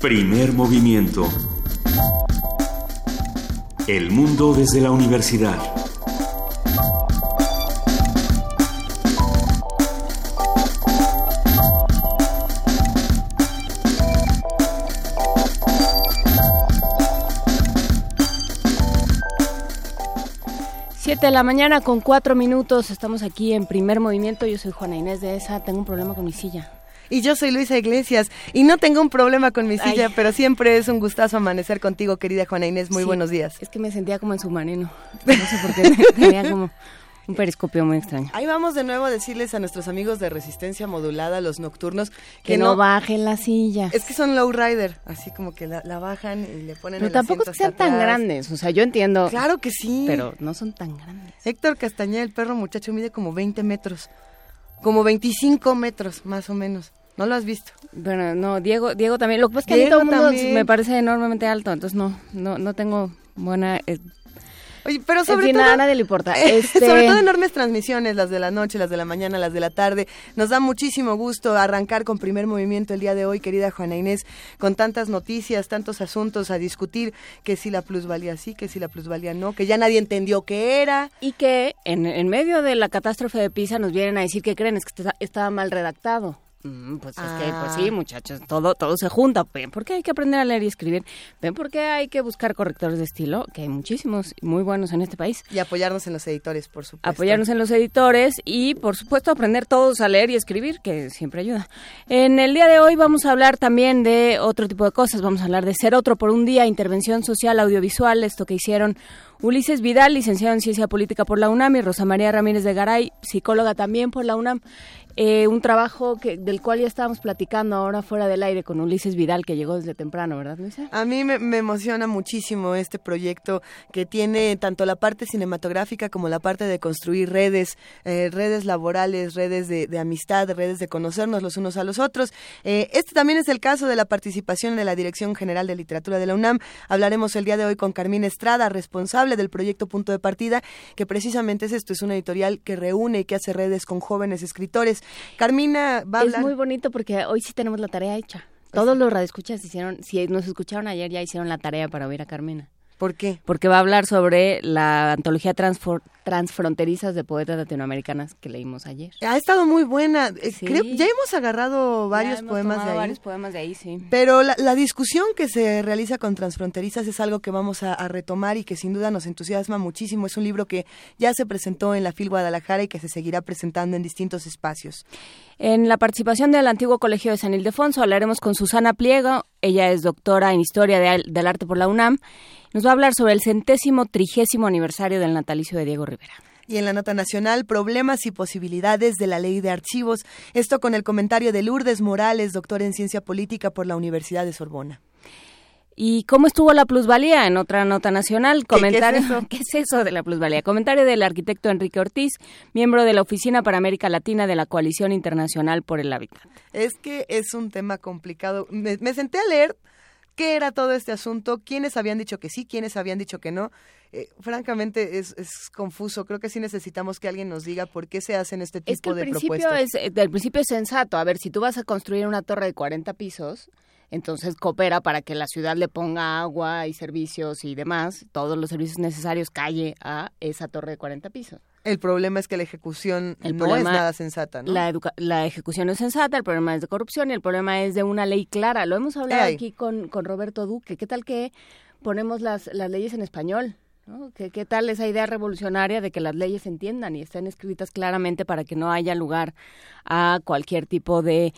Primer movimiento. El mundo desde la universidad. Siete de la mañana con cuatro minutos. Estamos aquí en primer movimiento. Yo soy Juana Inés de esa. Tengo un problema con mi silla. Y yo soy Luisa Iglesias y no tengo un problema con mi silla, pero siempre es un gustazo amanecer contigo, querida Juana Inés. Muy buenos días. Es que me sentía como en submarino. No sé por qué. Tenía como un periscopio muy extraño. Ahí vamos de nuevo a decirles a nuestros amigos de resistencia modulada, los nocturnos, que, no, bajen la silla. Es que son low rider, así como que la, bajan y le ponen Pero tampoco sean tan grandes, o sea, yo entiendo. Claro que sí. Pero no son tan grandes. Héctor Castañeda, el perro muchacho, mide como 20 metros. Como 25 metros, más o menos. ¿No lo has visto? Bueno, no, Diego, Diego también. Lo que pasa es que todo el mundo me parece enormemente alto, entonces no, no, no tengo buena eh, Oye, pero sobre todo... a nadie le importa. Este... sobre todo enormes transmisiones, las de la noche, las de la mañana, las de la tarde. Nos da muchísimo gusto arrancar con primer movimiento el día de hoy, querida Juana Inés, con tantas noticias, tantos asuntos a discutir, que si la plusvalía sí, que si la plusvalía no, que ya nadie entendió qué era. Y que en, en medio de la catástrofe de Pisa nos vienen a decir que creen, es que estaba mal redactado. Mm, pues es que, pues sí, ah. muchachos, todo, todo se junta. ¿Ven por qué hay que aprender a leer y escribir? ¿Ven por qué hay que buscar correctores de estilo? Que hay muchísimos muy buenos en este país. Y apoyarnos en los editores, por supuesto. Apoyarnos en los editores y, por supuesto, aprender todos a leer y escribir, que siempre ayuda. En el día de hoy vamos a hablar también de otro tipo de cosas. Vamos a hablar de ser otro por un día, intervención social audiovisual, esto que hicieron Ulises Vidal, licenciado en Ciencia Política por la UNAM, y Rosa María Ramírez de Garay, psicóloga también por la UNAM. Eh, un trabajo que, del cual ya estábamos platicando ahora fuera del aire con Ulises Vidal, que llegó desde temprano, ¿verdad, Luisa? A mí me, emociona muchísimo este proyecto que tiene tanto la parte cinematográfica como la parte de construir redes, eh, redes laborales, redes de, amistad, redes de conocernos los unos a los otros. Eh, este también es el caso de la participación de la Dirección General de Literatura de la UNAM. Hablaremos el día de hoy con Carmín Estrada, responsable del proyecto Punto de Partida, que precisamente es esto, es una editorial que reúne y que hace redes con jóvenes escritores. Carmina va a Es muy bonito porque hoy sí tenemos la tarea hecha. Todos los radioescuchas hicieron, si nos escucharon ayer, ya hicieron la tarea para oír a Carmina. ¿Por qué? Porque va a hablar sobre la antología transfronterizas de poetas latinoamericanas que leímos ayer. Ha estado muy buena. Eh, ya hemos agarrado varios poemas de ahí. varios poemas de ahí, sí. Pero la, discusión que se realiza con transfronterizas es algo que vamos a, retomar y que sin duda nos entusiasma muchísimo. Es un libro que ya se presentó en la FIL Guadalajara y que se seguirá presentando en distintos espacios. En la participación del antiguo Colegio de San Ildefonso hablaremos con Susana Pliego. Ella es doctora en Historia del Arte por la UNAM nos va a hablar sobre el centésimo trigésimo aniversario del natalicio de Diego Rivera. Y en la nota nacional, problemas y posibilidades de la ley de archivos. Esto con el comentario de Lourdes Morales, doctora en ciencia política por la Universidad de Sorbona. ¿Y cómo estuvo la plusvalía? En otra nota nacional, comentario. ¿Qué, es eso? de la plusvalía? Comentario del arquitecto Enrique Ortiz, miembro de la Oficina para América Latina de la Coalición Internacional por el Hábitat. Es que es un tema complicado. me senté a leer qué era todo este asunto, quiénes habían dicho que sí, quiénes habían dicho que no. Eh, francamente es, confuso. Creo que sí necesitamos que alguien nos diga por qué se hacen este tipo de propuestas. Es, eh, del principio es sensato. A ver, si tú vas a construir una torre de 40 pisos, entonces coopera para que la ciudad le ponga agua y servicios y demás, todos los servicios necesarios, calle a esa torre de 40 pisos. El problema es que la ejecución no es nada sensata, ¿no? La, la ejecución no es sensata, el problema es de corrupción y el problema es de una ley clara. Lo hemos hablado aquí con, con Roberto Duque. ¿Qué tal que ponemos las, las leyes en español? ¿Qué, ¿Qué, tal esa idea revolucionaria de que las leyes se entiendan y estén escritas claramente para que no haya lugar a cualquier tipo de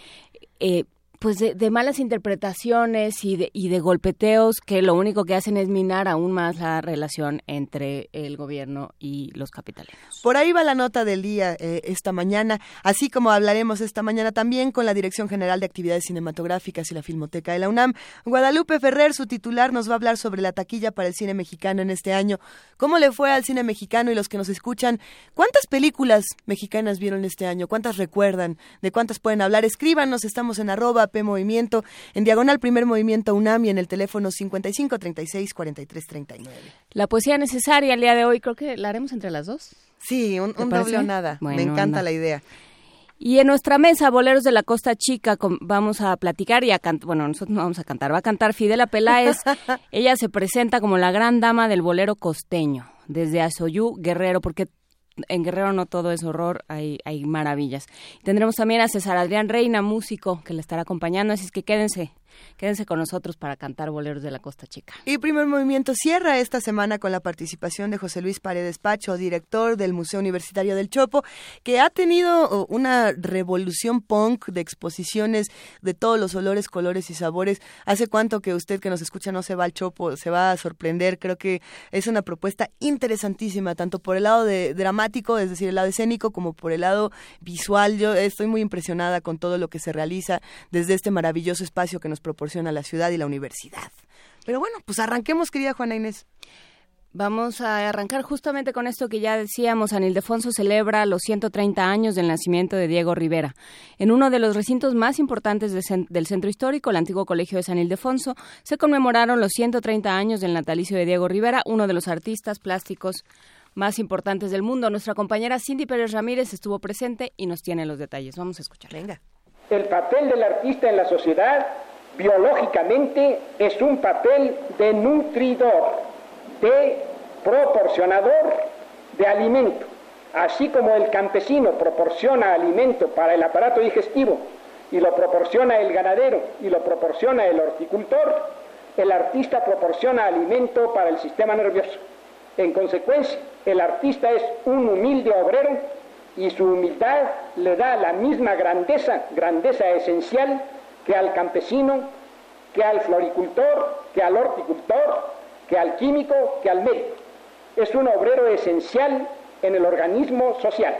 eh, pues de, malas interpretaciones y de, y de golpeteos que lo único que hacen es minar aún más la relación entre el gobierno y los capitalinos. Por ahí va la nota del día eh, esta mañana, así como hablaremos esta mañana también con la Dirección General de Actividades Cinematográficas y la Filmoteca de la UNAM. Guadalupe Ferrer, su titular, nos va a hablar sobre la taquilla para el cine mexicano en este año. ¿Cómo le fue al cine mexicano y los que nos escuchan? ¿Cuántas películas mexicanas vieron este año? ¿Cuántas recuerdan? ¿De cuántas pueden hablar? Escríbanos, estamos en arroba Movimiento, en diagonal Primer Movimiento UNAM y en el teléfono 55 36 43 39. La poesía necesaria el día de hoy, creo que la haremos entre las dos. Sí, un, doble o nada. Me encanta la idea. Y en nuestra mesa, Boleros de la Costa Chica, vamos a platicar y a cantar, bueno, nosotros no vamos a cantar, va a cantar Fidela Peláez. Ella se presenta como la gran dama del bolero costeño, desde Azoyú, Guerrero, porque en Guerrero no todo es horror, hay, hay maravillas. Tendremos también a César Adrián Reina, músico, que le estará acompañando, así es que quédense, Quédense con nosotros para cantar boleros de la Costa Chica. Y Primer Movimiento cierra esta semana con la participación de José Luis Paredes Pacho, director del Museo Universitario del Chopo, que ha tenido una revolución punk de exposiciones de todos los olores, colores y sabores. ¿Hace cuánto que usted que nos escucha no se va al Chopo? Se va a sorprender. Creo que es una propuesta interesantísima, tanto por el lado dramático, es decir, el lado escénico, como por el lado visual. Yo estoy muy impresionada con todo lo que se realiza desde este maravilloso espacio que nos proporciona la ciudad y la universidad. Pero bueno, pues arranquemos, querida Juana Inés. Vamos a arrancar justamente con esto que ya decíamos. San Ildefonso celebra los 130 años del nacimiento de Diego Rivera. En uno de los recintos más importantes del centro histórico, el antiguo colegio de San Ildefonso, se conmemoraron los 130 años del natalicio de Diego Rivera, uno de los artistas plásticos más importantes del mundo. Nuestra compañera Cindy Pérez Ramírez estuvo presente y nos tiene los detalles. Vamos a escuchar. Venga. El papel del artista en la sociedad biológicamente es un papel de nutridor, de proporcionador de alimento. Así como el campesino proporciona alimento para el aparato digestivo y lo proporciona el ganadero y lo proporciona el horticultor, el artista proporciona alimento para el sistema nervioso. En consecuencia, el artista es un humilde obrero y su humildad le da la misma grandeza, grandeza esencial que al campesino, que al floricultor, que al horticultor, que al químico, que al médico. Es un obrero esencial en el organismo social.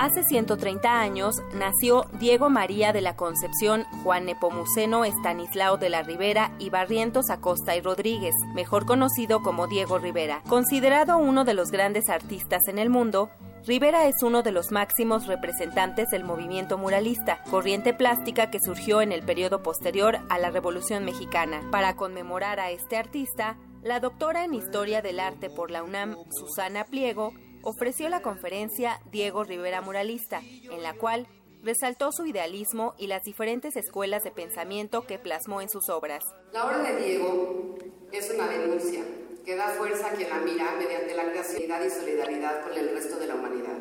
Hace 130 años nació Diego María de la Concepción Juan Nepomuceno Estanislao de la Rivera y Barrientos Acosta y Rodríguez, mejor conocido como Diego Rivera. Considerado uno de los grandes artistas en el mundo, Rivera es uno de los máximos representantes del movimiento muralista, corriente plástica que surgió en el periodo posterior a la Revolución Mexicana. Para conmemorar a este artista, la doctora en Historia del Arte por la UNAM, Susana Pliego, ofreció la conferencia Diego Rivera Muralista, en la cual resaltó su idealismo y las diferentes escuelas de pensamiento que plasmó en sus obras. La obra de Diego es una denuncia que da fuerza a quien la mira mediante la creatividad y solidaridad con el resto de la humanidad.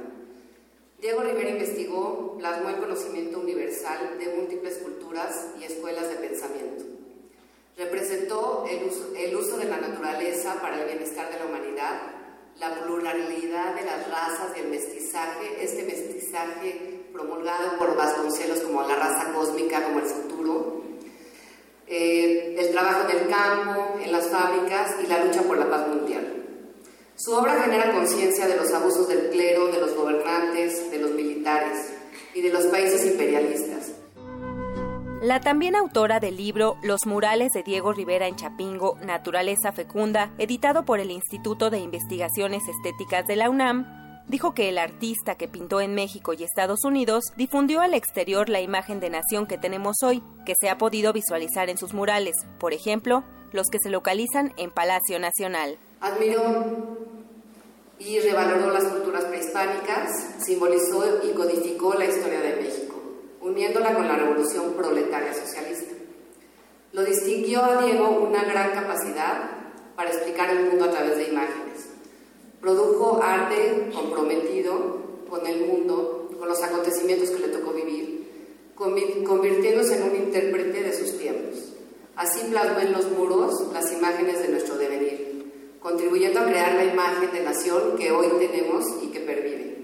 Diego Rivera investigó, plasmó el conocimiento universal de múltiples culturas y escuelas de pensamiento. Representó el uso, el uso de la naturaleza para el bienestar de la humanidad, la pluralidad de las razas y el mestizaje, este mestizaje promulgado por Vasconcelos como la raza cósmica, como el futuro, eh, el trabajo en el campo, en las fábricas y la lucha por la paz mundial. Su obra genera conciencia de los abusos del clero, de los gobernantes, de los militares y de los países imperialistas. La también autora del libro Los murales de Diego Rivera en Chapingo, Naturaleza Fecunda, editado por el Instituto de Investigaciones Estéticas de la UNAM, dijo que el artista que pintó en México y Estados Unidos difundió al exterior la imagen de nación que tenemos hoy, que se ha podido visualizar en sus murales, por ejemplo, los que se localizan en Palacio Nacional. Admiró y revaloró las culturas prehispánicas, simbolizó y codificó la historia de México, uniéndola con la revolución proletaria socialista. Lo distinguió a Diego una gran capacidad para explicar el mundo a través de imágenes Produjo arte comprometido con el mundo, con los acontecimientos que le tocó vivir, convirtiéndose en un intérprete de sus tiempos. Así plasmó en los muros las imágenes de nuestro devenir, contribuyendo a crear la imagen de nación que hoy tenemos y que pervive.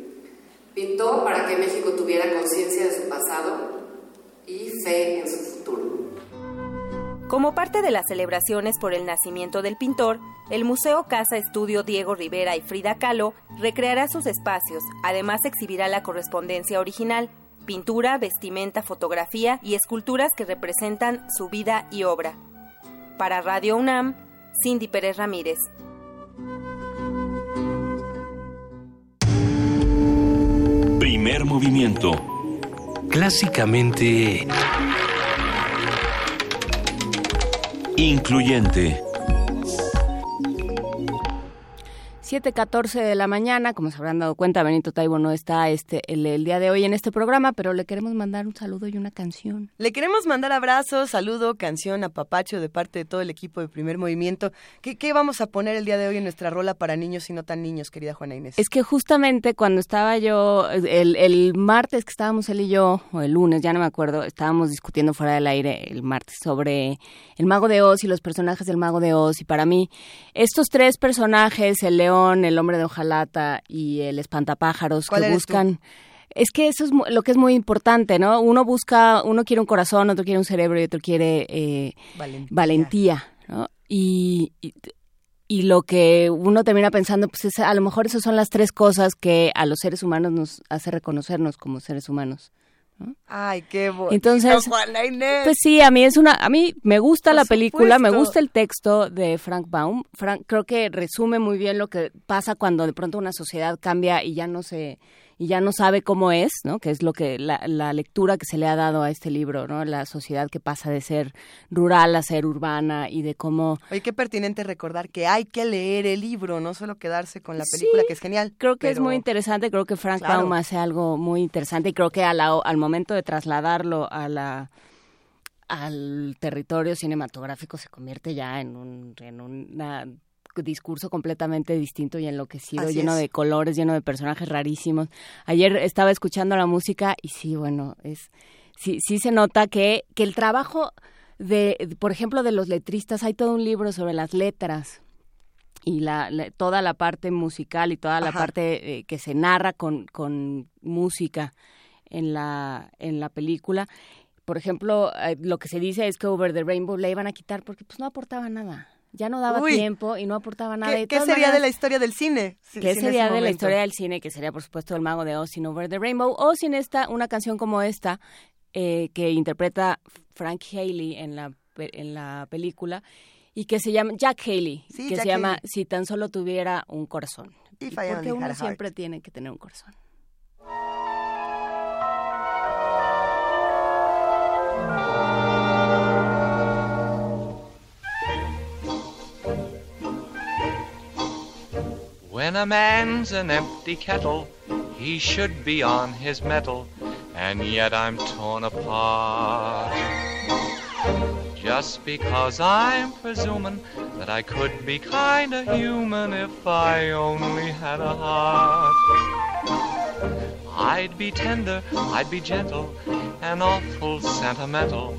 Pintó para que México tuviera conciencia de su pasado y fe en su futuro. Como parte de las celebraciones por el nacimiento del pintor, el Museo Casa Estudio Diego Rivera y Frida Kahlo recreará sus espacios, además exhibirá la correspondencia original, pintura, vestimenta, fotografía y esculturas que representan su vida y obra. Para Radio UNAM, Cindy Pérez Ramírez. Primer movimiento. Clásicamente... Incluyente. 7.14 de la mañana, como se habrán dado cuenta, Benito Taibo no está este el, día de hoy en este programa, pero le queremos mandar un saludo y una canción. Le queremos mandar abrazos, saludo, canción, a Papacho de parte de todo el equipo de Primer Movimiento. ¿Qué, ¿Qué, vamos a poner el día de hoy en nuestra rola para niños y no tan niños, querida Juana Inés? Es que justamente cuando estaba yo, el, el martes que estábamos él y yo, o el lunes, ya no me acuerdo, estábamos discutiendo fuera del aire el martes sobre el Mago de Oz y los personajes del Mago de Oz, y para mí estos tres personajes, el león, el hombre de hojalata y el espantapájaros que buscan... Es que eso es lo que es muy importante, ¿no? Uno busca, uno quiere un corazón, otro quiere un cerebro y otro quiere eh, valentía. ¿no? Y, y, lo que uno termina pensando, pues es, a lo mejor esas son las tres cosas que a los seres humanos nos hace reconocernos como seres humanos. Ay, qué bonito. Entonces, pues sí, a mí es una, a mí me gusta la película, me gusta el texto de Frank Baum. Frank creo que resume muy bien lo que pasa cuando de pronto una sociedad cambia y ya no se y ya no sabe cómo es, ¿no? Que es lo que la, la, lectura que se le ha dado a este libro, ¿no? La sociedad que pasa de ser rural a ser urbana y de cómo. Oye, qué pertinente recordar que hay que leer el libro, no solo quedarse con la película, que es genial. Creo que es muy interesante, creo que Frank Baum hace algo muy interesante y creo que al momento de trasladarlo a la al territorio cinematográfico se convierte ya en un en una discurso completamente distinto y enloquecido, lleno de colores, lleno de personajes rarísimos. Ayer estaba escuchando la música y sí, bueno, es sí, sí se nota que, que el trabajo de, por ejemplo, de los letristas, hay todo un libro sobre las letras y la, toda la parte musical y toda la parte eh, que se narra con, con música en la, en la película. Por ejemplo, eh, lo que se dice es que Over the Rainbow le iban a quitar porque pues no aportaba nada ya no daba tiempo y no aportaba nada. ¿Qué, ¿qué sería de la historia del cine? ¿Qué sería de la historia del cine? Que sería, por supuesto, El Mago de Oz sin Over the Rainbow o sin esta, una canción como esta eh, que interpreta Frank Haley en la, en la película y que se llama Jack Haley, que se llama Si tan solo tuviera un corazón. porque uno siempre tiene que tener un corazón. When a man's an empty kettle, he should be on his mettle, and yet I'm torn apart. Just because I'm presuming that I could be kinda human if I only had a heart. I'd be tender, I'd be gentle, and awful sentimental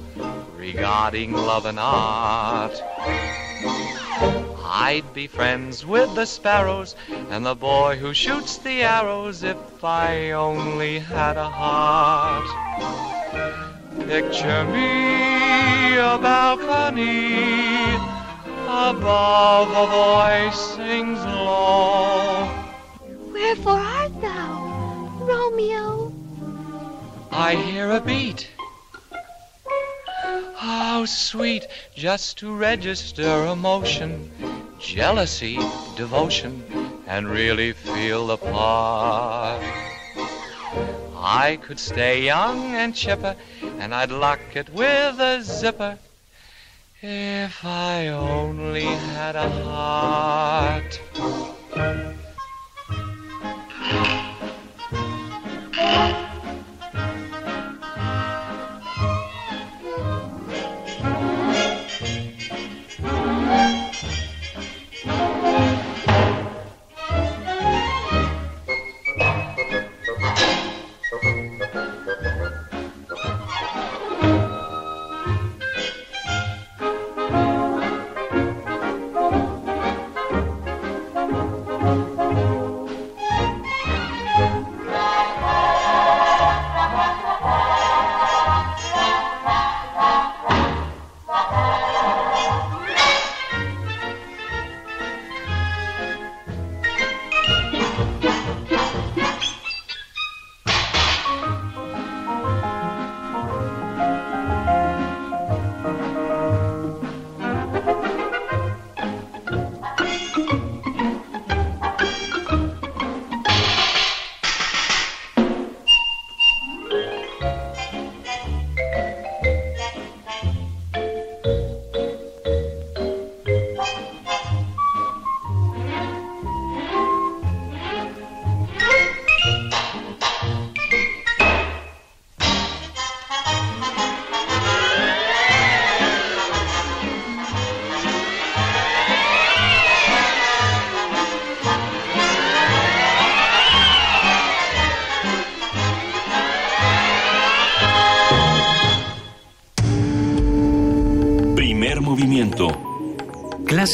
regarding love and art. I'd be friends with the sparrows and the boy who shoots the arrows if I only had a heart. Picture me a balcony above a voice sings low. Wherefore art thou, Romeo? I hear a beat how sweet just to register emotion, jealousy, devotion, and really feel the part. I could stay young and chipper, and I'd lock it with a zipper if I only had a heart. Thank you.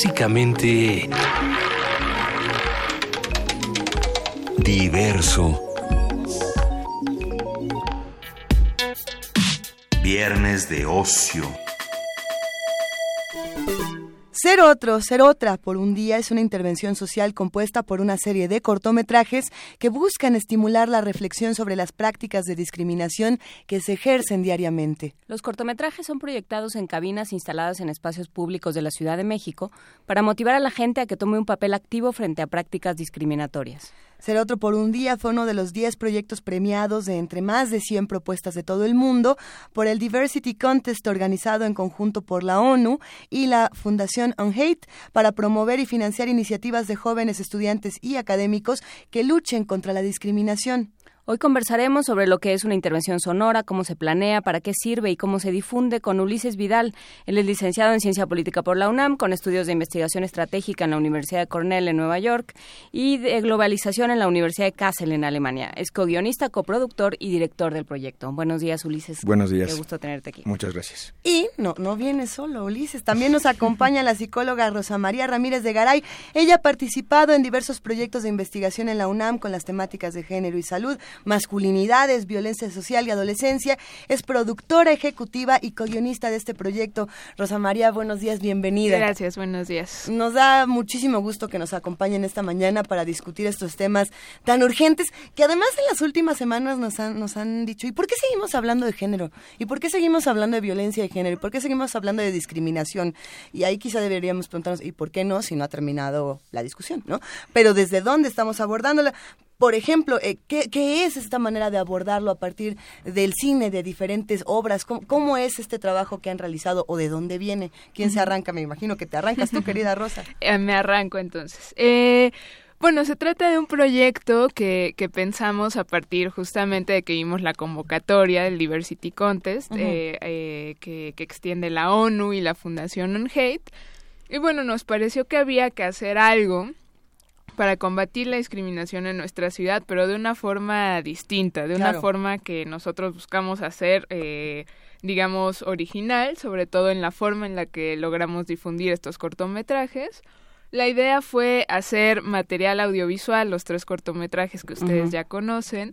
Básicamente diverso. Viernes de ocio. Ser otra por un día es una intervención social compuesta por una serie de cortometrajes que buscan estimular la reflexión sobre las prácticas de discriminación que se ejercen diariamente. Los cortometrajes son proyectados en cabinas instaladas en espacios públicos de la Ciudad de México para motivar a la gente a que tome un papel activo frente a prácticas discriminatorias. Ser otro por un día fue uno de los 10 proyectos premiados de entre más de 100 propuestas de todo el mundo por el Diversity Contest organizado en conjunto por la ONU y la Fundación On Hate para promover y financiar iniciativas de jóvenes estudiantes y académicos que luchen contra la discriminación. Hoy conversaremos sobre lo que es una intervención sonora, cómo se planea, para qué sirve y cómo se difunde con Ulises Vidal. Él es licenciado en Ciencia Política por la UNAM, con estudios de investigación estratégica en la Universidad de Cornell en Nueva York y de globalización en la Universidad de Kassel en Alemania. Es co-guionista, coproductor y director del proyecto. Buenos días, Ulises. Buenos días. Qué gusto tenerte aquí. Muchas gracias. Y no, no viene solo, Ulises. También nos acompaña la psicóloga Rosa María Ramírez de Garay. Ella ha participado en diversos proyectos de investigación en la UNAM con las temáticas de género y salud, masculinidades, violencia social y adolescencia. Es productora ejecutiva y co-guionista de este proyecto. Rosa María, buenos días, bienvenida. Gracias, buenos días. Nos da muchísimo gusto que nos acompañen esta mañana para discutir estos temas tan urgentes que además en las últimas semanas nos han, nos han dicho, ¿y por qué seguimos hablando de género? ¿Y por qué seguimos hablando de violencia de género? ¿Y por qué seguimos hablando de discriminación? Y ahí quizá deberíamos preguntarnos, ¿y por qué no si no ha terminado la discusión? ¿no? Pero ¿desde dónde estamos abordándola? Por ejemplo, eh, ¿qué, ¿qué, es esta manera de abordarlo a partir del cine, de diferentes obras? ¿Cómo, cómo es este trabajo que han realizado o de dónde viene? ¿Quién se arranca? Me imagino que te arrancas tú, querida Rosa. Eh, me arranco entonces. Eh, bueno, se trata de un proyecto que, que, pensamos a partir justamente de que vimos la convocatoria del Diversity Contest uh -huh. eh, que, que, extiende la ONU y la Fundación On Hate. Y bueno, nos pareció que había que hacer algo para combatir la discriminación en nuestra ciudad, pero de una forma distinta, de una forma que nosotros buscamos hacer, eh, digamos, original, sobre todo en la forma en la que logramos difundir estos cortometrajes. La idea fue hacer material audiovisual, los tres cortometrajes que ustedes ya conocen,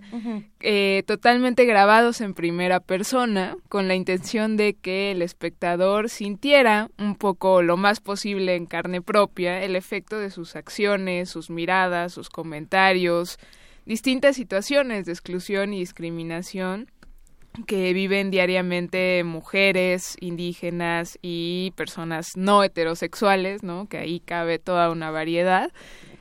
eh, totalmente grabados en primera persona, con la intención de que el espectador sintiera un poco lo más posible en carne propia el efecto de sus acciones, sus miradas, sus comentarios, distintas situaciones de exclusión y discriminación que viven diariamente mujeres, indígenas y personas no heterosexuales, ¿no? Que ahí cabe toda una variedad.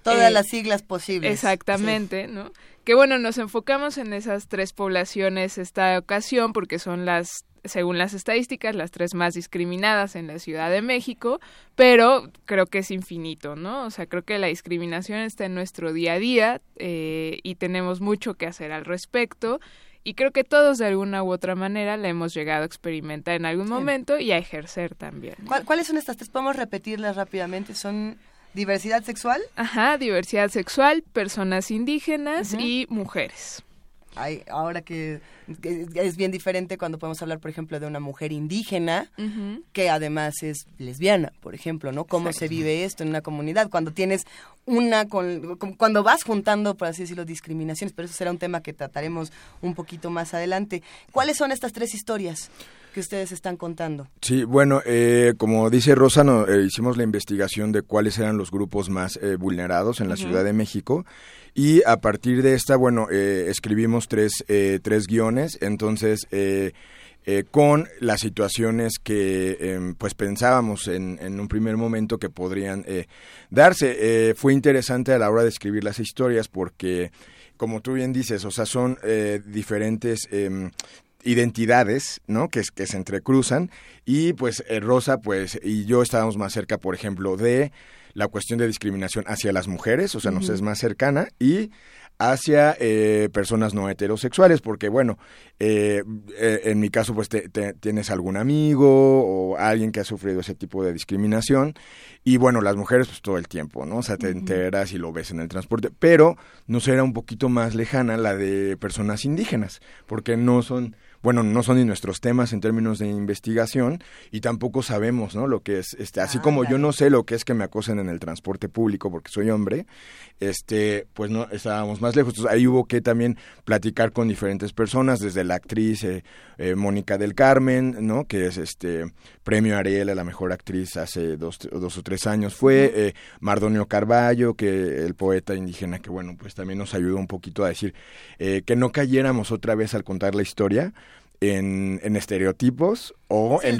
Todas Eh, las siglas posibles. Exactamente, ¿no? Que bueno, nos enfocamos en esas tres poblaciones esta ocasión porque son las, según las estadísticas, las tres más discriminadas en la Ciudad de México, pero creo que es infinito, ¿no? O sea, creo que la discriminación está en nuestro día a día eh, y tenemos mucho que hacer al respecto. Y creo que todos de alguna u otra manera la hemos llegado a experimentar en algún Sí. momento y a ejercer también. ¿Cuál- ¿Cuáles son estas tres? ¿Podemos repetirlas rápidamente? ¿Son diversidad sexual? Ajá, diversidad sexual, personas indígenas y mujeres. Ay, ahora que, que es bien diferente cuando podemos hablar, por ejemplo, de una mujer indígena que además es lesbiana, por ejemplo, ¿no? ¿Cómo se vive esto en una comunidad? Cuando tienes una, con- cuando vas juntando, por así decirlo, discriminaciones, pero eso será un tema que trataremos un poquito más adelante. ¿Cuáles son estas tres historias que ustedes están contando? Sí, bueno, eh, como dice Rosa, no, eh, hicimos la investigación de cuáles eran los grupos más eh, vulnerados en la. Ciudad de México y a partir de esta, bueno, eh, escribimos tres, eh, tres guiones, entonces... eh, eh, con las situaciones que em, pues pensábamos en, en un primer momento que podrían eh, darse. Eh, fue interesante a la hora de escribir las historias porque, como tú bien dices, o sea, son eh, diferentes em, identidades, ¿no? Que, es- que se entrecruzan y pues eh, Rosa pues y yo estábamos más cerca, por ejemplo, de la cuestión de discriminación hacia las mujeres, o sea, nos es más cercana y hacia eh, personas no heterosexuales, porque bueno, eh, eh, en mi caso pues te- te- tienes algún amigo o alguien que ha sufrido ese tipo de discriminación y bueno, las mujeres pues todo el tiempo, ¿no? O sea, te enteras y lo ves en el transporte, pero nos era un poquito más lejana la de personas indígenas, porque no son bueno, no son ni nuestros temas en términos de investigación y tampoco sabemos, ¿no? Lo que es, este, así como yo no sé lo que es que me acosen en el transporte público porque soy hombre, este, pues no, estábamos más lejos. Entonces ahí hubo que también platicar con diferentes personas, desde la actriz eh, eh, Mónica del Carmen, ¿no? Que es este premio Ariel a la mejor actriz hace dos, dos o tres años fue, eh, Mardonio Carballo, que el poeta indígena que bueno, pues también nos ayudó un poquito a decir que no cayéramos otra vez al contar la historia, en, en estereotipos o en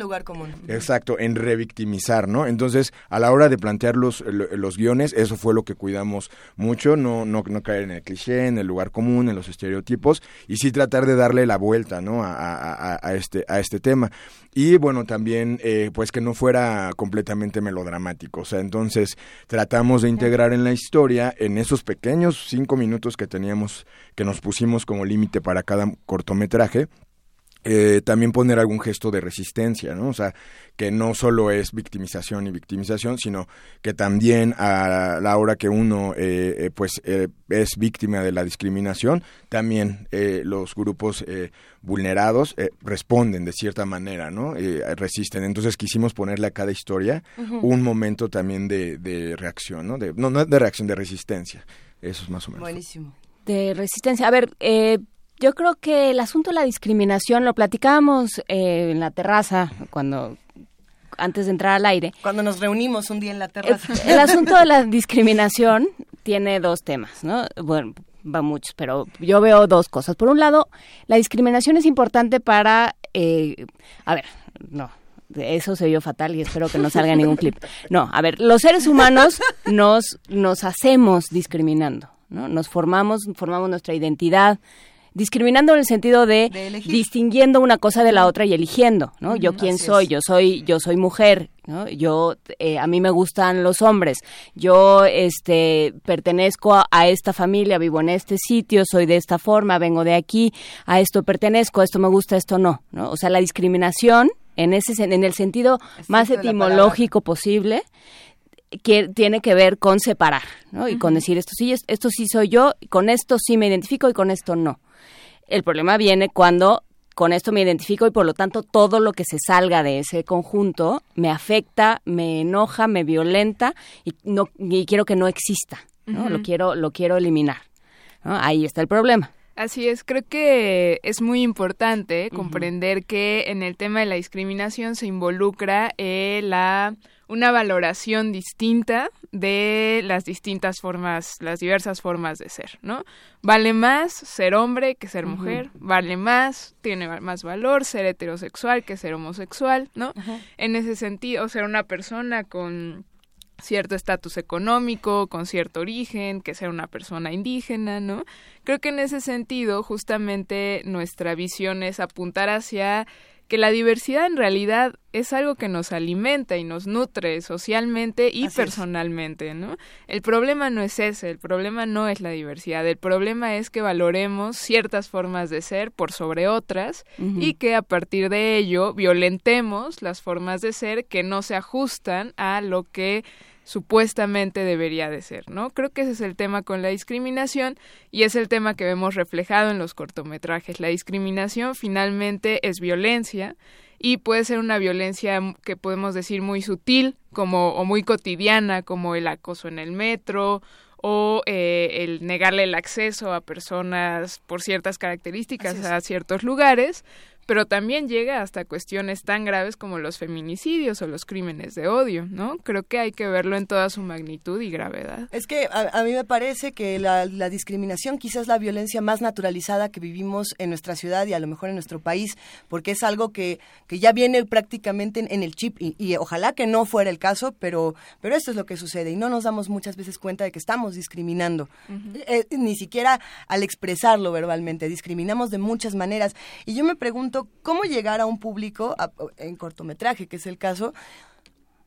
lugar común. Exacto, en revictimizar, ¿no? Entonces, a la hora de plantear los, los guiones, eso fue lo que cuidamos mucho, no, no, no caer en el cliché, en el lugar común, en los estereotipos, y sí tratar de darle la vuelta, ¿no? A, a, a este, a este tema. Y bueno, también, eh, pues que no fuera completamente melodramático, o sea, entonces tratamos de integrar en la historia, en esos pequeños cinco minutos que teníamos, que nos pusimos como límite para cada cortometraje, eh, también poner algún gesto de resistencia, ¿no? O sea, que no solo es victimización y victimización, sino que también a la hora que uno eh, eh, pues es víctima de la discriminación, también los grupos vulnerados responden de cierta manera, ¿no? resisten. Entonces quisimos ponerle a cada historia un momento también de, de reacción, ¿no? De, no, no de reacción, de resistencia. Eso es más o menos. Buenísimo. De resistencia. A ver, eh, yo creo que el asunto de la discriminación lo platicábamos eh, en la terraza cuando antes de entrar al aire. Cuando nos reunimos un día en la terraza. El, asunto de la discriminación tiene dos temas, ¿no? Bueno, va muchos, pero yo veo dos cosas. Por un lado, la discriminación es importante para, eh, a ver, no, eso se vio fatal y espero que no salga ningún clip. No, a ver, los seres humanos nos, nos hacemos discriminando, ¿no? Nos formamos, formamos nuestra identidad discriminando en el sentido de, distinguiendo una cosa de la otra y eligiendo, ¿no? yo quién soy, yo soy, yo soy mujer, ¿no? Yo, eh, a mí me gustan los hombres, yo, este, pertenezco a, esta familia, vivo en este sitio, soy de esta forma, vengo de aquí, a esto pertenezco, a esto me gusta, a esto no, ¿no? O sea, la discriminación en ese, en el sentido más etimológico posible, que tiene que ver con separar, ¿no? Y con decir esto sí, esto sí soy yo, con esto sí me identifico y con esto no. El problema viene cuando con esto me identifico y por lo tanto todo lo que se salga de ese conjunto me afecta, me enoja, me violenta y no y quiero que no exista, ¿no? Lo quiero lo quiero eliminar. Ahí está el problema. Así es, creo que es muy importante comprender que en el tema de la discriminación se involucra eh, la una valoración distinta de las distintas formas, las diversas formas de ser, ¿no? Vale más ser hombre que ser mujer, vale más, tiene más valor ser heterosexual que ser homosexual, ¿no? En ese sentido, ser una persona con cierto estatus económico, con cierto origen, que ser una persona indígena, ¿no? Creo que en ese sentido, justamente nuestra visión es apuntar hacia que la diversidad en realidad es algo que nos alimenta y nos nutre socialmente y personalmente, ¿no? El problema no es ese, el problema no es la diversidad, el problema es que valoremos ciertas formas de ser por sobre otras y que a partir de ello violentemos las formas de ser que no se ajustan a lo que supuestamente debería de ser, ¿no? Creo que ese es el tema con la discriminación y es el tema que vemos reflejado en los cortometrajes. La discriminación finalmente es violencia y puede ser una violencia que podemos decir muy sutil como o muy cotidiana como el acoso en el metro o eh, el negarle el acceso a personas por ciertas características a ciertos lugares pero también llega hasta cuestiones tan graves como los feminicidios o los crímenes de odio, ¿no? Creo que hay que verlo en toda su magnitud y gravedad. Es que a, mí me parece que la, discriminación quizás es la violencia más naturalizada que vivimos en nuestra ciudad y a lo mejor en nuestro país, porque es algo que, que ya viene prácticamente en, el chip y, ojalá que no fuera el caso, pero, pero esto es lo que sucede y no nos damos muchas veces cuenta de que estamos discriminando, eh, ni siquiera al expresarlo verbalmente, discriminamos de muchas maneras. Y yo me pregunto, cómo llegar a un público, en cortometraje, que es el caso,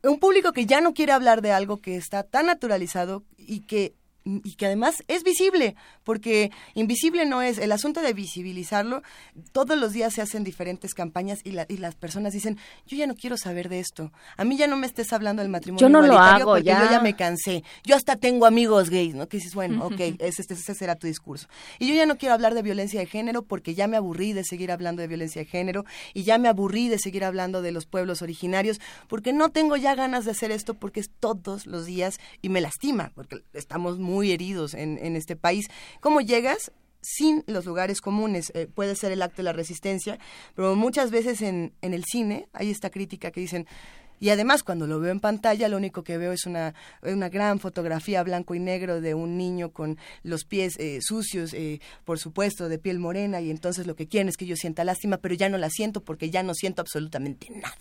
un público que ya no quiere hablar de algo que está tan naturalizado y que y que además es visible, porque invisible no es, el asunto de visibilizarlo, todos los días se hacen diferentes campañas y, y las personas dicen, yo ya no quiero saber de esto, a mí ya no me estés hablando del matrimonio yo no lo hago, porque yo ya me cansé, yo hasta tengo amigos gays, ¿no? Que dices, bueno, ok, ese, ese será tu discurso. Y yo ya no quiero hablar de violencia de género porque ya me aburrí de seguir hablando de violencia de género y ya me aburrí de seguir hablando de los pueblos originarios porque no tengo ya ganas de hacer esto porque es todos los días y me lastima, porque estamos muy muy heridos en, en este país. ¿Cómo llegas? sin los lugares comunes. Eh, puede ser el acto de la resistencia, pero muchas veces en, en el cine hay esta crítica que dicen, y además, cuando lo veo en pantalla, lo único que veo es una, una gran fotografía blanco y negro de un niño con los pies eh, sucios, eh, por supuesto, de piel morena, y entonces lo que quieren es que yo sienta lástima, pero ya no la siento porque ya no siento absolutamente nada.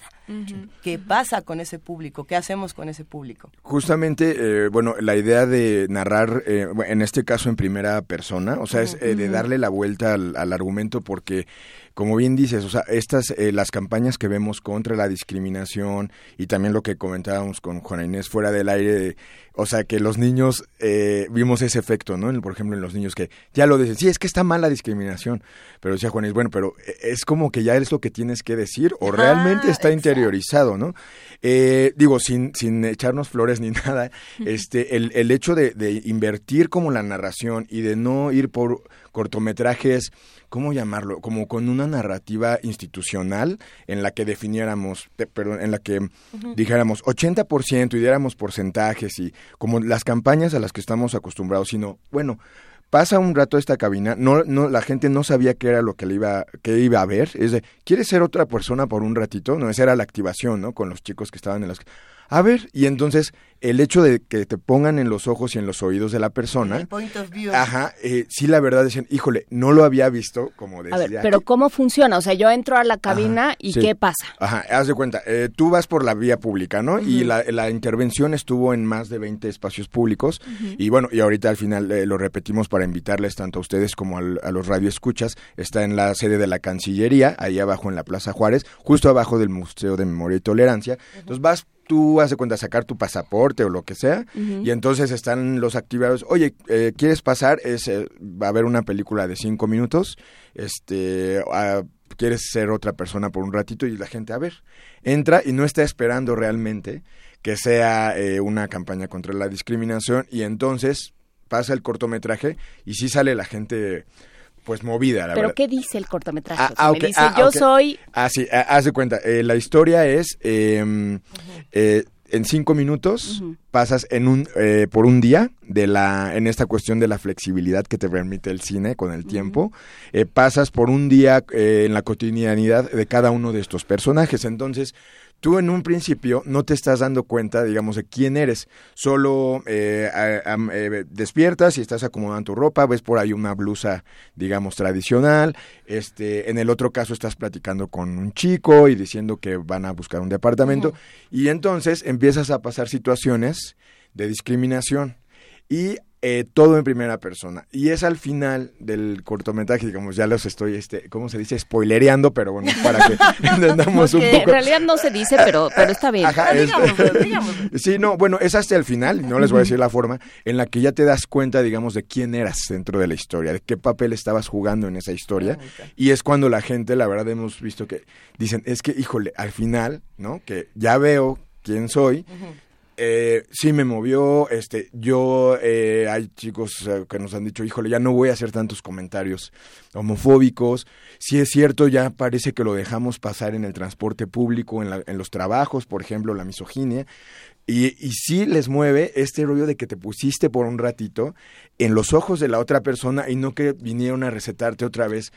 ¿Qué pasa con ese público? ¿Qué hacemos con ese público? Justamente, eh, bueno, la idea de narrar, en este caso en primera persona, o sea, es de darle la vuelta al, al argumento porque como bien dices, o sea, estas, eh, las campañas que vemos contra la discriminación y también lo que comentábamos con Juana Inés fuera del aire, o sea, que los niños, eh, vimos ese efecto, ¿no? Por ejemplo, en los niños que ya lo dicen, sí, es que está mal la discriminación, pero decía Juana Inés, bueno, pero eh, es como que ya es lo que tienes que decir o realmente está interiorizado, ¿no? digo, sin, sin echarnos flores ni nada, este, el, el hecho de, de invertir como la narración y de no ir por cortometrajes ¿cómo llamarlo? Como con una narrativa institucional en la que definiéramos, perdón, en la que dijéramos 80% y diéramos porcentajes y como las campañas a las que estamos acostumbrados, sino, bueno, pasa un rato esta cabina, no, no, la gente no sabía qué era lo que le iba, que iba a ver, es de, ¿quieres ser otra persona por un ratito? No, esa era la activación, ¿no? Con los chicos que estaban en las a ver, y entonces el hecho de que te pongan en los ojos y en los oídos de la persona, ajá, eh, sí la verdad decían, híjole, no lo había visto, como decía. A ver, pero ¿cómo funciona? O sea, yo entro a la cabina y ¿qué pasa? Ajá, haz de cuenta, eh, tú vas por la vía pública, ¿no? Y la, la, intervención estuvo en más de 20 espacios públicos, y bueno, y ahorita al final eh, lo repetimos para invitarles tanto a ustedes como a los radioescuchas, está en la sede de la Cancillería, ahí abajo en la Plaza Juárez, justo abajo del Museo de Memoria y Tolerancia, entonces vas tú hace cuenta sacar tu pasaporte o lo que sea y entonces están los activados oye eh, quieres pasar es eh, va a haber una película de cinco minutos este quieres ser otra persona por un ratito y la gente a ver entra y no está esperando realmente que sea eh, una campaña contra la discriminación y entonces pasa el cortometraje y sí sale la gente pues movida, la ¿Pero qué dice el cortometraje? Ah, ah, dice, ah, yo soy... Ah, sí, haz de cuenta. Eh, la historia es, em, eh, en cinco minutos pasas en un, eh, por un día de la, en esta cuestión de la flexibilidad que te permite el cine con el tiempo, pasas por un día en la cotidianidad de cada uno de estos personajes. Entonces, tú en un principio no te estás dando cuenta, digamos, de quién eres. Solo eh, eh, despiertas y estás acomodando tu ropa, ves por ahí una blusa, digamos, tradicional. Este, en el otro caso estás platicando con un chico y diciendo que van a buscar un departamento. Y entonces empiezas a pasar situaciones de discriminación. Y eh, todo en primera persona. Y es al final del cortometraje, digamos, ya los estoy, este, ¿cómo se dice? Spoilereando, pero bueno, para que entendamos un poco. En realidad no se dice, pero, pero está bien. Ajá, Sí, no, bueno, es hasta el final, no les voy a decir la forma, en la que ya te das cuenta, digamos, de quién eras dentro de la historia, de qué papel estabas jugando en esa historia. Ah, y es cuando la gente, la verdad, hemos visto que dicen, es que, híjole, al final, ¿no? Que ya veo quién soy. Eh, sí me movió, este, yo, eh, hay chicos eh, que nos han dicho, híjole, ya no voy a hacer tantos comentarios homofóbicos, si es cierto, ya parece que lo dejamos pasar en el transporte público, en, en los trabajos, por ejemplo, la misoginia, y, y sí les mueve este rollo de que te pusiste por un ratito en los ojos de la otra persona y no que vinieron a recetarte otra vez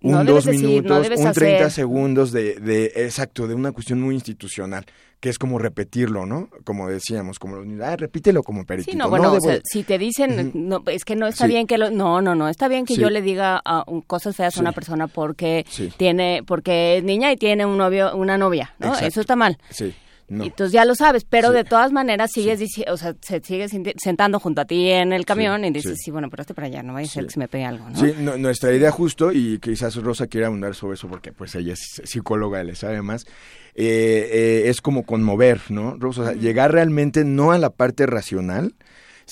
un dos minutos, un treinta segundos de, de, exacto, de una cuestión muy institucional que es como repetirlo, ¿no? Como decíamos, como ah, repítelo como peritito. Sí, no, bueno, si te dicen, no, es que no está bien que lo, no, no, no, está bien que yo le diga uh, cosas feas a una persona porque tiene, porque es niña y tiene un novio, una novia, ¿no? Eso está mal. Sí. Entonces ya lo sabes, pero de todas maneras sigues diciendo, o sea, se sigue sentando junto a ti en el camión y dices, sí. bueno, pero este para allá, no vaya a ser que se me pegue algo, ¿no? Sí, nuestra idea justo, y quizás Rosa quiera abundar sobre eso porque pues ella es psicóloga le sabe más, eh, eh, es como conmover, ¿no? Rosa, llegar realmente no a la parte racional,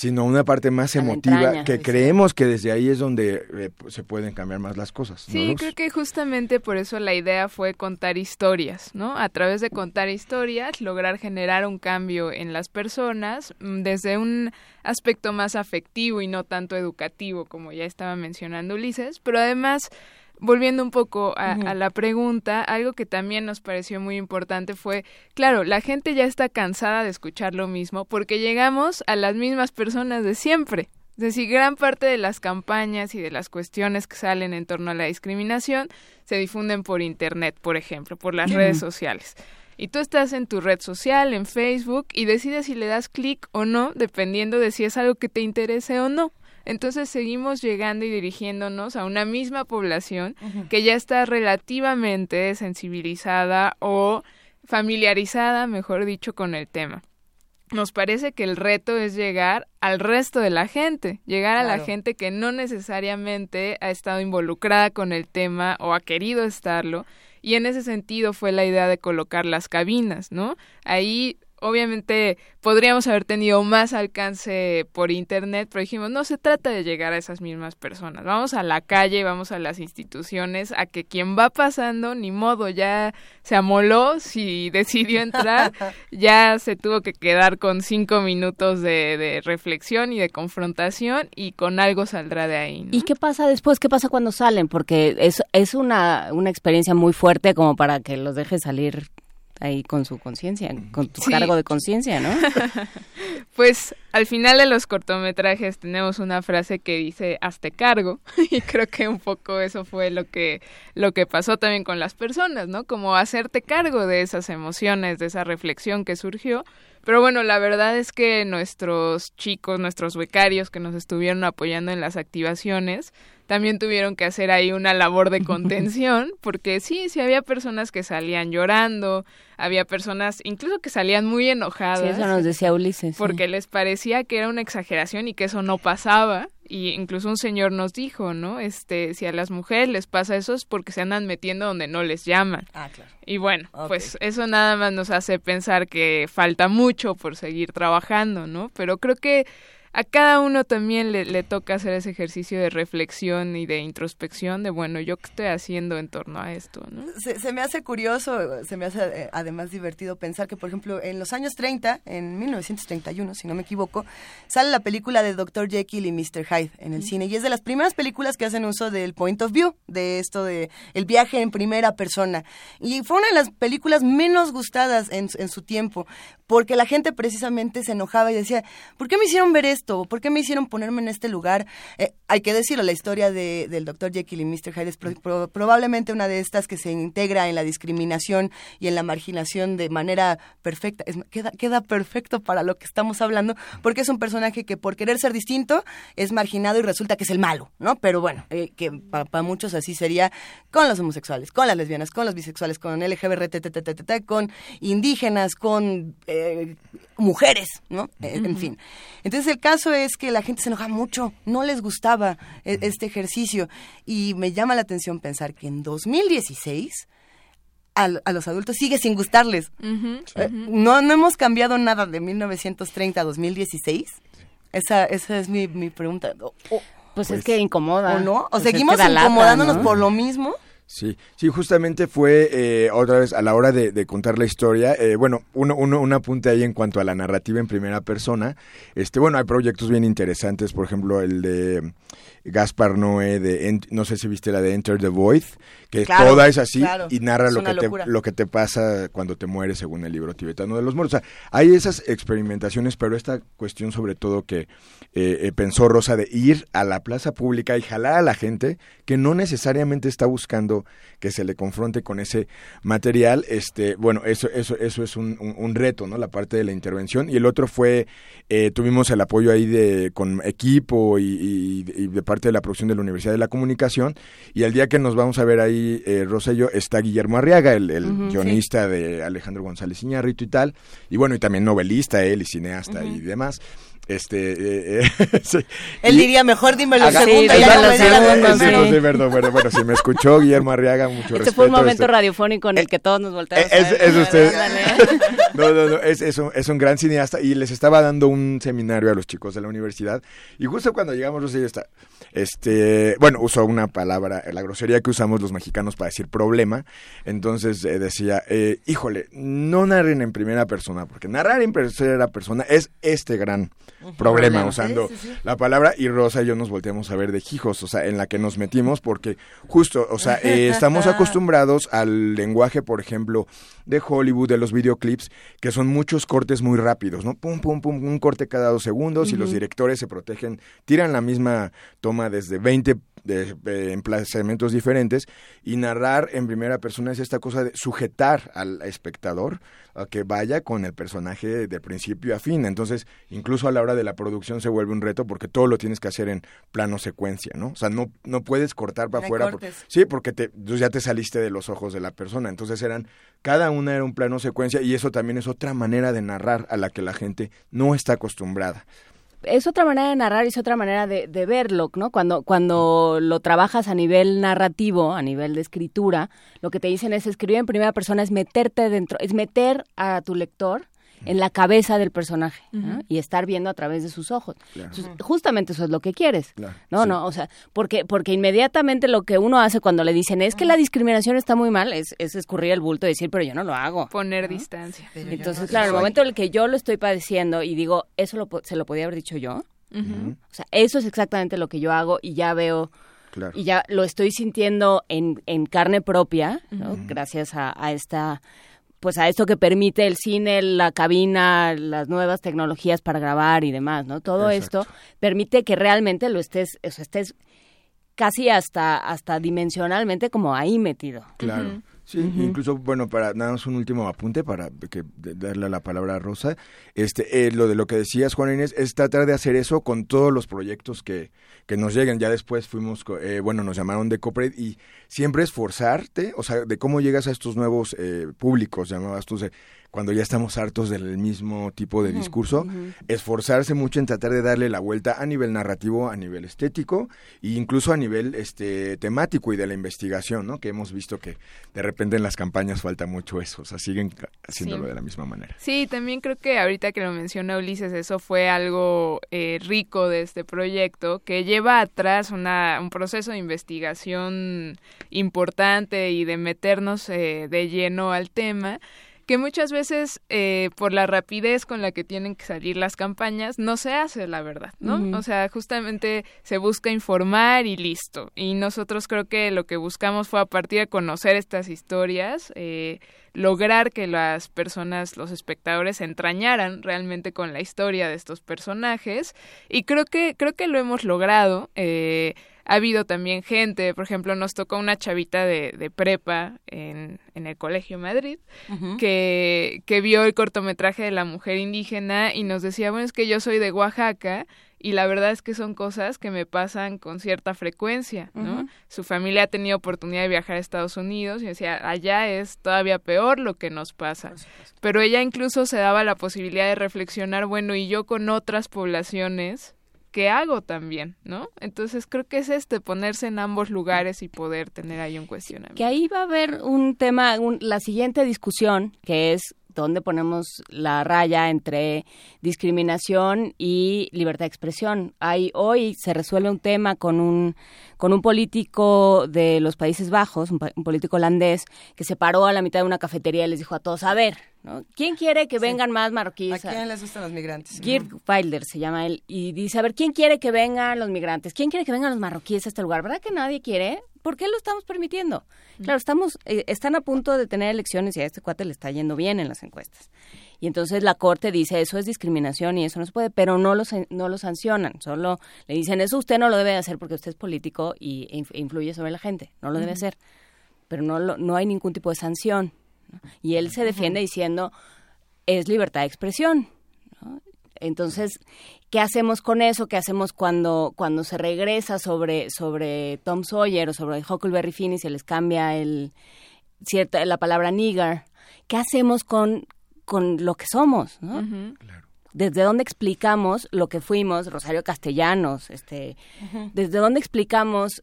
sino una parte más emotiva que creemos que desde ahí es donde eh, se pueden cambiar más las cosas. Sí, creo que justamente por eso la idea fue contar historias, ¿no? A través de contar historias, lograr generar un cambio en las personas mm, desde un aspecto más afectivo y no tanto educativo, como ya estaba mencionando Ulises, pero además volviendo un poco a, la pregunta, algo que también nos pareció muy importante fue, claro, la gente ya está cansada de escuchar lo mismo porque llegamos a las mismas personas de siempre. Es decir, gran parte de las campañas y de las cuestiones que salen en torno a la discriminación se difunden por Internet, por ejemplo, por las redes sociales. Y tú estás en tu red social, en Facebook, y decides si le das clic o no, dependiendo de si es algo que te interese o no. Entonces seguimos llegando y dirigiéndonos a una misma población que ya está relativamente sensibilizada o familiarizada, mejor dicho, con el tema. Nos parece que el reto es llegar al resto de la gente, llegar a la gente que no necesariamente ha estado involucrada con el tema o ha querido estarlo, y en ese sentido fue la idea de colocar las cabinas, ¿no? Ahí obviamente podríamos haber tenido más alcance por internet, pero dijimos, no se trata de llegar a esas mismas personas, vamos a la calle, vamos a las instituciones, a que quien va pasando, ni modo, ya se amoló, si decidió entrar, ya se tuvo que quedar con cinco minutos de, reflexión y de confrontación y con algo saldrá de ahí. ¿Y qué pasa después? ¿Qué pasa cuando salen? Porque es, es una, una experiencia muy fuerte como para que los deje salir ahí con su conciencia, con tu cargo de conciencia, ¿no? pues al final de los cortometrajes tenemos una frase que dice hazte cargo y creo que un poco eso fue lo que lo que pasó también con las personas, ¿no? Como hacerte cargo de esas emociones, de esa reflexión que surgió. Pero bueno, la verdad es que nuestros chicos, nuestros becarios que nos estuvieron apoyando en las activaciones, también tuvieron que hacer ahí una labor de contención, porque sí, sí había personas que salían llorando, había personas incluso que salían muy enojadas. Sí, eso nos decía Ulises. Porque les parecía que era una exageración y que eso no pasaba. Y incluso un señor nos dijo, ¿no? Este, si a las mujeres les pasa eso es porque se andan metiendo donde no les llaman. Ah, claro. Y bueno, pues eso nada más nos hace pensar que falta mucho por seguir trabajando, ¿no? Pero creo que a cada uno también le, toca hacer ese ejercicio de reflexión y de introspección de, bueno, ¿yo qué estoy haciendo en torno a esto? ¿no? Se, me hace curioso, se me hace eh, además divertido pensar que, por ejemplo, en los años 30, en 1931, si no me equivoco, sale la película de Dr. Jekyll y Mr. Hyde en el cine y es de las primeras películas que hacen uso del point of view, de esto de el viaje en primera persona. Y fue una de las películas menos gustadas en, en su tiempo, porque la gente precisamente se enojaba y decía, ¿por qué me hicieron ver esto? ¿Por qué me hicieron ponerme en este lugar? Eh, hay que decirlo, la historia de, del Dr. Jekyll y Mr. Hyde es probablemente una de estas que se integra en la discriminación y en la marginación de manera perfecta. Es, queda, queda perfecto para lo que estamos hablando, porque es un personaje que por querer ser distinto es marginado y resulta que es el malo, ¿no? Pero bueno, eh, que para muchos así sería con los homosexuales, con las lesbianas, con los bisexuales, con LGBT, con indígenas, con... Eh, mujeres, ¿no? En fin. Entonces el caso es que la gente se enoja mucho, no les gustaba e, este ejercicio y me llama la atención pensar que en 2016 a, a los adultos sigue sin gustarles. Eh, no, no hemos cambiado nada de 1930 a 2016. Esa, esa es mi, mi pregunta. pues, es que incomoda. ¿O no? ¿O pues seguimos incomodándonos por lo mismo? Sí, sí, justamente fue eh, otra vez a la hora de, contar la historia. Eh, bueno, uno, uno, un apunte ahí en cuanto a la narrativa en primera persona. Este, bueno, hay proyectos bien interesantes, por ejemplo, el de Gaspar Noé de no sé si viste la de Enter the Void, que toda es así y narra lo que te lo que te pasa cuando te mueres según el libro tibetano de los muertos. O sea, hay esas experimentaciones, pero esta cuestión sobre todo que eh, eh, pensó Rosa de ir a la plaza pública y jalar a la gente que no necesariamente está buscando que se le confronte con ese material, este, bueno, eso eso eso es un, un, reto, ¿no? La parte de la intervención y el otro fue eh, tuvimos el apoyo ahí de con equipo y, y de parte de la producción de la Universidad de la Comunicación. Y el día que nos vamos a ver ahí, eh, Rosa y yo, está Guillermo Arriaga, el, guionista de Alejandro González Iñárritu y tal. Y bueno, y también novelista él y cineasta y demás. Este, eh, Él diría, mejor dime lo segundo. Sí, sí, perdón, bueno, bueno, si me escuchó Guillermo Arriaga, mucho este respeto. fue un momento radiofónico en el que todos nos volteamos es, es usted. no, no, no, es, es, un, es un gran cineasta y les estaba dando un seminario a los chicos de la universidad y justo cuando llegamos, Rosy está, este, bueno, usó una palabra, la grosería que usamos los mexicanos para decir problema, entonces eh, decía, eh, híjole, no narren en primera persona, porque narrar en tercera persona es este gran problema, usando la palabra, y Rosa y yo nos volteamos a ver de hijos, o sea, en la que nos metimos, porque justo, o sea, eh, estamos acostumbrados al lenguaje, por ejemplo, de Hollywood, de los videoclips, que son muchos cortes muy rápidos, ¿no? Pum, pum, pum, un corte cada dos segundos, y los directores se protegen, tiran la misma toma desde 20 de, emplazamientos diferentes y narrar en primera persona es esta cosa de sujetar al espectador a que vaya con el personaje de principio a fin. Entonces, incluso a la hora de la producción se vuelve un reto porque todo lo tienes que hacer en plano secuencia, ¿no? O sea, no, no puedes cortar para afuera. sí, porque te, ya te saliste de los ojos de la persona. Entonces eran, cada una era un plano secuencia y eso también es otra manera de narrar a la que la gente no está acostumbrada es otra manera de narrar y es otra manera de, verlo, ¿no? Cuando, cuando lo trabajas a nivel narrativo, a nivel de escritura, lo que te dicen es escribir en primera persona, es meterte dentro, es meter a tu lector en la cabeza del personaje y estar viendo a través de sus ojos. justamente eso es lo que quieres. no, no, o sea, porque porque inmediatamente lo que uno hace cuando le dicen es que la discriminación está muy mal, es, es escurrir el bulto y decir, pero yo no lo hago. Poner distancia. Entonces, claro, el momento en el que yo lo estoy padeciendo y digo, eso lo, se lo podía haber dicho yo. O sea, eso es exactamente lo que yo hago y ya veo Y ya lo estoy sintiendo en, en carne propia, gracias a, a, esta pues a esto que permite el cine, la cabina, las nuevas tecnologías para grabar y demás, ¿no? Todo esto permite que realmente lo estés, o estés casi hasta hasta dimensionalmente como ahí metido. Claro. Sí, incluso, bueno, para nada más un último apunte para que, darle la palabra a Rosa. Este, eh, lo de lo que decías, Juan Inés, es tratar de hacer eso con todos los proyectos que, que nos lleguen. Ya después fuimos, eh, bueno, nos llamaron de Copred y siempre esforzarte, o sea, de cómo llegas a estos nuevos eh, públicos, llamabas tú, cuando ya estamos hartos del mismo tipo de discurso, esforzarse mucho en tratar de darle la vuelta a nivel narrativo, a nivel estético e incluso a nivel este temático y de la investigación, ¿no? Que hemos visto que de repente en las campañas falta mucho eso, o sea, siguen haciéndolo de la misma manera. Sí, también creo que ahorita que lo menciona Ulises, eso fue algo eh, rico de este proyecto que lleva atrás una, un proceso de investigación importante y de meternos eh, de lleno al tema que muchas veces eh, por la rapidez con la que tienen que salir las campañas no se hace la verdad, ¿no? O sea, justamente se busca informar y listo. Y nosotros creo que lo que buscamos fue a partir de conocer estas historias, eh, lograr que las personas, los espectadores, se entrañaran realmente con la historia de estos personajes. Y creo que creo que lo hemos logrado. Eh, ha habido también gente, por ejemplo, nos tocó una chavita de, de prepa en, en, el Colegio Madrid, que, que vio el cortometraje de la mujer indígena y nos decía, bueno, es que yo soy de Oaxaca y la verdad es que son cosas que me pasan con cierta frecuencia, ¿no? Su familia ha tenido oportunidad de viajar a Estados Unidos y decía, allá es todavía peor lo que nos pasa. Pero ella incluso se daba la posibilidad de reflexionar, bueno, y yo con otras poblaciones ¿qué hago también, ¿no? Entonces creo que es este, ponerse en ambos lugares y poder tener ahí un cuestionamiento. Que ahí va a haber un tema, la siguiente discusión, que es dónde ponemos la raya entre discriminación y libertad de expresión. Hay, hoy se resuelve un tema con un, con un político de los Países Bajos, un, político holandés, que se paró a la mitad de una cafetería y les dijo a todos, a ver, ¿no? ¿quién quiere que vengan más marroquíes? ¿A quién les gustan los migrantes? Geert Wilder se llama él, y dice, a ver, ¿quién quiere que vengan los migrantes? ¿Quién quiere que vengan los marroquíes a este lugar? ¿Verdad que nadie quiere? ¿Por qué lo estamos permitiendo? Claro, estamos, eh, están a punto de tener elecciones y a este cuate le está yendo bien en las encuestas. Y entonces la corte dice eso es discriminación y eso no se puede, pero no lo, no lo sancionan, solo le dicen eso usted no lo debe hacer porque usted es político y e influye sobre la gente, no lo debe hacer. Pero no, no hay ningún tipo de sanción. Y él se defiende diciendo es libertad de expresión. Entonces, ¿qué hacemos con eso? ¿Qué hacemos cuando, cuando se regresa sobre, sobre Tom Sawyer o sobre Huckleberry Finn y se les cambia el, cierta, la palabra nigger? ¿Qué hacemos con, con lo que somos? ¿no? desde dónde explicamos lo que fuimos, Rosario Castellanos, este, desde dónde explicamos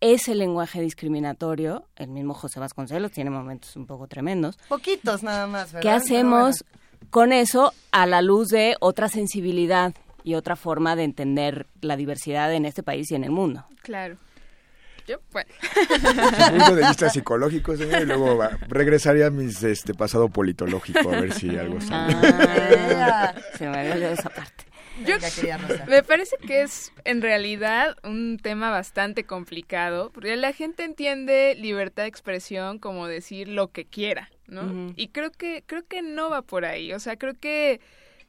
ese lenguaje discriminatorio, el mismo José Vasconcelos tiene momentos un poco tremendos. Poquitos nada más, ¿verdad? ¿Qué hacemos con eso a la luz de otra sensibilidad y otra forma de entender la diversidad en este país y en el mundo? Claro. Yo, bueno. punto de vista psicológico, señor, y luego va, regresaría a mi este, pasado politológico a ver si algo sale. Ah, se me había olvidado esa parte. Yo, me parece que es en realidad un tema bastante complicado, porque la gente entiende libertad de expresión como decir lo que quiera, ¿no? Y creo que creo que no va por ahí, o sea, creo que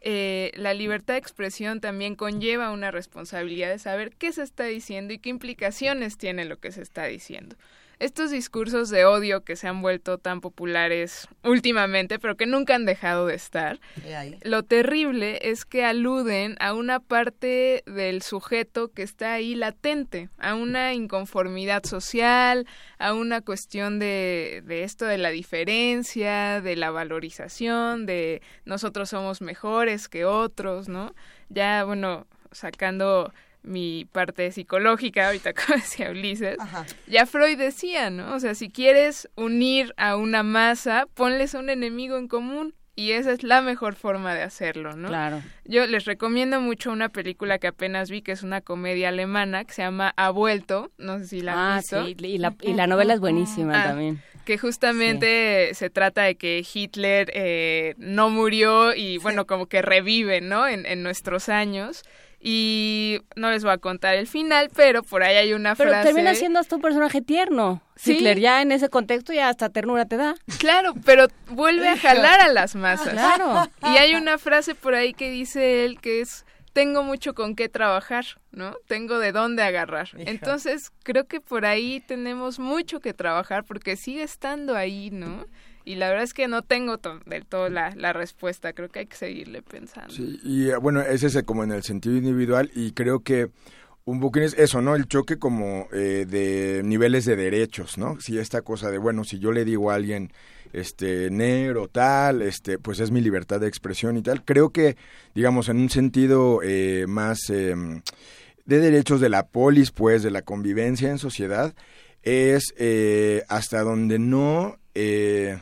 eh, la libertad de expresión también conlleva una responsabilidad de saber qué se está diciendo y qué implicaciones tiene lo que se está diciendo estos discursos de odio que se han vuelto tan populares últimamente, pero que nunca han dejado de estar, lo terrible es que aluden a una parte del sujeto que está ahí latente, a una inconformidad social, a una cuestión de, de esto de la diferencia, de la valorización, de nosotros somos mejores que otros, ¿no? Ya, bueno, sacando mi parte psicológica, ahorita como decía Ulises, ya Freud decía, ¿no? O sea, si quieres unir a una masa, ponles un enemigo en común. Y esa es la mejor forma de hacerlo, ¿no? Claro. Yo les recomiendo mucho una película que apenas vi, que es una comedia alemana, que se llama Ha vuelto, no sé si la han ah, visto. Sí, y la, y la novela es buenísima Ah, también. Que justamente se trata de que Hitler eh, no murió y, bueno, como que revive, ¿no? En, en nuestros años. Y no les voy a contar el final, pero por ahí hay una Pero frase. termina siendo hasta un personaje tierno. Sí. Hitler ya en ese contexto ya hasta ternura te da. Claro, pero vuelve a jalar a las masas. Claro. Y hay una frase por ahí que dice él que es tengo mucho con qué trabajar, ¿no? Tengo de dónde agarrar. Entonces, creo que por ahí tenemos mucho que trabajar porque sigue estando ahí, ¿no? Y la verdad es que no tengo to- del todo la, la respuesta, creo que hay que seguirle pensando. Sí, y eh, bueno, ese es como en el sentido individual y creo que un poco es eso, ¿no? El choque como eh, de niveles de derechos, ¿no? Si esta cosa de, bueno, si yo le digo a alguien, este, negro, tal, este, pues es mi libertad de expresión y tal. Creo que, digamos, en un sentido eh, más eh, de derechos de la polis, pues, de la convivencia en sociedad, es eh, hasta donde no... Eh,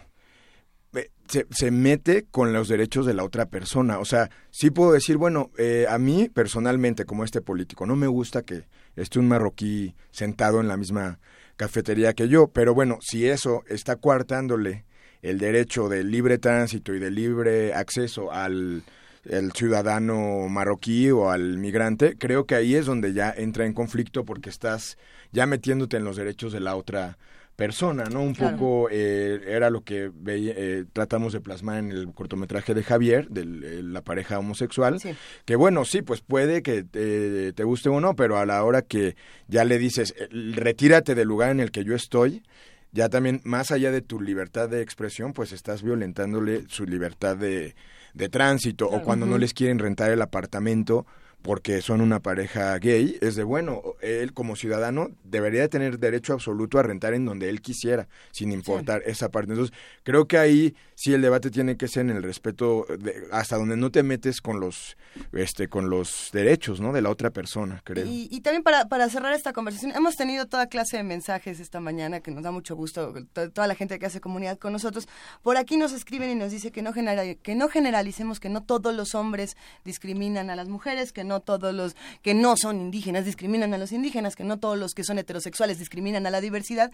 se, se, mete con los derechos de la otra persona. O sea, sí puedo decir, bueno, eh, a mí personalmente, como este político, no me gusta que esté un marroquí sentado en la misma cafetería que yo, pero bueno, si eso está coartándole el derecho del libre tránsito y del libre acceso al ciudadano marroquí o al migrante, creo que ahí es donde ya entra en conflicto porque estás ya metiéndote en los derechos de la otra persona, ¿no? Un Claro. poco eh, era lo que veía- eh, tratamos de plasmar en el cortometraje de Javier, de la pareja homosexual, que bueno, sí, pues puede que te, te guste o no, pero a la hora que ya le dices, eh, retírate del lugar en el que yo estoy, ya también, más allá de tu libertad de expresión, pues estás violentándole su libertad de, de tránsito, o cuando no les quieren rentar el apartamento porque son una pareja gay, es de bueno, él como ciudadano debería tener derecho absoluto a rentar en donde él quisiera, sin importar esa parte. Entonces, creo que ahí sí el debate tiene que ser en el respeto de- hasta donde no te metes con los este con los derechos, ¿no? de la otra persona, creo. Y, y también para, para cerrar esta conversación, hemos tenido toda clase de mensajes esta mañana que nos da mucho gusto, to- toda la gente que hace comunidad con nosotros. Por aquí nos escriben y nos dice que no, genera- que no generalicemos, que no todos los hombres discriminan a las mujeres, que no todos los que no son indígenas discriminan a los indígenas, que no todos los que son heterosexuales discriminan a la diversidad.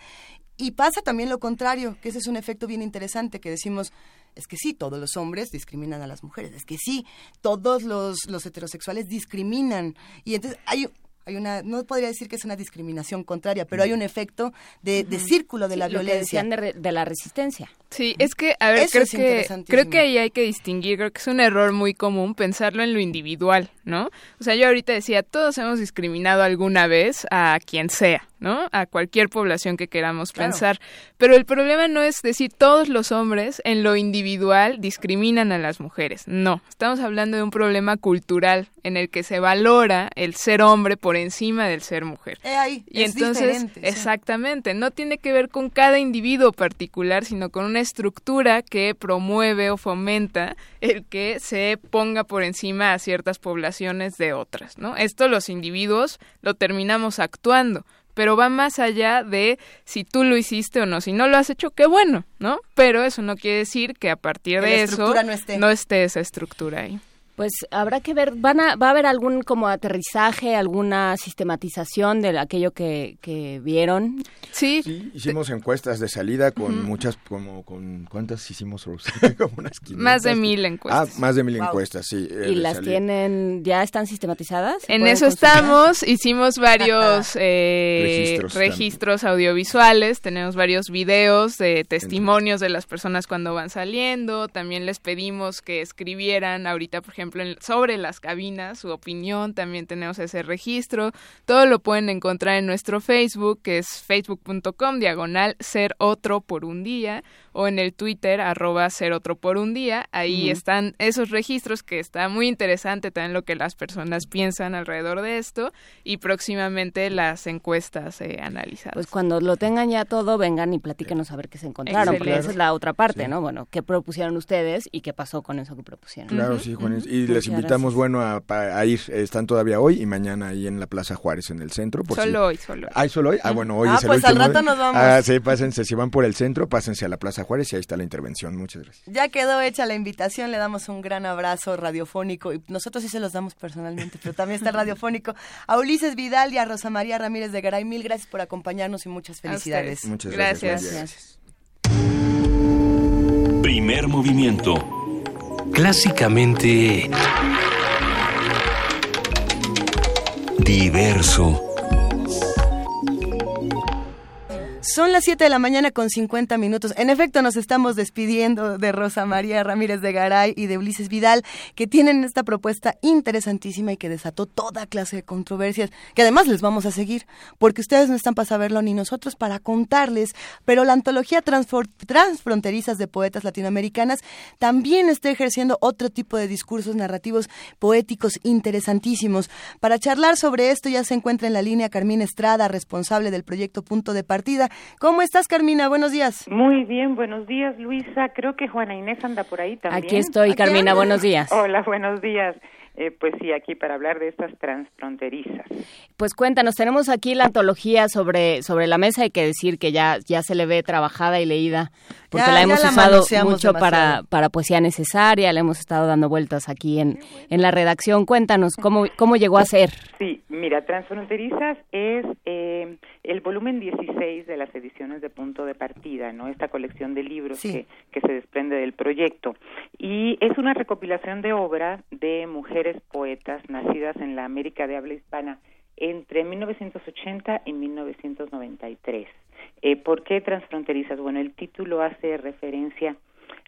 Y pasa también lo contrario, que ese es un efecto bien interesante, que decimos, es que sí, todos los hombres discriminan a las mujeres, es que sí, todos los, los heterosexuales discriminan. Y entonces hay, hay una, no podría decir que es una discriminación contraria, pero hay un efecto de, de círculo de la lo que violencia. decían de, re- de la resistencia. Sí, es que, a ver, Eso creo es que, creo que ahí hay que distinguir, creo que es un error muy común pensarlo en lo individual, ¿no? O sea, yo ahorita decía, todos hemos discriminado alguna vez a quien sea, ¿no? A cualquier población que queramos Claro. pensar. Pero el problema no es decir todos los hombres en lo individual discriminan a las mujeres. No, estamos hablando de un problema cultural en el que se valora el ser hombre por encima del ser mujer. ahí, y entonces, exactamente, no tiene que ver con cada individuo particular, sino con una estructura que promueve o fomenta el que se ponga por encima a ciertas poblaciones de otras, ¿no? Esto los individuos lo terminamos actuando, pero va más allá de si tú lo hiciste o no. Si no lo has hecho, qué bueno, ¿no? Pero eso no quiere decir que a partir de eso no esté esa estructura ahí. Pues habrá que ver, van a, va a haber algún como aterrizaje, alguna sistematización de aquello que, que vieron. Sí. hicimos encuestas de salida con muchas, como con cuántas hicimos, como unas Más de mil encuestas. Ah, más de mil encuestas, sí. Eh, ¿Y las tienen, ya están sistematizadas? En eso estamos, hicimos varios eh, registros, audiovisuales, tenemos varios videos de testimonios de las personas cuando van saliendo, también les pedimos que escribieran ahorita, por ejemplo, sobre las cabinas, su opinión, también tenemos ese registro. Todo lo pueden encontrar en nuestro Facebook, que es facebook.com diagonal ser otro por un día, o en el Twitter arroba ser otro por un día. Ahí están esos registros que está muy interesante también lo que las personas piensan alrededor de esto y próximamente las encuestas eh, analizadas. Pues cuando lo tengan ya todo, vengan y platíquenos a ver qué se encontraron, porque esa es la otra parte, ¿no? Bueno, qué propusieron ustedes y qué pasó con eso que propusieron. Claro, sí, Juan y les invitamos, bueno, a, ir. Están todavía hoy y mañana ahí en la Plaza Juárez, en el centro. solo hoy, solo hoy. ¿Ah, solo hoy? Ah, bueno, hoy ah, es el pues al rato nos vamos. Ah, sí, pásense. Si van por el centro, pásense a la Plaza Juárez y ahí está la intervención. Muchas gracias. Ya quedó hecha la invitación. Le damos un gran abrazo radiofónico. Y nosotros sí se los damos personalmente, pero también está radiofónico. A Ulises Vidal y a Rosa María Ramírez de Garay, mil gracias por acompañarnos y muchas felicidades. Muchas gracias. gracias. Primer movimiento clásicamente diverso. Son las 7 de la mañana con 50 minutos. En efecto, nos estamos despidiendo de Rosa María Ramírez de Garay y de Ulises Vidal, que tienen esta propuesta interesantísima y que desató toda clase de controversias, que además les vamos a seguir, porque ustedes no están para saberlo ni nosotros para contarles, pero la antología transfronterizas de poetas latinoamericanas también está ejerciendo otro tipo de discursos narrativos poéticos interesantísimos. Para charlar sobre esto ya se encuentra en la línea Carmina Estrada, responsable del proyecto Punto de Partida. ¿Cómo estás, Carmina? Buenos días. Muy bien, buenos días, Luisa. Creo que Juana Inés anda por ahí también. Aquí estoy, Carmina. Buenos días. Hola, buenos días. Eh, pues sí, aquí para hablar de estas transfronterizas. Pues cuéntanos, tenemos aquí la antología sobre, sobre la mesa, hay que decir que ya, ya se le ve trabajada y leída, porque la hemos usado mucho para, para poesía necesaria, le hemos estado dando vueltas aquí en, en la redacción. Cuéntanos, ¿cómo, ¿cómo llegó a ser? Sí, mira, Transfronterizas es eh, el volumen 16 de las ediciones de Punto de Partida, ¿no? Esta colección de libros que, que se desprende del proyecto. Y es una recopilación de obras de mujeres poetas nacidas en la América de habla hispana entre 1980 y 1993. Eh, ¿Por qué transfronterizas? Bueno, el título hace referencia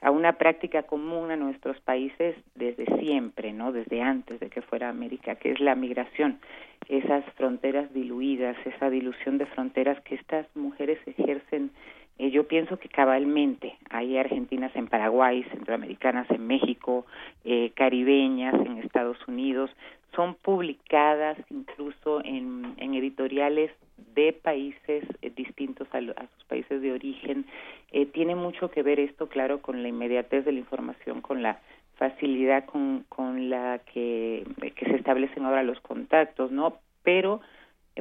a una práctica común a nuestros países desde siempre, ¿no? Desde antes de que fuera América, que es la migración, esas fronteras diluidas, esa dilución de fronteras que estas mujeres ejercen eh, yo pienso que cabalmente hay argentinas en Paraguay, centroamericanas en México, eh, caribeñas en Estados Unidos, son publicadas incluso en, editoriales de países eh, distintos a, sus países de origen. tiene mucho que ver esto, claro, con la inmediatez de la información, con la facilidad con, con la que, que se establecen ahora los contactos, ¿no? Pero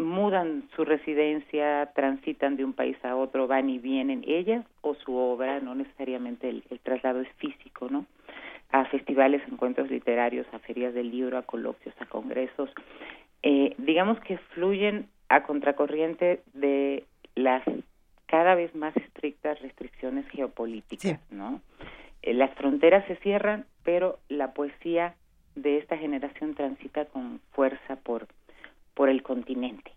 mudan su residencia, transitan de un país a otro, van y vienen ellas o su obra, no necesariamente el, traslado es físico, ¿no? A festivales, encuentros literarios, a ferias del libro, a coloquios, a congresos. Eh, digamos que fluyen a contracorriente de las cada vez más estrictas restricciones geopolíticas, ¿no? Eh, las fronteras se cierran, pero la poesía de esta generación transita con fuerza por por el continente.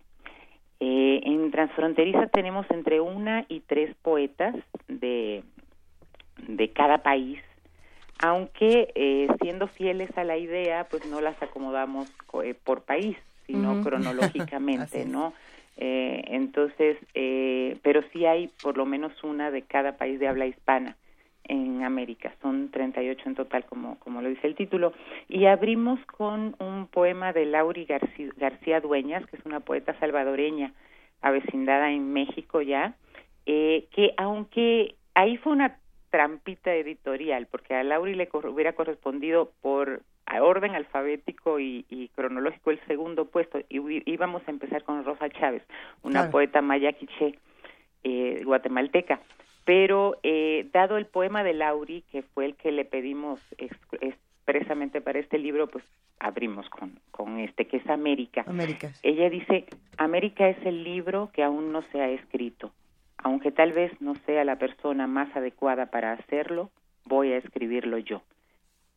Eh, en Transfronteriza tenemos entre una y tres poetas de, de cada país, aunque eh, siendo fieles a la idea, pues no las acomodamos eh, por país, sino cronológicamente, ¿no? entonces, pero sí hay por lo menos una de cada país de habla hispana en América. Son 38 en total, como, como lo dice el título. Y abrimos con un poema de Lauri García, Dueñas, que es una poeta salvadoreña avecindada en México ya, eh, que aunque ahí fue una trampita editorial, porque a Lauri le hubiera correspondido por orden alfabético y, cronológico el segundo puesto, y íbamos a empezar con Rosa Chávez, una poeta maya quiché eh, guatemalteca. Pero eh, dado el poema de Lauri, que fue el que le pedimos expresamente para este libro, pues abrimos con, con este, que es América. América. Ella dice, América es el libro que aún no se ha escrito. Aunque tal vez no sea la persona más adecuada para hacerlo, voy a escribirlo yo.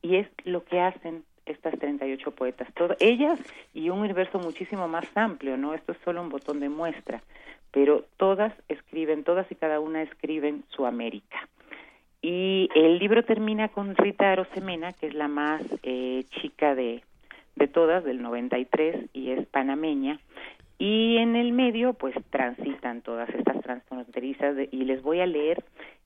Y es lo que hacen estas 38 poetas, todas ellas y un universo muchísimo más amplio, ¿no? Esto es solo un botón de muestra pero todas escriben, todas y cada una escriben su América. Y el libro termina con Rita Arosemena, que es la más eh, chica de, de todas, del 93, y es panameña. Y en el medio, pues transitan todas estas transfronterizas, y les voy a leer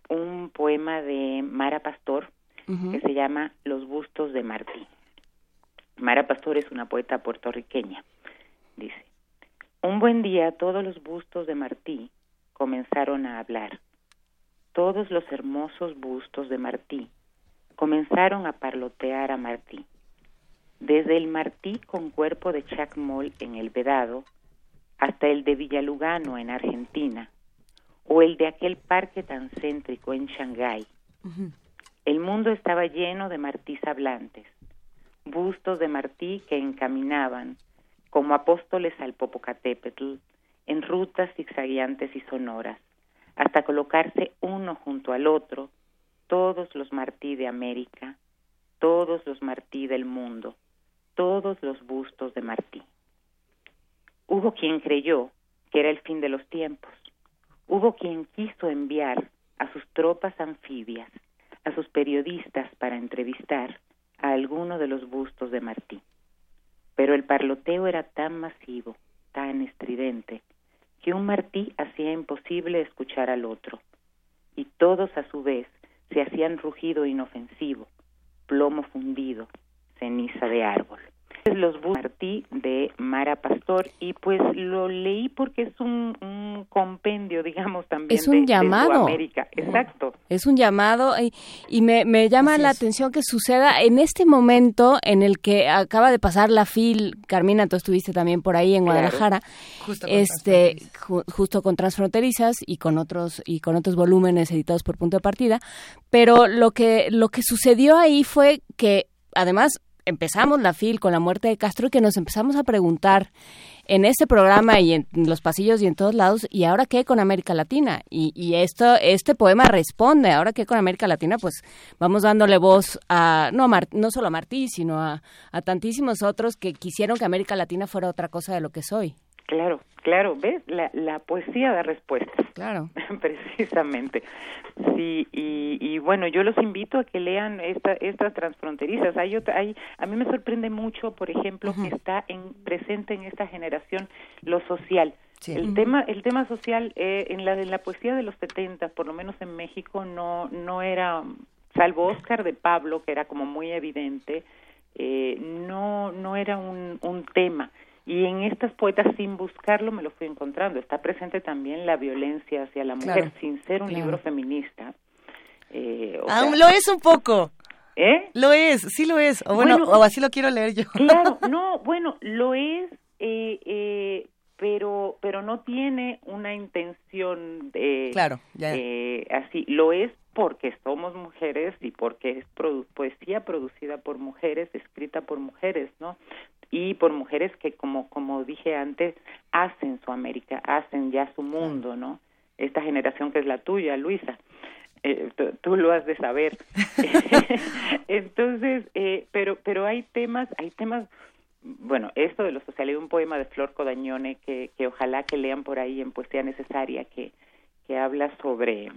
un poema de Mara Pastor, que se llama Los bustos de Martí. Mara Pastor es una poeta puertorriqueña. Dice, un buen día todos los bustos de Martí comenzaron a hablar. Todos los hermosos bustos de Martí comenzaron a parlotear a Martí. Desde el Martí con cuerpo de Chacmol en el Vedado hasta el de Villalugano en Argentina o el de aquel parque tan céntrico en Shanghái. El mundo estaba lleno de Martís hablantes, bustos de Martí que encaminaban como apóstoles al Popocatépetl, en rutas zigzagueantes y sonoras, hasta colocarse uno junto al otro, todos los Martí de América, todos los Martí del mundo, todos los bustos de Martí. Hubo quien creyó que era el fin de los tiempos. Hubo quien quiso enviar a sus tropas anfibias, a sus periodistas para entrevistar a alguno de los bustos de Martí. Pero el parloteo era tan masivo, tan estridente, que un martí hacía imposible escuchar al otro, y todos a su vez se hacían rugido inofensivo, plomo fundido, ceniza de árbol los Martí de Mara Pastor y pues lo leí porque es un, compendio, digamos, también es un llamado. América. Exacto. Es un llamado y, me, llama la atención que suceda en este momento en el que acaba de pasar la FIL, Carmina, tú estuviste también por ahí en Guadalajara, justo con este justo con Transfronterizas y con otros y con otros volúmenes editados por Punto de Partida, pero lo que lo que sucedió ahí fue que además empezamos la FIL con la muerte de Castro y que nos empezamos a preguntar en este programa y en los pasillos y en todos lados, ¿y ahora qué con América Latina? Y, esto, este poema responde, ¿ahora qué con América Latina? Pues vamos dándole voz a, no, no solo a Martí, sino a, a tantísimos otros que quisieron que América Latina fuera otra cosa de lo que soy. Claro, claro, ¿ves? La, la poesía da respuestas. Claro. Precisamente. Sí, y, bueno, yo los invito a que lean esta, estas transfronterizas. Hay otra, hay, a mí me sorprende mucho, por ejemplo, que está en, presente en esta generación lo social. El tema, el tema social eh, en la en la poesía de los 70, por lo menos en México, no no era, salvo Oscar de Pablo, que era como muy evidente, eh, no no era un, un tema y en estas poetas, sin buscarlo, me lo fui encontrando. Está presente también la violencia hacia la mujer, sin ser un libro feminista. Eh, lo es un poco. ¿Eh? Lo es, sí lo es. O bueno, o así lo quiero leer yo. Claro, no, bueno, lo es, eh, eh, pero, pero no tiene una intención de... Claro, ya. Eh, así, lo es porque somos mujeres y porque es poesía producida por mujeres, escrita por mujeres, ¿no? Y por mujeres que como como dije antes hacen su América hacen ya su mundo no esta generación que es la tuya Luisa eh, tú, lo has de saber. Entonces eh, pero pero hay temas hay temas bueno esto de lo social hay un poema de Flor Codañone que que ojalá que lean por ahí en poesía necesaria que que habla sobre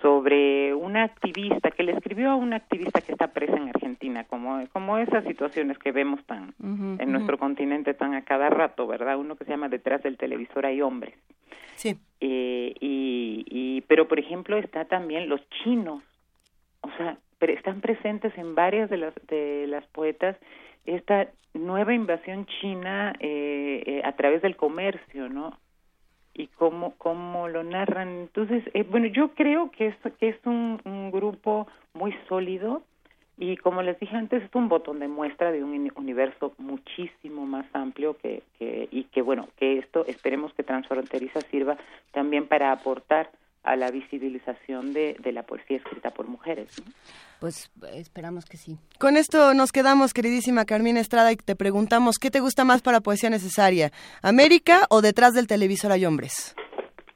sobre una activista que le escribió a una activista que está presa en Argentina, como, como esas situaciones que vemos tan en nuestro continente tan a cada rato, ¿verdad? Uno que se llama Detrás del televisor hay hombres. Sí. Eh, y, y, pero, por ejemplo, está también los chinos. sea, están presentes en varias de las de las poetas esta nueva invasión china eh, eh, a través del comercio, ¿no? Y cómo, cómo lo narran. Entonces, eh, bueno, yo creo que es, que es un, un grupo muy sólido y como les dije antes, es un botón de muestra de un universo muchísimo más amplio que, que y que, bueno, que esto esperemos que Transfronteriza sirva también para aportar a la visibilización de, de la poesía escrita por mujeres. Pues esperamos que sí. Con esto nos quedamos, queridísima Carmina Estrada, y te preguntamos, ¿qué te gusta más para Poesía Necesaria? ¿América o detrás del televisor hay hombres?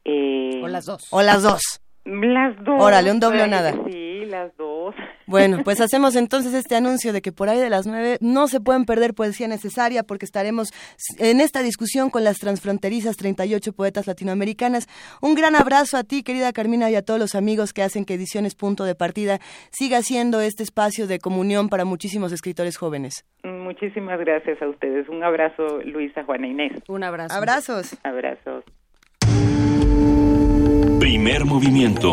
Eh, o las dos. O las dos. Las dos. Órale, un doble o nada. Sí, las dos. Bueno, pues hacemos entonces este anuncio de que por ahí de las nueve no se pueden perder poesía necesaria porque estaremos en esta discusión con las transfronterizas 38 poetas latinoamericanas. Un gran abrazo a ti, querida Carmina, y a todos los amigos que hacen que Ediciones Punto de Partida siga siendo este espacio de comunión para muchísimos escritores jóvenes. Muchísimas gracias a ustedes. Un abrazo, Luisa, Juana Inés. Un abrazo. Abrazos. Abrazos. Primer movimiento.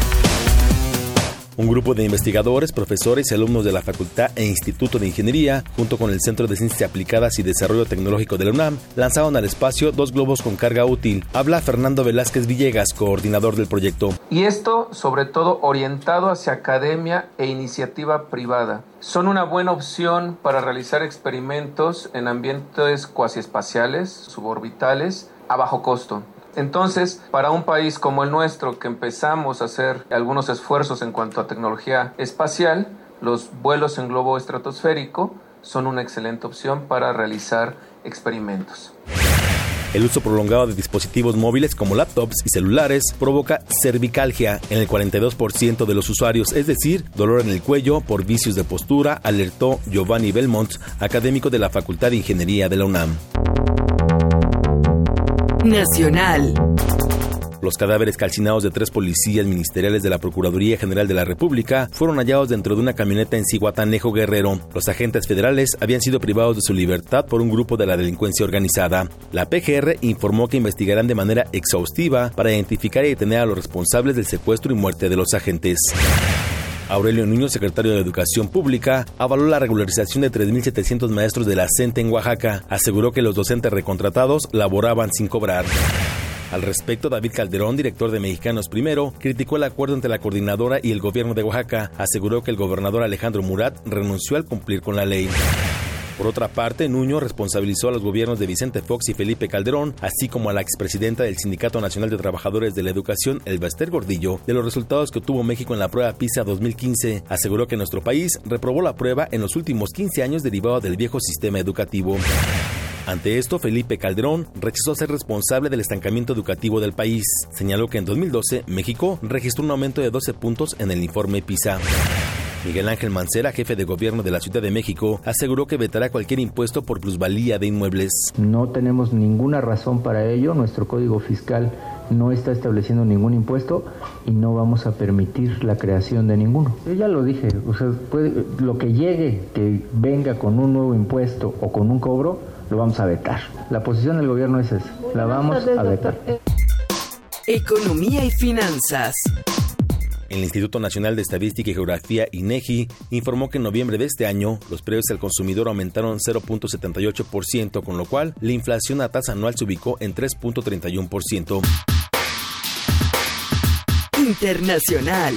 Un grupo de investigadores, profesores y alumnos de la Facultad e Instituto de Ingeniería, junto con el Centro de Ciencias Aplicadas y Desarrollo Tecnológico de la UNAM, lanzaron al espacio dos globos con carga útil. Habla Fernando Velázquez Villegas, coordinador del proyecto. Y esto, sobre todo, orientado hacia academia e iniciativa privada. Son una buena opción para realizar experimentos en ambientes cuasi espaciales, suborbitales, a bajo costo. Entonces, para un país como el nuestro, que empezamos a hacer algunos esfuerzos en cuanto a tecnología espacial, los vuelos en globo estratosférico son una excelente opción para realizar experimentos. El uso prolongado de dispositivos móviles como laptops y celulares provoca cervicalgia en el 42% de los usuarios, es decir, dolor en el cuello por vicios de postura, alertó Giovanni Belmont, académico de la Facultad de Ingeniería de la UNAM. Nacional. Los cadáveres calcinados de tres policías ministeriales de la Procuraduría General de la República fueron hallados dentro de una camioneta en Cihuatanejo Guerrero. Los agentes federales habían sido privados de su libertad por un grupo de la delincuencia organizada. La PGR informó que investigarán de manera exhaustiva para identificar y detener a los responsables del secuestro y muerte de los agentes. Aurelio Nuño, secretario de Educación Pública, avaló la regularización de 3.700 maestros de la CENTE en Oaxaca. Aseguró que los docentes recontratados laboraban sin cobrar. Al respecto, David Calderón, director de Mexicanos Primero, criticó el acuerdo entre la coordinadora y el gobierno de Oaxaca. Aseguró que el gobernador Alejandro Murat renunció al cumplir con la ley. Por otra parte, Nuño responsabilizó a los gobiernos de Vicente Fox y Felipe Calderón, así como a la expresidenta del Sindicato Nacional de Trabajadores de la Educación, Elbester Gordillo, de los resultados que obtuvo México en la prueba PISA 2015. Aseguró que nuestro país reprobó la prueba en los últimos 15 años derivado del viejo sistema educativo. Ante esto, Felipe Calderón rechazó ser responsable del estancamiento educativo del país. Señaló que en 2012 México registró un aumento de 12 puntos en el informe PISA. Miguel Ángel Mancera, jefe de gobierno de la Ciudad de México, aseguró que vetará cualquier impuesto por plusvalía de inmuebles. No tenemos ninguna razón para ello. Nuestro código fiscal no está estableciendo ningún impuesto y no vamos a permitir la creación de ninguno. Yo ya lo dije, o sea, puede, lo que llegue, que venga con un nuevo impuesto o con un cobro, lo vamos a vetar. La posición del gobierno es esa, la vamos a vetar. Economía y finanzas. El Instituto Nacional de Estadística y Geografía, INEGI, informó que en noviembre de este año los precios al consumidor aumentaron 0.78%, con lo cual la inflación a tasa anual se ubicó en 3.31%. Internacional.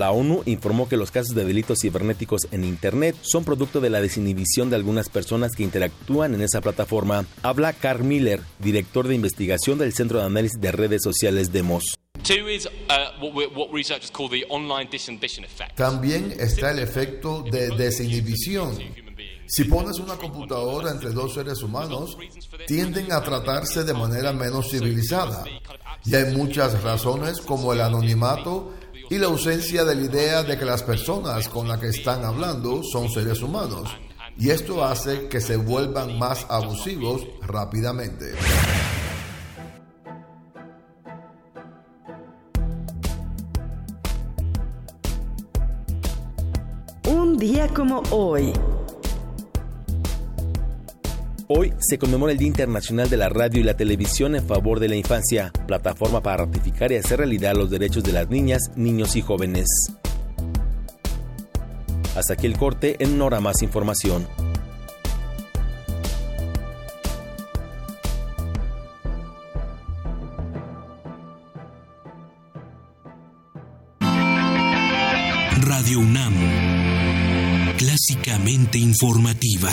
La ONU informó que los casos de delitos cibernéticos en Internet son producto de la desinhibición de algunas personas que interactúan en esa plataforma. Habla Carl Miller, director de investigación del Centro de Análisis de Redes Sociales Demos. También está el efecto de desinhibición. Si pones una computadora entre dos seres humanos, tienden a tratarse de manera menos civilizada. Y hay muchas razones como el anonimato y la ausencia de la idea de que las personas con las que están hablando son seres humanos. Y esto hace que se vuelvan más abusivos rápidamente. Un día como hoy. Hoy se conmemora el Día Internacional de la Radio y la Televisión en favor de la infancia, plataforma para ratificar y hacer realidad los derechos de las niñas, niños y jóvenes. Hasta aquí el corte, en una hora más información. Radio UNAM, clásicamente informativa.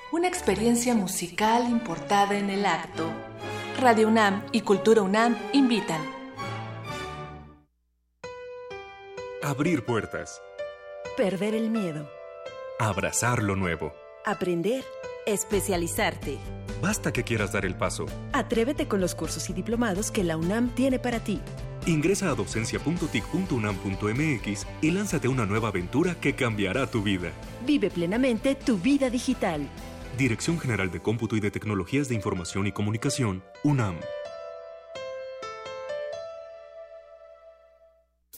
Una experiencia musical importada en el acto. Radio UNAM y Cultura UNAM invitan. Abrir puertas. Perder el miedo. Abrazar lo nuevo. Aprender. Especializarte. Basta que quieras dar el paso. Atrévete con los cursos y diplomados que la UNAM tiene para ti. Ingresa a docencia.tic.unam.mx y lánzate a una nueva aventura que cambiará tu vida. Vive plenamente tu vida digital. Dirección General de Cómputo y de Tecnologías de Información y Comunicación, UNAM.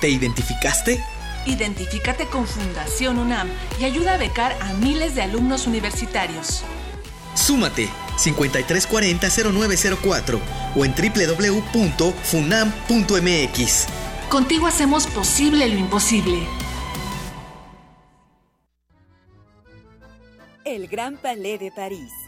¿Te identificaste? Identifícate con Fundación UNAM y ayuda a becar a miles de alumnos universitarios. Súmate 5340-0904 o en www.funam.mx. Contigo hacemos posible lo imposible. El Gran Palais de París,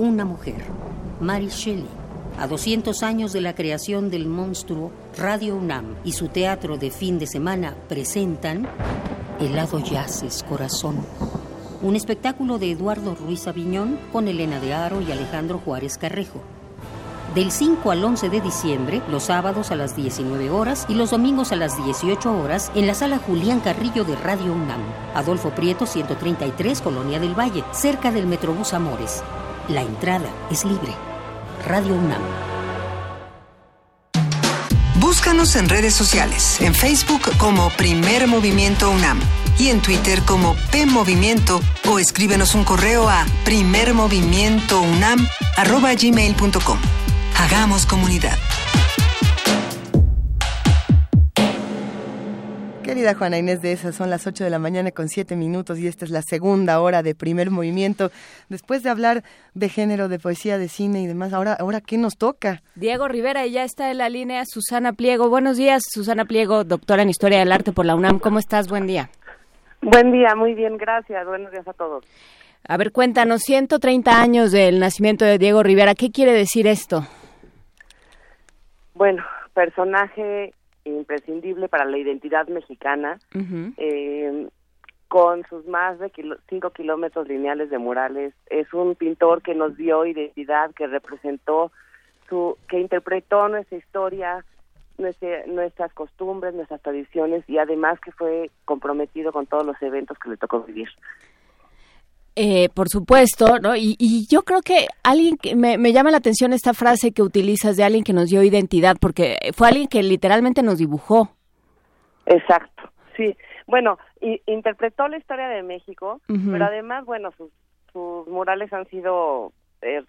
Una mujer, Mary Shelley. A 200 años de la creación del monstruo, Radio UNAM y su teatro de fin de semana presentan Helado Yaces, Corazón. Un espectáculo de Eduardo Ruiz Aviñón con Elena de Aro y Alejandro Juárez Carrejo. Del 5 al 11 de diciembre, los sábados a las 19 horas y los domingos a las 18 horas en la sala Julián Carrillo de Radio UNAM. Adolfo Prieto 133, Colonia del Valle, cerca del Metrobús Amores. La entrada es libre. Radio UNAM. Búscanos en redes sociales, en Facebook como Primer Movimiento UNAM y en Twitter como P Movimiento o escríbenos un correo a primermovimientounam@gmail.com. Hagamos comunidad. Querida Juana Inés de esas, son las 8 de la mañana con 7 minutos y esta es la segunda hora de primer movimiento. Después de hablar de género, de poesía, de cine y demás, ahora, ahora ¿qué nos toca? Diego Rivera y ya está en la línea Susana Pliego. Buenos días, Susana Pliego, doctora en Historia del Arte por la UNAM. ¿Cómo estás? Buen día. Buen día, muy bien, gracias. Buenos días a todos. A ver, cuéntanos, 130 años del nacimiento de Diego Rivera, ¿qué quiere decir esto? Bueno, personaje imprescindible para la identidad mexicana, eh, con sus más de 5 kilómetros lineales de murales. Es un pintor que nos dio identidad, que representó, su, que interpretó nuestra historia, nuestra, nuestras costumbres, nuestras tradiciones y además que fue comprometido con todos los eventos que le tocó vivir. Eh, por supuesto, ¿no? Y, yo creo que alguien que me, me, llama la atención esta frase que utilizas de alguien que nos dio identidad, porque fue alguien que literalmente nos dibujó. Exacto, sí. Bueno, y, interpretó la historia de México, pero además, bueno, sus, sus murales han sido eh,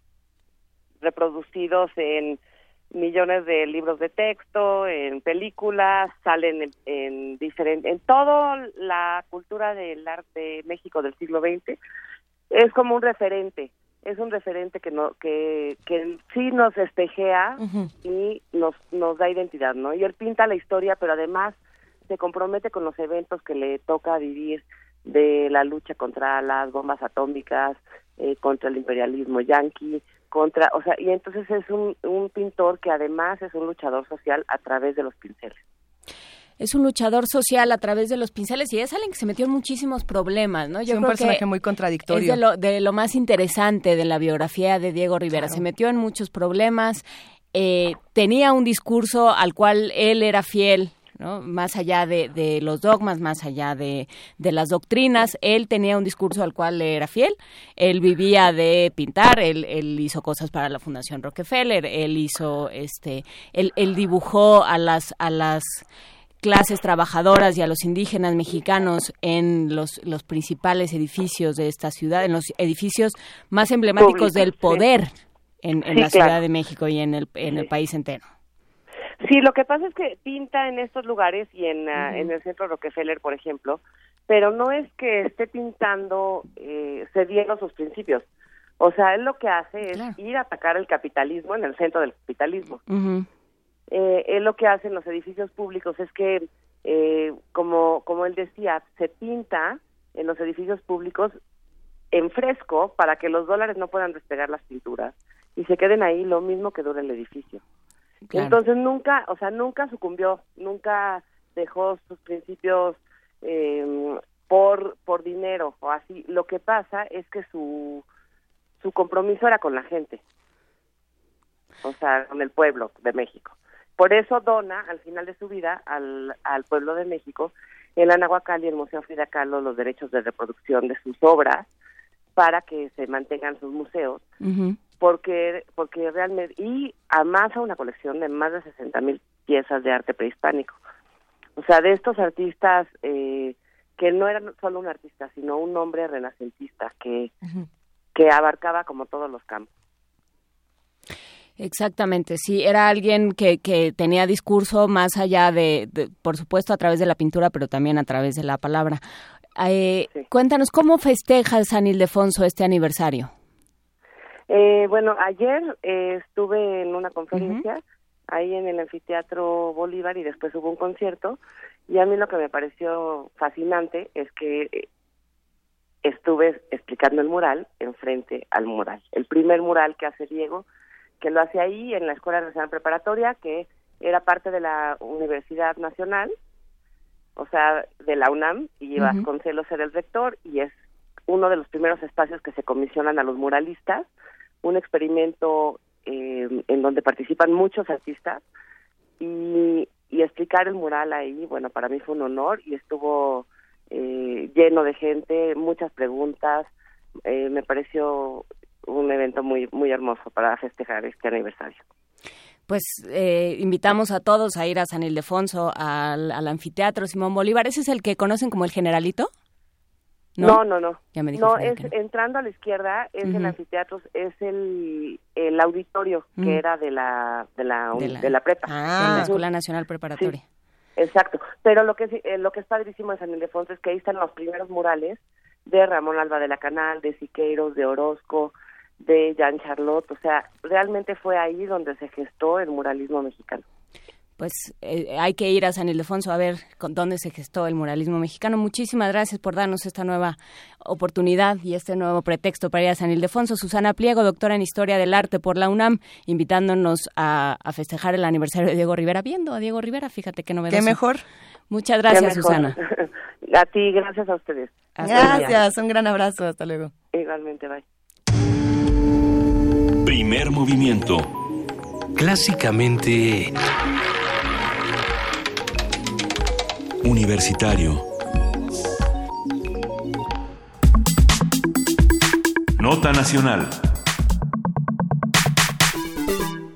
reproducidos en millones de libros de texto, en películas, salen en, en diferente, en toda la cultura del arte de México del siglo XX, es como un referente, es un referente que no, que, que sí nos espejea y nos, nos da identidad, ¿no? Y él pinta la historia, pero además se compromete con los eventos que le toca vivir de la lucha contra las bombas atómicas, eh, contra el imperialismo yanqui, contra, o sea, y entonces es un, un pintor que además es un luchador social a través de los pinceles es un luchador social a través de los pinceles y es alguien que se metió en muchísimos problemas, ¿no? Yo un personaje muy contradictorio. Es de lo, de lo, más interesante de la biografía de Diego Rivera. Se metió en muchos problemas, eh, tenía un discurso al cual él era fiel, más allá de, los dogmas, más allá de, las doctrinas, él tenía un discurso al cual era fiel, él vivía de pintar, él, hizo cosas para la Fundación Rockefeller, él hizo, este, él, dibujó a las, a las clases trabajadoras y a los indígenas mexicanos en los, los principales edificios de esta ciudad, en los edificios más emblemáticos del poder en, la Ciudad de México y en el, en el país entero. Sí, lo que pasa es que pinta en estos lugares y en, ah, en el centro Rockefeller, por ejemplo, pero no es que esté pintando eh, cediendo sus principios. O sea, él lo que hace es ir a atacar el capitalismo en el centro del capitalismo. Eh, él lo que hace en los edificios públicos es que, eh, como, como él decía, se pinta en los edificios públicos en fresco para que los dólares no puedan despegar las pinturas y se queden ahí lo mismo que dura el edificio. Entonces nunca, o sea, nunca sucumbió, nunca dejó sus principios eh, por por dinero o así. Lo que pasa es que su su compromiso era con la gente, o sea, con el pueblo de México. Por eso dona al final de su vida al, al pueblo de México el Anahuacal y el Museo Frida Kahlo los derechos de reproducción de sus obras para que se mantengan sus museos porque porque realmente y amasa una colección de más de 60 mil piezas de arte prehispánico. O sea de estos artistas eh, que no eran solo un artista sino un hombre renacentista que que abarcaba como todos los campos Exactamente, sí, era alguien que, que tenía discurso más allá de, por supuesto, a través de la pintura, pero también a través de la palabra. Eh, Cuéntanos, ¿cómo festeja San Ildefonso este aniversario? Eh, bueno, ayer eh, estuve en una conferencia ahí en el anfiteatro Bolívar y después hubo un concierto y a mí lo que me pareció fascinante es que eh, estuve explicando el mural enfrente al mural, el primer mural que hace Diego, que lo hace ahí en la Escuela Nacional Preparatoria, que era parte de la Universidad Nacional, o sea, de la UNAM, y Vasconcelos era el rector, y es uno de los primeros espacios que se comisionan a los muralistas un experimento eh, en donde participan muchos artistas y, explicar el mural ahí, bueno, para mí fue un honor y estuvo eh, lleno de gente, muchas preguntas, eh, me pareció un evento muy muy hermoso para festejar este aniversario. Pues invitamos a todos a ir a San Ildefonso, al, al anfiteatro Simón Bolívar. ¿Ese es el que conocen como el Generalito? No, no, no. no, es entrando a la izquierda es el anfiteatro, es el, el auditorio que mm. era de la de la de la, prepa, ah, la Escuela Nacional Preparatoria. exacto. Pero lo que eh, lo que es padrísimo en San Ildefonso es que ahí están los primeros murales de Ramón Alba de la Canal, de Siqueiros, de Orozco, de Jean Charlotte, o sea, realmente fue ahí donde se gestó el muralismo mexicano pues eh, hay que ir a San Ildefonso a ver con dónde se gestó el muralismo mexicano. Muchísimas gracias por darnos esta nueva oportunidad y este nuevo pretexto para ir a San Ildefonso. Susana Pliego, doctora en Historia del Arte por la UNAM, invitándonos a, festejar el aniversario de Diego Rivera. Viendo a Diego Rivera, fíjate qué novedoso. Qué mejor. Muchas gracias, Susana. a ti, gracias a ustedes. gracias, un gran abrazo, hasta luego. Igualmente, bye. Primer movimiento. Clásicamente... Universitario. Nota Nacional.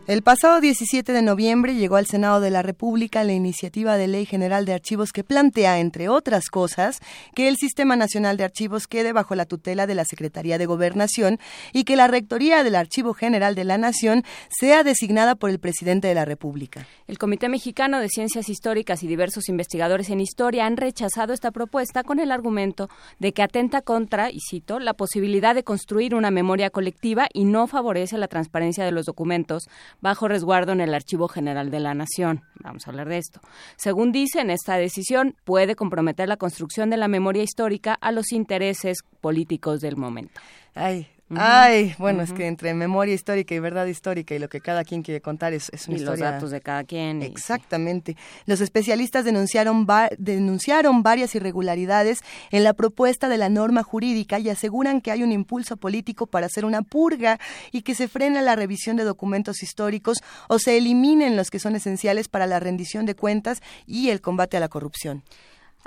El pasado 17 de noviembre llegó al Senado de la República la iniciativa de Ley General de Archivos que plantea, entre otras cosas, que el Sistema Nacional de Archivos quede bajo la tutela de la Secretaría de Gobernación y que la Rectoría del Archivo General de la Nación sea designada por el presidente de la República. El Comité Mexicano de Ciencias Históricas y diversos investigadores en historia han rechazado esta propuesta con el argumento de que atenta contra, y cito, la posibilidad de construir una memoria colectiva y no favorece la transparencia de los documentos bajo resguardo en el Archivo General de la Nación. Vamos a hablar de esto. Según dicen, esta decisión puede comprometer la construcción de la memoria histórica a los intereses políticos del momento. Ay, Ay, bueno, es que entre memoria histórica y verdad histórica y lo que cada quien quiere contar es, es una y historia. los datos de cada quien. Exactamente. Los especialistas denunciaron, denunciaron varias irregularidades en la propuesta de la norma jurídica y aseguran que hay un impulso político para hacer una purga y que se frena la revisión de documentos históricos o se eliminen los que son esenciales para la rendición de cuentas y el combate a la corrupción.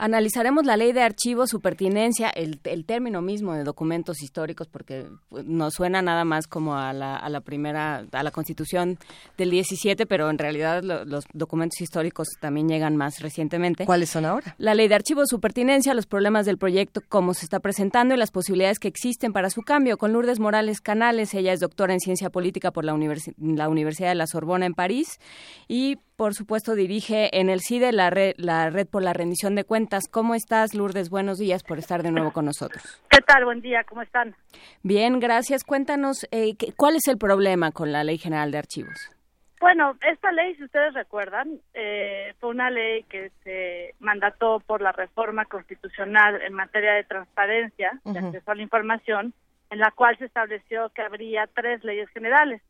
Analizaremos la ley de archivos, su pertinencia, el, el, término mismo de documentos históricos, porque pues, nos suena nada más como a la, a la primera, a la constitución del 17, pero en realidad lo, los documentos históricos también llegan más recientemente. ¿Cuáles son ahora? La ley de archivos, su pertinencia, los problemas del proyecto, cómo se está presentando y las posibilidades que existen para su cambio. Con Lourdes Morales Canales, ella es doctora en ciencia política por la, Univers la Universidad de la Sorbona en París y por supuesto, dirige en el CIDE la red, la red por la rendición de cuentas. ¿Cómo estás, Lourdes? Buenos días por estar de nuevo con nosotros. ¿Qué tal? Buen día, ¿cómo están? Bien, gracias. Cuéntanos, eh, ¿cuál es el problema con la Ley General de Archivos? Bueno, esta ley, si ustedes recuerdan, eh, fue una ley que se mandató por la reforma constitucional en materia de transparencia, uh -huh. de acceso a la información, en la cual se estableció que habría tres leyes generales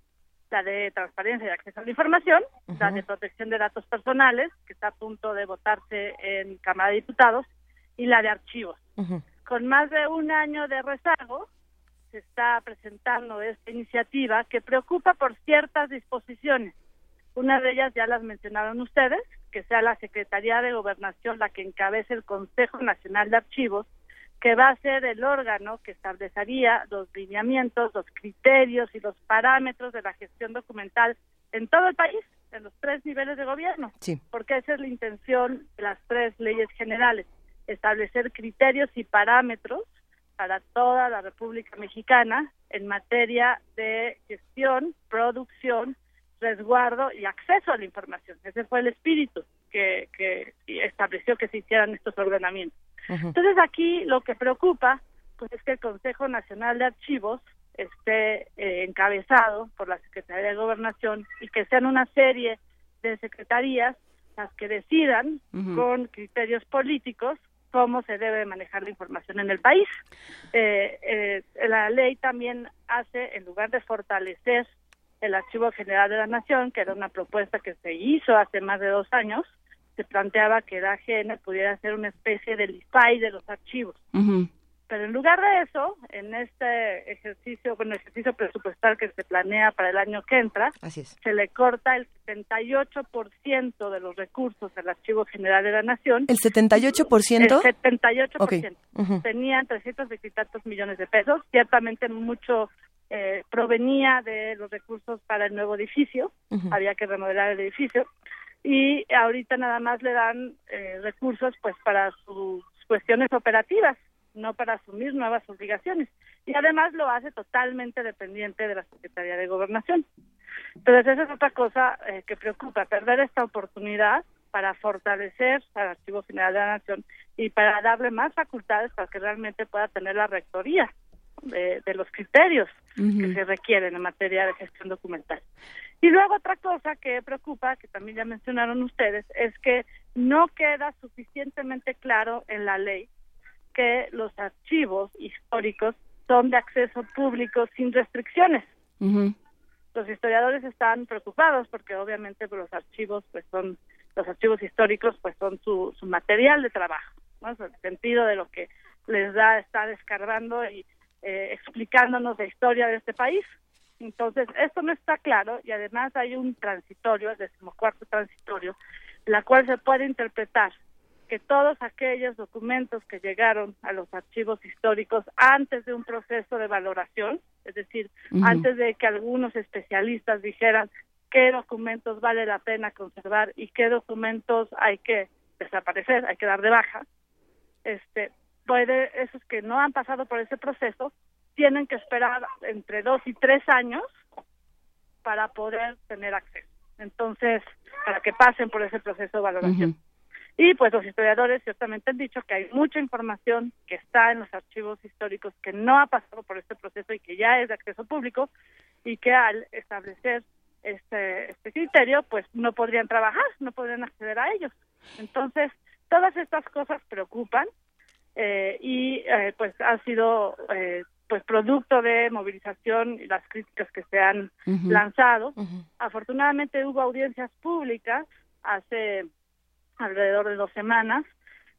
la de transparencia y acceso a la información, uh -huh. la de protección de datos personales, que está a punto de votarse en Cámara de Diputados, y la de archivos. Uh -huh. Con más de un año de rezago, se está presentando esta iniciativa que preocupa por ciertas disposiciones. Una de ellas ya las mencionaron ustedes, que sea la Secretaría de Gobernación la que encabece el Consejo Nacional de Archivos, que va a ser el órgano que establecería los lineamientos, los criterios y los parámetros de la gestión documental en todo el país, en los tres niveles de gobierno. Sí. Porque esa es la intención de las tres leyes generales, establecer criterios y parámetros para toda la República Mexicana en materia de gestión, producción, resguardo y acceso a la información. Ese fue el espíritu que, que estableció que se hicieran estos ordenamientos. Uh -huh. Entonces aquí lo que preocupa pues es que el Consejo Nacional de Archivos esté eh, encabezado por la Secretaría de Gobernación y que sean una serie de secretarías las que decidan uh -huh. con criterios políticos cómo se debe manejar la información en el país. Eh, eh, la ley también hace, en lugar de fortalecer el Archivo General de la Nación, que era una propuesta que se hizo hace más de dos años, se planteaba que la AGN pudiera ser una especie de IFAI de los archivos. Uh -huh. Pero en lugar de eso, en este ejercicio, bueno, ejercicio presupuestal que se planea para el año que entra, Así es. se le corta el 78% de los recursos al Archivo General de la Nación. ¿El 78%? El 78%. Okay. Uh -huh. Tenían 300 y tantos millones de pesos. Ciertamente mucho eh, provenía de los recursos para el nuevo edificio. Uh -huh. Había que remodelar el edificio y ahorita nada más le dan eh, recursos pues para sus cuestiones operativas, no para asumir nuevas obligaciones. Y además lo hace totalmente dependiente de la Secretaría de Gobernación. Entonces esa es otra cosa eh, que preocupa, perder esta oportunidad para fortalecer al Archivo General de la Nación y para darle más facultades para que realmente pueda tener la rectoría de, de los criterios uh -huh. que se requieren en materia de gestión documental. Y luego otra cosa que preocupa, que también ya mencionaron ustedes, es que no queda suficientemente claro en la ley que los archivos históricos son de acceso público sin restricciones. Uh -huh. Los historiadores están preocupados porque obviamente pues, los archivos pues son los archivos históricos pues son su, su material de trabajo, ¿no? el sentido de lo que les da estar escarbando y eh, explicándonos la historia de este país. Entonces, esto no está claro y además hay un transitorio, el decimocuarto transitorio, la cual se puede interpretar que todos aquellos documentos que llegaron a los archivos históricos antes de un proceso de valoración, es decir, antes de que algunos especialistas dijeran qué documentos vale la pena conservar y qué documentos hay que desaparecer, hay que dar de baja, este, puede, esos que no han pasado por ese proceso, tienen que esperar entre dos y tres años para poder tener acceso. Entonces, para que pasen por ese proceso de valoración. Y pues los historiadores ciertamente han dicho que hay mucha información que está en los archivos históricos que no ha pasado por este proceso y que ya es de acceso público y que al establecer este, este criterio pues no podrían trabajar, no podrían acceder a ellos. Entonces, todas estas cosas preocupan eh, y eh, pues ha sido eh, pues producto de movilización y las críticas que se han lanzado. Afortunadamente hubo audiencias públicas hace alrededor de dos semanas.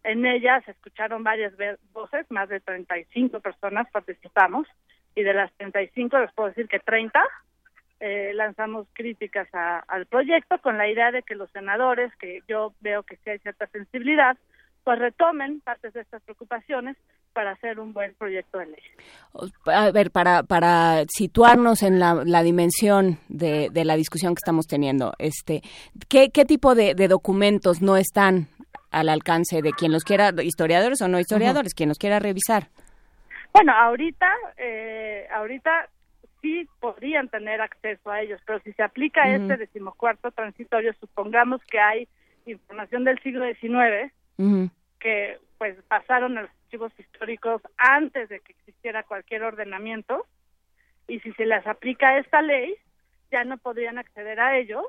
En ellas se escucharon varias voces, más de 35 personas participamos y de las 35 les puedo decir que 30 eh, lanzamos críticas al proyecto con la idea de que los senadores, que yo veo que sí hay cierta sensibilidad, pues retomen partes de estas preocupaciones para hacer un buen proyecto de ley. A ver, para, para situarnos en la, la dimensión de, de, la discusión que estamos teniendo, este, ¿qué, qué tipo de, de, documentos no están al alcance de quien los quiera, historiadores o no historiadores, quien los quiera revisar? Bueno, ahorita, eh, ahorita sí podrían tener acceso a ellos, pero si se aplica este decimocuarto transitorio, supongamos que hay información del siglo XIX que pues pasaron a los archivos históricos antes de que existiera cualquier ordenamiento y si se les aplica esta ley ya no podrían acceder a ellos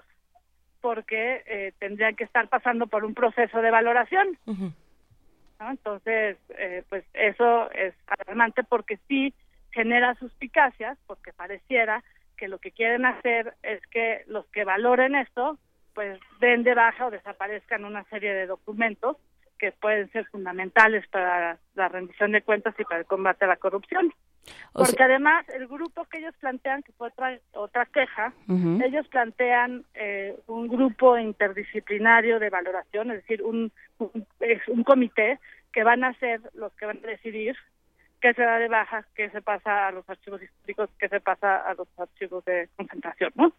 porque eh, tendrían que estar pasando por un proceso de valoración. Entonces, eh, pues eso es alarmante porque sí genera suspicacias, porque pareciera que lo que quieren hacer es que los que valoren esto, pues den de baja o desaparezcan una serie de documentos que pueden ser fundamentales para la rendición de cuentas y para el combate a la corrupción. Porque además el grupo que ellos plantean, que fue otra, otra queja, ellos plantean eh, un grupo interdisciplinario de valoración, es decir, un, un, un comité que van a ser los que van a decidir qué se da de baja, qué se pasa a los archivos históricos, qué se pasa a los archivos de concentración, ¿no?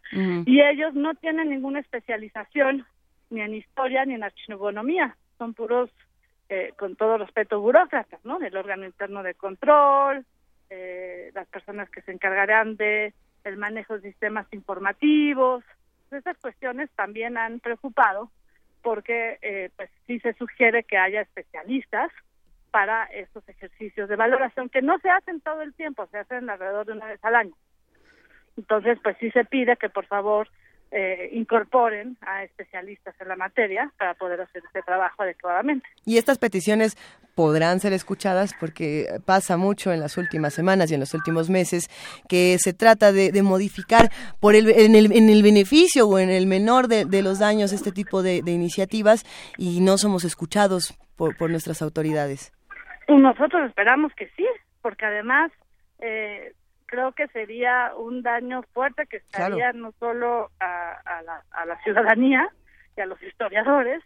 Y ellos no tienen ninguna especialización ni en historia ni en archivonomía, son puros, eh, con todo respeto, burócratas, ¿no? Del órgano interno de control, eh, las personas que se encargarán de el manejo de sistemas informativos. Esas cuestiones también han preocupado porque eh, pues sí se sugiere que haya especialistas para estos ejercicios de valoración que no se hacen todo el tiempo, se hacen alrededor de una vez al año. Entonces, pues sí se pide que por favor eh, incorporen a especialistas en la materia para poder hacer este trabajo adecuadamente. Y estas peticiones podrán ser escuchadas porque pasa mucho en las últimas semanas y en los últimos meses que se trata de, modificar por el, en, el, en el beneficio o en el menor de, los daños este tipo de, iniciativas y no somos escuchados por, por nuestras autoridades. Nosotros esperamos que sí, porque además eh, creo que sería un daño fuerte que estaría no solo a, la, a, la, ciudadanía y a los historiadores,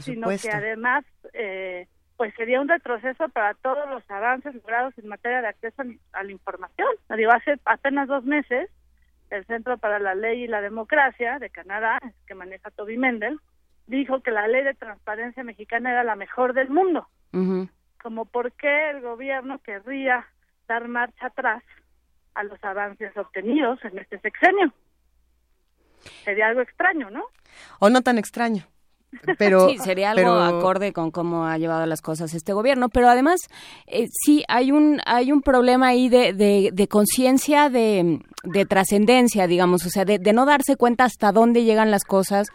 sino que además eh, pues sería un retroceso para todos los avances logrados en materia de acceso a, la información. Digo, hace apenas dos meses, el Centro para la Ley y la Democracia de Canadá, que maneja Toby Mendel, dijo que la ley de transparencia mexicana era la mejor del mundo. Como por qué el gobierno querría dar marcha atrás a los avances obtenidos en este sexenio. Sería algo extraño, ¿no? O no tan extraño. Pero, sí, sería algo acorde con cómo ha llevado las cosas este gobierno, pero además eh, sí hay un hay un problema ahí de, de, conciencia de, de trascendencia, digamos, o sea, de, no darse cuenta hasta dónde llegan las cosas.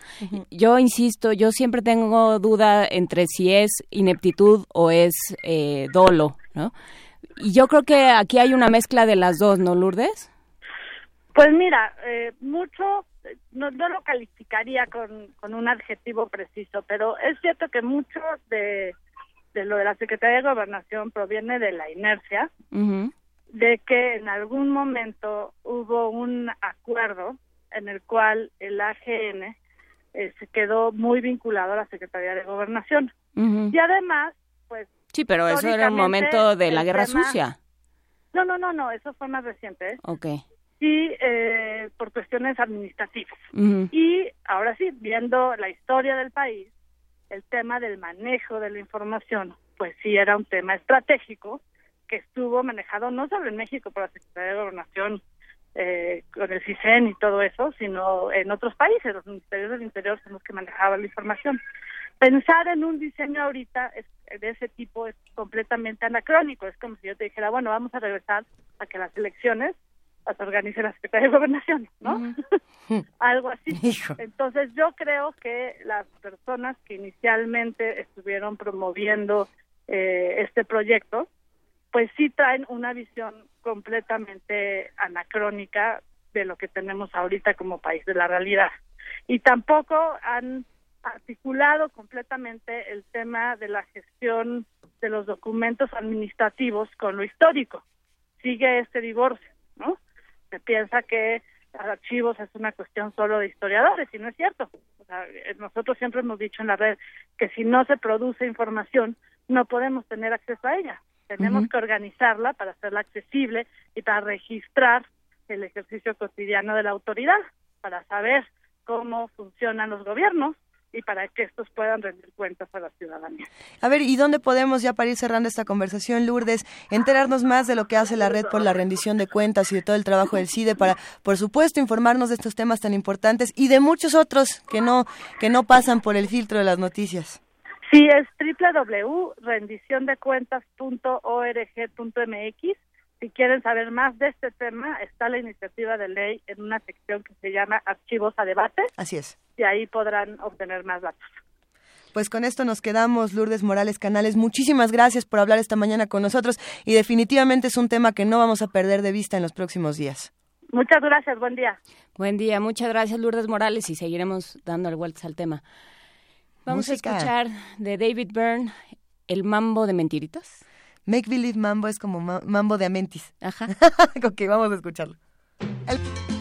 Yo insisto, yo siempre tengo duda entre si es ineptitud o es eh, dolo, ¿no? Y yo creo que aquí hay una mezcla de las dos, ¿no, Lourdes? Pues mira, eh, mucho, no, no, lo calificaría con, con un adjetivo preciso, pero es cierto que mucho de, de lo de la Secretaría de Gobernación proviene de la inercia, de que en algún momento hubo un acuerdo en el cual el AGN eh, se quedó muy vinculado a la Secretaría de Gobernación. Y además, pues... Sí, pero eso era un momento de la Guerra Sucia. No, no, no, no, eso fue más reciente. ¿eh? Ok. Y eh, por cuestiones administrativas. Y ahora sí, viendo la historia del país, el tema del manejo de la información, pues sí era un tema estratégico que estuvo manejado no solo en México por la Secretaría de Gobernación, eh, con el CISEN y todo eso, sino en otros países, los ministerios del Interior son los que manejaban la información. Pensar en un diseño ahorita de ese tipo es completamente anacrónico, es como si yo te dijera, bueno, vamos a regresar a que las elecciones las organice la Secretaría de Gobernación, ¿no? Algo así. Entonces yo creo que las personas que inicialmente estuvieron promoviendo eh, este proyecto, pues sí traen una visión completamente anacrónica de lo que tenemos ahorita como país, de la realidad. Y tampoco han articulado completamente el tema de la gestión de los documentos administrativos con lo histórico. Sigue este divorcio, ¿no? Se piensa que archivos es una cuestión solo de historiadores y no es cierto. O sea, nosotros siempre hemos dicho en la red que si no se produce información no podemos tener acceso a ella. Tenemos que organizarla para hacerla accesible y para registrar el ejercicio cotidiano de la autoridad, para saber cómo funcionan los gobiernos y para que estos puedan rendir cuentas a la ciudadanía. A ver, ¿y dónde podemos, ya para ir cerrando esta conversación, Lourdes, enterarnos más de lo que hace la red por la rendición de cuentas y de todo el trabajo del CIDE para, por supuesto, informarnos de estos temas tan importantes y de muchos otros que no, que no pasan por el filtro de las noticias? Sí, es www.rendiciondecuentas.org.mx. Si quieren saber más de este tema, está la iniciativa de ley en una sección que se llama Archivos a Debate. Así es. Y ahí podrán obtener más datos. Pues con esto nos quedamos, Lourdes Morales Canales. Muchísimas gracias por hablar esta mañana con nosotros y definitivamente es un tema que no vamos a perder de vista en los próximos días. Muchas gracias, buen día. Buen día, muchas gracias Lourdes Morales y seguiremos dando vueltas al tema. Vamos a escuchar de David Byrne el mambo de mentiritas. Make Believe Mambo es como mambo de Amentis. Ajá. ok, vamos a escucharlo. movimiento.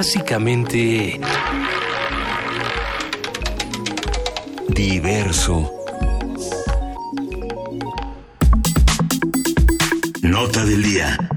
Clásicamente... Diverso. Nota del día.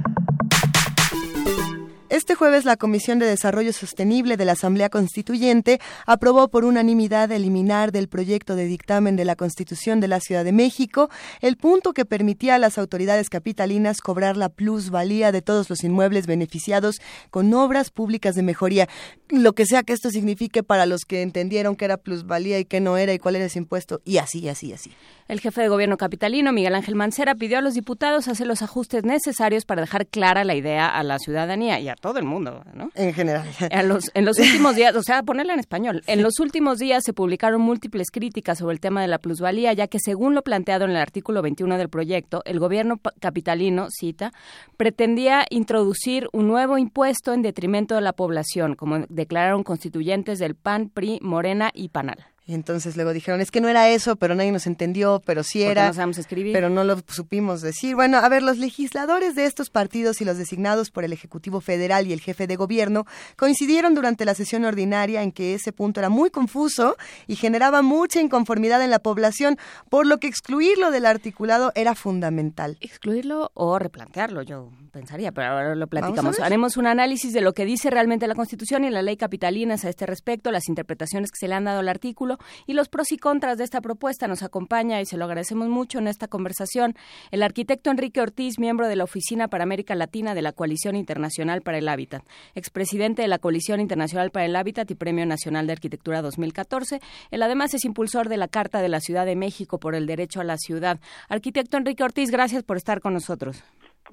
La Comisión de Desarrollo Sostenible de la Asamblea Constituyente aprobó por unanimidad eliminar del proyecto de dictamen de la Constitución de la Ciudad de México el punto que permitía a las autoridades capitalinas cobrar la plusvalía de todos los inmuebles beneficiados con obras públicas de mejoría. Lo que sea que esto signifique para los que entendieron que era plusvalía y que no era y cuál era ese impuesto y así, así, así. El jefe de gobierno capitalino, Miguel Ángel Mancera, pidió a los diputados hacer los ajustes necesarios para dejar clara la idea a la ciudadanía y a todo el mundo, ¿no? En general. En los, en los últimos días, o sea, ponerla en español, en los últimos días se publicaron múltiples críticas sobre el tema de la plusvalía, ya que según lo planteado en el artículo 21 del proyecto, el gobierno capitalino, cita, pretendía introducir un nuevo impuesto en detrimento de la población, como declararon constituyentes del PAN, PRI, Morena y PANAL. Y entonces luego dijeron, es que no era eso, pero nadie nos entendió, pero sí era. No sabemos escribir. Pero no lo supimos decir. Bueno, a ver, los legisladores de estos partidos y los designados por el Ejecutivo Federal y el jefe de gobierno coincidieron durante la sesión ordinaria en que ese punto era muy confuso y generaba mucha inconformidad en la población, por lo que excluirlo del articulado era fundamental. Excluirlo o replantearlo, yo pensaría, pero ahora lo platicamos. Haremos un análisis de lo que dice realmente la Constitución y la ley capitalinas a este respecto, las interpretaciones que se le han dado al artículo y los pros y contras de esta propuesta. Nos acompaña y se lo agradecemos mucho en esta conversación el arquitecto Enrique Ortiz, miembro de la Oficina para América Latina de la Coalición Internacional para el Hábitat, expresidente de la Coalición Internacional para el Hábitat y Premio Nacional de Arquitectura 2014. Él además es impulsor de la Carta de la Ciudad de México por el Derecho a la Ciudad. Arquitecto Enrique Ortiz, gracias por estar con nosotros.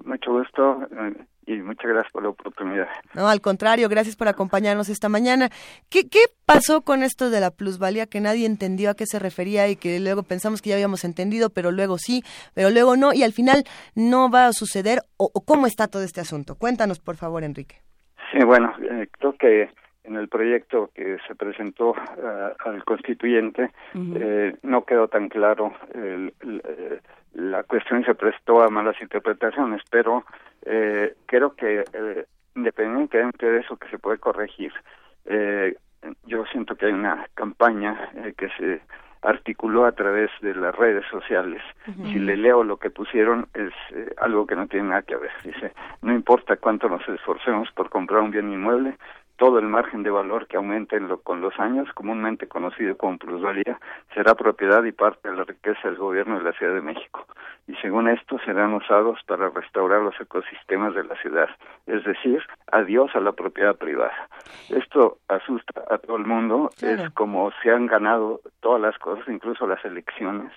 Mucho gusto. Eh, y muchas gracias por la oportunidad. No, al contrario, gracias por acompañarnos esta mañana. ¿Qué, ¿Qué pasó con esto de la plusvalía que nadie entendió a qué se refería y que luego pensamos que ya habíamos entendido, pero luego sí, pero luego no y al final no va a suceder? ¿O, cómo está todo este asunto? Cuéntanos, por favor, Enrique. Sí, bueno, eh, creo que en el proyecto que se presentó uh, al constituyente eh, no quedó tan claro el, el, eh, la cuestión se prestó a malas interpretaciones, pero eh, creo que eh, independientemente de eso que se puede corregir, eh, yo siento que hay una campaña eh, que se articuló a través de las redes sociales. Si le leo lo que pusieron es eh, algo que no tiene nada que ver. Dice, no importa cuánto nos esforcemos por comprar un bien inmueble, todo el margen de valor que aumente con los años, comúnmente conocido como plusvalía, será propiedad y parte de la riqueza del gobierno de la Ciudad de México. Y según esto serán usados para restaurar los ecosistemas de la ciudad, es decir, adiós a la propiedad privada. Esto asusta a todo el mundo, es como se han ganado todas las cosas, incluso las elecciones.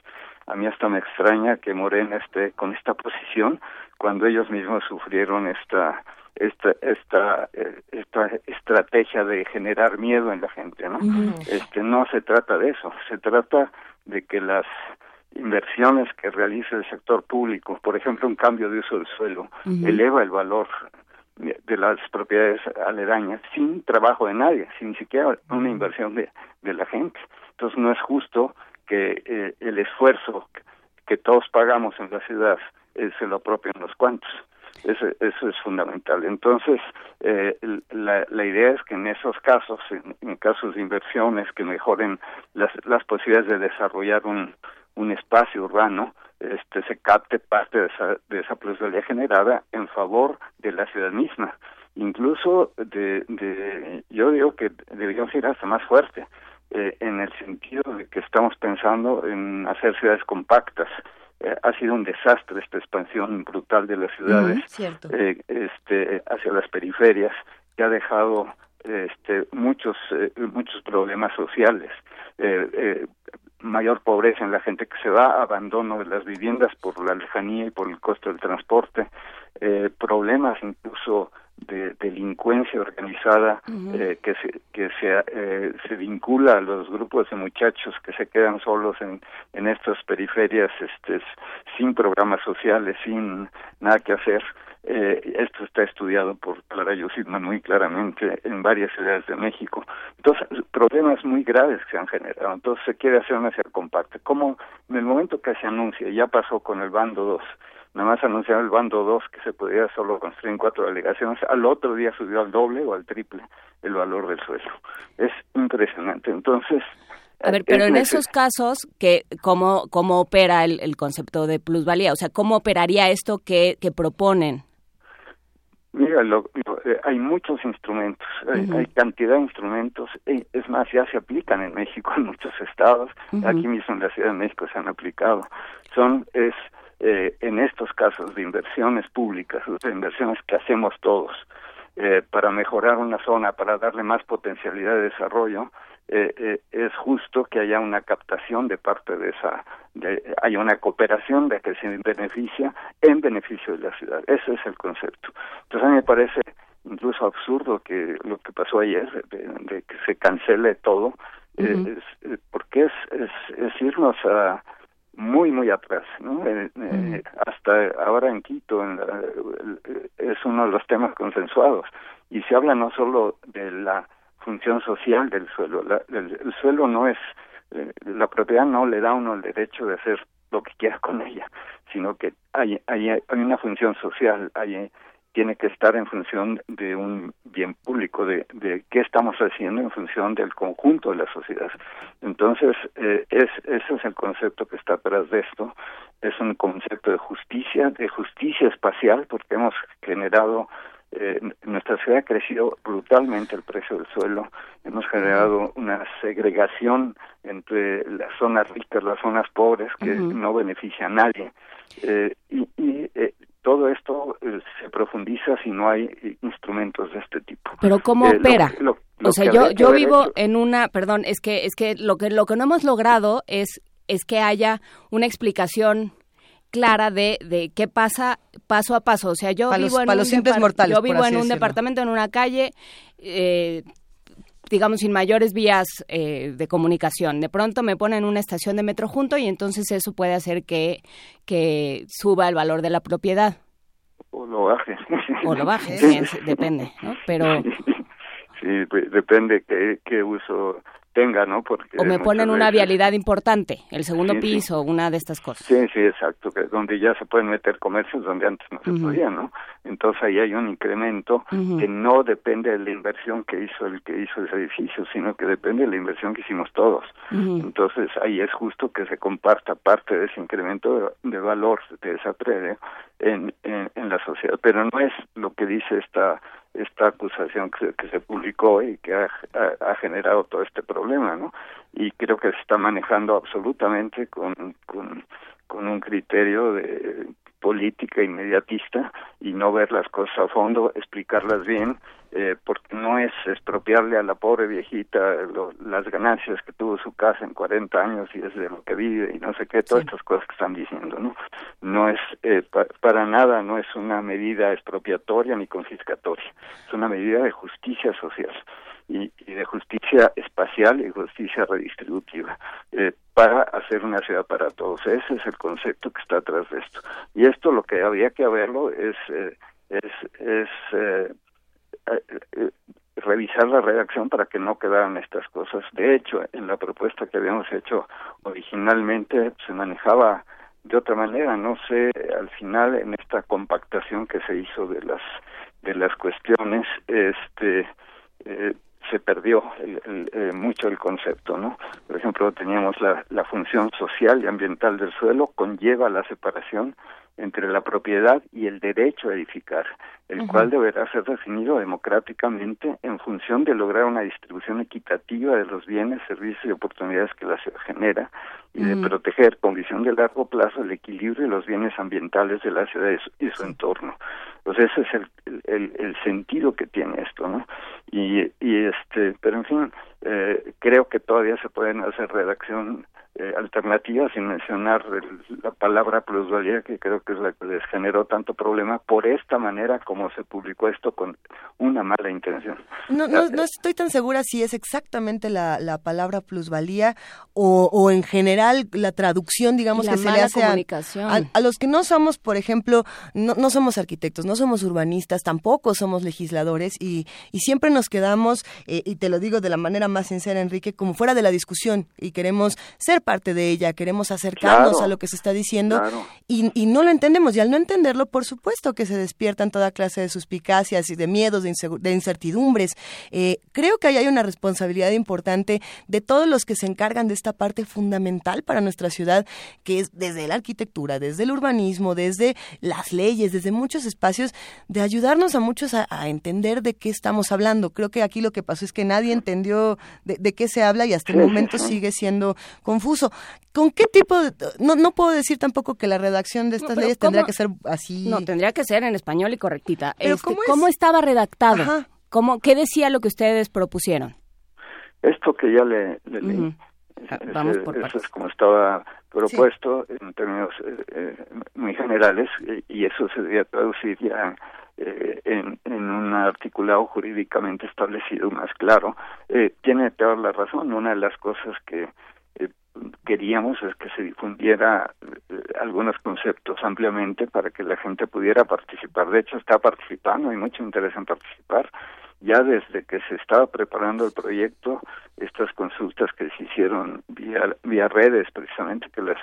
A mí hasta me extraña que Morena esté con esta posición cuando ellos mismos sufrieron esta esta esta eh, esta estrategia de generar miedo en la gente no este no se trata de eso se trata de que las inversiones que realice el sector público por ejemplo un cambio de uso del suelo eleva el valor de las propiedades aledañas sin trabajo de nadie sin ni siquiera una inversión de, de la gente. Entonces no es justo que eh, el esfuerzo que todos pagamos en la ciudad eh, se lo apropien los cuantos eso, eso es fundamental. Entonces, eh, la, idea es que en esos casos, en, casos de inversiones que mejoren las, las posibilidades de desarrollar un, un espacio urbano, este, se capte parte de esa, de esa plusvalía generada en favor de la ciudad misma. Incluso, de, de, yo digo que deberíamos ir hasta más fuerte, eh, en el sentido de que estamos pensando en hacer ciudades compactas, eh, ha sido un desastre esta expansión brutal de las ciudades eh, este, hacia las periferias que ha dejado este, muchos eh, muchos problemas sociales mayor pobreza en la gente que se va abandono de las viviendas por la lejanía y por el costo del transporte problemas incluso de delincuencia organizada eh, que se que se, eh, se vincula a los grupos de muchachos que se quedan solos en en estas periferias este sin programas sociales sin nada que hacer eh, esto está estudiado por Clara Yusitman muy claramente en varias ciudades de México. Entonces, problemas muy graves que se han generado. Entonces, se quiere hacer una ciudad compacta. Como en el momento que se anuncia, ya pasó con el bando 2, nada más anunció el bando 2 que se podía solo construir en cuatro delegaciones, al otro día subió al doble o al triple el valor del suelo. Es impresionante. Entonces, a ver, pero en esos casos, que ¿cómo, cómo opera el, el, concepto de plusvalía? O sea, ¿cómo operaría esto que, que proponen? Mira, lo, eh, hay muchos instrumentos, hay, cantidad de instrumentos, eh, es más, ya se aplican en México en muchos estados, aquí mismo en la Ciudad de México se han aplicado. Son, es, eh, en estos casos de inversiones públicas, de inversiones que hacemos todos, para mejorar una zona, para darle más potencialidad de desarrollo, eh, eh, es justo que haya una captación de parte de esa, de, hay una cooperación de que se beneficia en beneficio de la ciudad. Ese es el concepto. Entonces a mí me parece incluso absurdo que lo que pasó ayer, de, que se cancele todo, eh, es, porque es, es, es, irnos a muy muy atrás no hasta ahora en Quito en es uno de los temas consensuados y se habla no solo de la función social del suelo. el, suelo no es, eh, la propiedad no le da a uno el derecho de hacer lo que quiera con ella, sino que hay, hay, hay una función social, hay, tiene que estar en función de un bien público, de, de qué estamos haciendo en función del conjunto de la sociedad. Entonces, eh, es, ese es el concepto que está atrás de esto. Es un concepto de justicia, de justicia espacial, porque hemos generado eh, nuestra ciudad ha crecido brutalmente el precio del suelo, hemos generado una segregación entre las zonas ricas, las zonas pobres, que no beneficia a nadie. Eh, y, eh, todo esto eh, se profundiza si no hay instrumentos de este tipo. Pero ¿cómo opera? o sea, yo, yo vivo en una, perdón, es que, es que lo que lo que no hemos logrado es es que haya una explicación clara de, de qué pasa paso a paso. O sea, yo vivo en un, mortales, yo vivo en un departamento, en una calle, eh, digamos, sin mayores vías eh, de comunicación. De pronto me ponen una estación de metro junto y entonces eso puede hacer que, que suba el valor de la propiedad. O lo baje. O lo baje, depende, ¿no? Pero... Sí, pues, depende qué, qué uso tenga, ¿no? Porque o me ponen una vialidad importante, el segundo piso, una de estas cosas. Sí, sí, exacto, que donde ya se pueden meter comercios donde antes no se podía, ¿no? Entonces ahí hay un incremento que no depende de la inversión que hizo el que hizo ese edificio, sino que depende de la inversión que hicimos todos. Entonces ahí es justo que se comparta parte de ese incremento de, valor de esa previa en, en la sociedad, pero no es lo que dice esta esta acusación que, que se publicó y que ha, ha, generado todo este problema, ¿no? Y creo que se está manejando absolutamente con, con, con un criterio de política inmediatista y no ver las cosas a fondo, explicarlas bien, eh, porque no es expropiarle a la pobre viejita las ganancias que tuvo su casa en 40 años y es de lo que vive y no sé qué, todas estas cosas que están diciendo, ¿no? No es, eh, para nada, no es una medida expropiatoria ni confiscatoria, es una medida de justicia social y, de justicia espacial y justicia redistributiva eh, para hacer una ciudad para todos. Ese es el concepto que está atrás de esto. Y esto lo que había que verlo es eh, es, es eh, revisar la redacción para que no quedaran estas cosas. De hecho, en la propuesta que habíamos hecho originalmente se manejaba de otra manera. No sé, al final en esta compactación que se hizo de las de las cuestiones, este eh, se perdió el, eh, mucho el concepto, ¿no? Por ejemplo, teníamos la, la función social y ambiental del suelo, conlleva la separación entre la propiedad y el derecho a edificar, el cual deberá ser definido democráticamente en función de lograr una distribución equitativa de los bienes, servicios y oportunidades que la ciudad genera y de proteger con visión de largo plazo el equilibrio de los bienes ambientales de la ciudad y su, entorno. Pues ese es el, el, el, sentido que tiene esto, ¿no? Y, y este, pero en fin, eh, creo que todavía se pueden hacer redacción eh, alternativas sin mencionar la palabra plusvalía que creo que es la que les generó tanto problema por esta manera como se publicó esto con una mala intención. No, no, no estoy tan segura si es exactamente la, la palabra plusvalía o, o en general la traducción, digamos, que se le hace a, a, los que no somos, por ejemplo, no, no somos arquitectos, no somos urbanistas, tampoco somos legisladores y, y siempre nos quedamos, eh, y te lo digo de la manera más sincera, Enrique, como fuera de la discusión y queremos ser parte de ella, queremos acercarnos a lo que se está diciendo y, y, no lo entendemos. Y al no entenderlo, por supuesto que se despiertan toda clase de suspicacias y de miedos, de, de incertidumbres. Eh, creo que ahí hay una responsabilidad importante de todos los que se encargan de esta parte fundamental para nuestra ciudad, que es desde la arquitectura, desde el urbanismo, desde las leyes, desde muchos espacios, de ayudarnos a muchos a, entender de qué estamos hablando. Creo que aquí lo que pasó es que nadie entendió de, qué se habla y hasta el momento sigue siendo confuso. ¿Con qué tipo de.? No, no puedo decir tampoco que la redacción de estas leyes tendría que ser así. No, tendría que ser en español y correctita. Este, ¿cómo, estaba redactado? ¿Cómo, ¿Qué decía lo que ustedes propusieron? Esto que ya le, leí. Vamos por eso es como estaba propuesto en términos eh, eh, muy generales y eso se debía traducir ya eh, en, en, un articulado jurídicamente establecido más claro. tiene toda la razón. Una de las cosas que queríamos es que se difundiera algunos conceptos ampliamente para que la gente pudiera participar. De hecho, está participando, hay mucho interés en participar ya desde que se estaba preparando el proyecto, estas consultas que se hicieron vía, vía redes, precisamente, que las,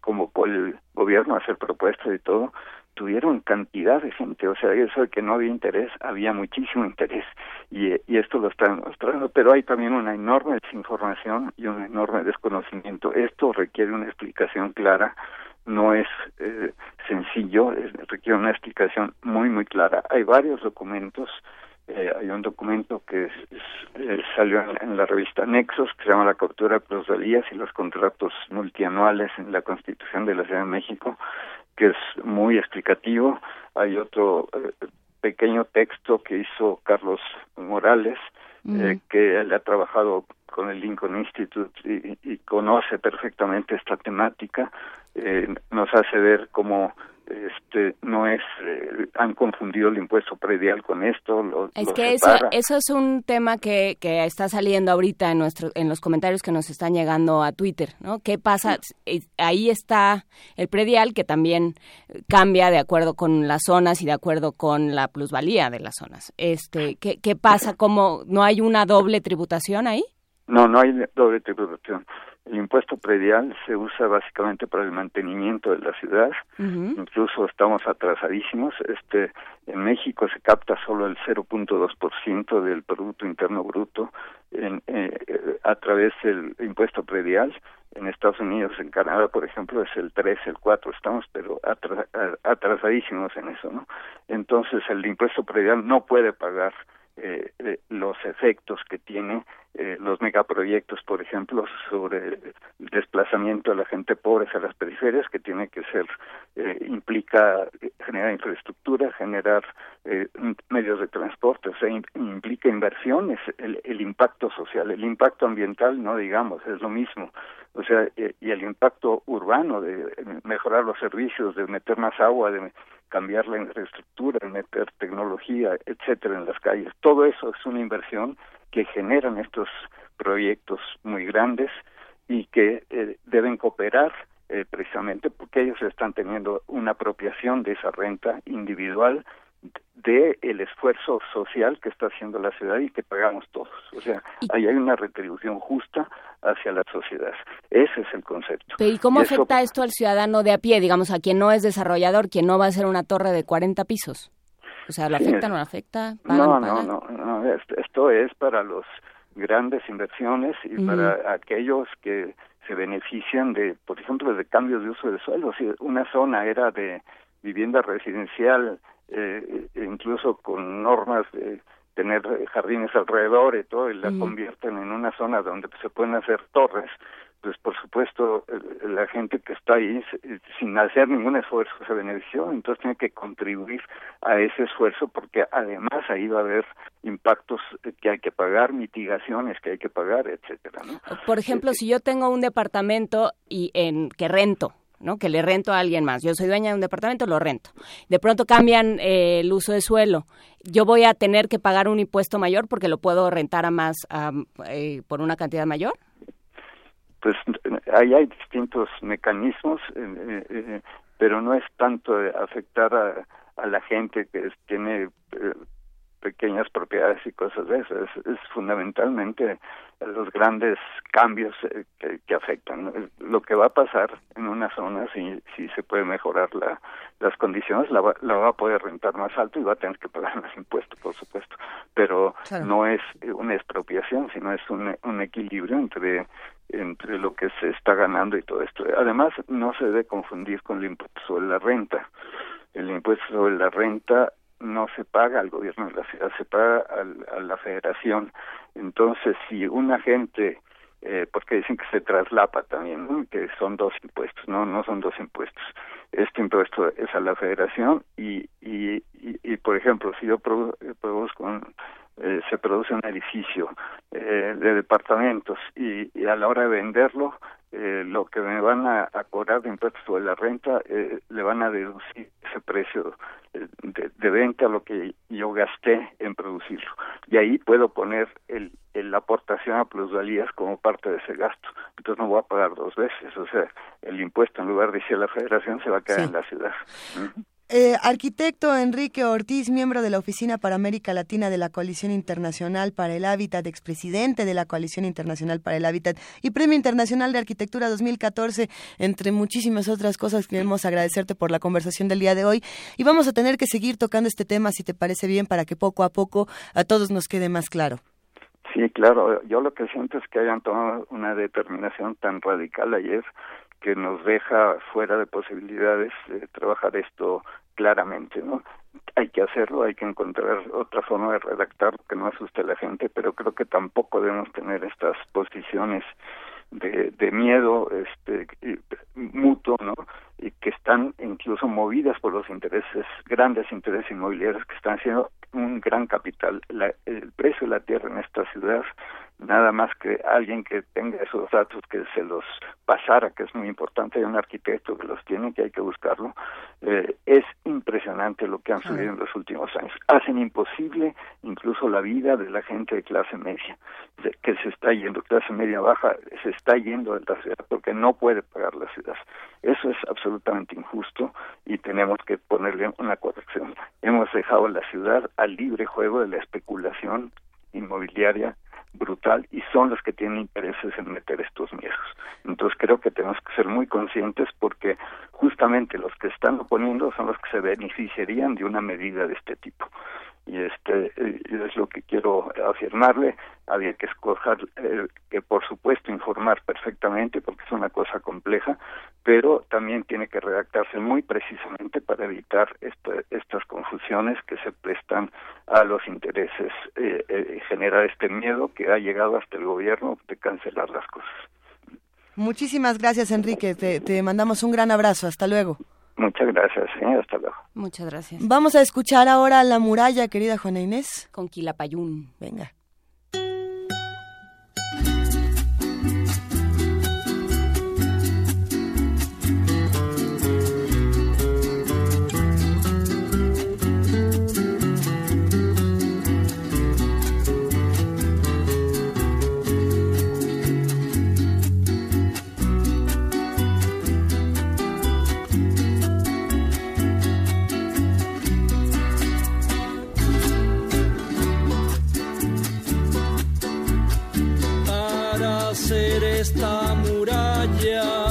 como por el gobierno hacer propuestas y todo, tuvieron cantidad de gente, o sea, eso de que no había interés, había muchísimo interés, y, esto lo está demostrando, pero hay también una enorme desinformación y un enorme desconocimiento. Esto requiere una explicación clara, no es eh, sencillo, requiere una explicación muy, muy clara. Hay varios documentos eh, hay un documento que eh, salió en, la revista Nexos que se llama La captura de plusvalías y los contratos multianuales en la Constitución de la Ciudad de México, que es muy explicativo. Hay otro eh, pequeño texto que hizo Carlos Morales, mm. que él ha trabajado con el Lincoln Institute y, conoce perfectamente esta temática. nos hace ver cómo este no es eh, han confundido el impuesto predial con esto lo, es que eso, eso es un tema que, que está saliendo ahorita en nuestro en los comentarios que nos están llegando a Twitter no qué pasa eh, ahí está el predial que también cambia de acuerdo con las zonas y de acuerdo con la plusvalía de las zonas. Este qué qué pasa cómo no hay una doble tributación ahí no no hay doble tributación el impuesto predial se usa básicamente para el mantenimiento de la ciudad. Incluso estamos atrasadísimos. Este, en México se capta solo el 0.2% del Producto Interno Bruto en, eh, a través del impuesto predial. En Estados Unidos, en Canadá, por ejemplo, es el 3, el 4. Estamos, pero atrasadísimos en eso, ¿no? Entonces, el impuesto predial no puede pagar eh, los efectos que tiene eh, los megaproyectos, por ejemplo, sobre el desplazamiento de la gente pobre a las periferias, que tiene que ser, eh, implica generar infraestructura, generar eh, medios de transporte, o sea, implica inversiones, el, el, impacto social, el impacto ambiental, no digamos, es lo mismo, o sea, y el impacto urbano de mejorar los servicios, de meter más agua, de cambiar la infraestructura, de meter tecnología, etcétera, en las calles, todo eso es una inversión que generan estos proyectos muy grandes y que eh, deben cooperar eh, precisamente porque ellos están teniendo una apropiación de esa renta individual de el esfuerzo social que está haciendo la ciudad y que pagamos todos. O sea, ahí hay una retribución justa hacia la sociedad. Ese es el concepto. ¿Y cómo afecta esto al ciudadano de a pie, digamos, a quien no es desarrollador, quien no va a ser una torre de 40 pisos? O sea, ¿lo afecta o no lo afecta? no, no, no, no, esto es para los grandes inversiones y para aquellos que se benefician de, por ejemplo, de cambios de uso de suelo. Si una zona era de vivienda residencial, eh, incluso con normas de tener jardines alrededor y todo, y la convierten en una zona donde se pueden hacer torres, pues por supuesto la gente que está ahí sin hacer ningún esfuerzo se benefició, entonces tiene que contribuir a ese esfuerzo porque además ahí va a haber impactos que hay que pagar, mitigaciones que hay que pagar, etcétera, ¿no? Por ejemplo, si yo tengo un departamento y en que rento, ¿no? Que le rento a alguien más. Yo soy dueña de un departamento, lo rento. De pronto cambian eh, el uso de suelo. Yo voy a tener que pagar un impuesto mayor porque lo puedo rentar a más eh, por una cantidad mayor pues ahí hay distintos mecanismos, eh, eh, pero no es tanto afectar a, a, la gente que tiene eh, pequeñas propiedades y cosas de eso. Es, fundamentalmente los grandes cambios eh, que, afectan. Lo que va a pasar en una zona, si, si se puede mejorar la, las condiciones, la va, la va a poder rentar más alto y va a tener que pagar más impuestos, por supuesto. Pero no es una expropiación, sino es un, un equilibrio entre entre lo que se está ganando y todo esto. Además, no se debe confundir con el impuesto sobre la renta. El impuesto sobre la renta no se paga al gobierno de la ciudad, se paga a la federación. Entonces, si una gente, eh, porque dicen que se traslapa también, que son dos impuestos, no, no son dos impuestos. Este impuesto es a la federación y, y, y, por ejemplo, si yo produzco un, eh, se produce un edificio eh, de departamentos y, y, a la hora de venderlo eh, lo que me van a, cobrar de impuestos sobre la renta eh, le van a deducir ese precio de, de, venta lo que yo gasté en producirlo. Y ahí puedo poner el, la aportación a plusvalías como parte de ese gasto. Entonces no voy a pagar dos veces o sea el impuesto en lugar de ir a la federación se va a quedar en la ciudad eh, arquitecto Enrique Ortiz, miembro de la Oficina para América Latina de la Coalición Internacional para el Hábitat, expresidente de la Coalición Internacional para el Hábitat y Premio Internacional de Arquitectura 2014, entre muchísimas otras cosas. Queremos agradecerte por la conversación del día de hoy y vamos a tener que seguir tocando este tema, si te parece bien, para que poco a poco a todos nos quede más claro. Sí, claro. Yo lo que siento es que hayan tomado una determinación tan radical ayer que nos deja fuera de posibilidades de trabajar esto claramente, ¿no? Hay que hacerlo, hay que encontrar otra forma de redactar que no asuste a la gente, pero creo que tampoco debemos tener estas posiciones de, de miedo este mutuo, ¿no? Y que están incluso movidas por los intereses, grandes intereses inmobiliarios que están haciendo un gran capital. el precio de la tierra en esta ciudad nada más que alguien que tenga esos datos que se los pasara, que es muy importante, hay un arquitecto que los tiene, que hay que buscarlo, eh, es impresionante lo que han sucedido en los últimos años. Hacen imposible incluso la vida de la gente de clase media, que se está yendo, clase media baja, se está yendo de la ciudad porque no puede pagar la ciudad. Eso es absolutamente injusto y tenemos que ponerle una corrección. Hemos dejado la ciudad al libre juego de la especulación inmobiliaria brutal y son los que tienen intereses en meter estos miedos. Entonces creo que tenemos que ser muy conscientes porque justamente los que están oponiendo son los que se beneficiarían de una medida de este tipo y este es lo que quiero afirmarle había que escoger eh, que por supuesto informar perfectamente porque es una cosa compleja pero también tiene que redactarse muy precisamente para evitar estas confusiones que se prestan a los intereses eh, eh, generar este miedo que ha llegado hasta el gobierno de cancelar las cosas. Muchísimas gracias Enrique. Te mandamos un gran abrazo. Hasta luego Muchas gracias, ¿eh? hasta luego. Muchas gracias. Vamos a escuchar ahora La Muralla, querida Juana Inés. Con Quilapayún. Venga. Esta muralla.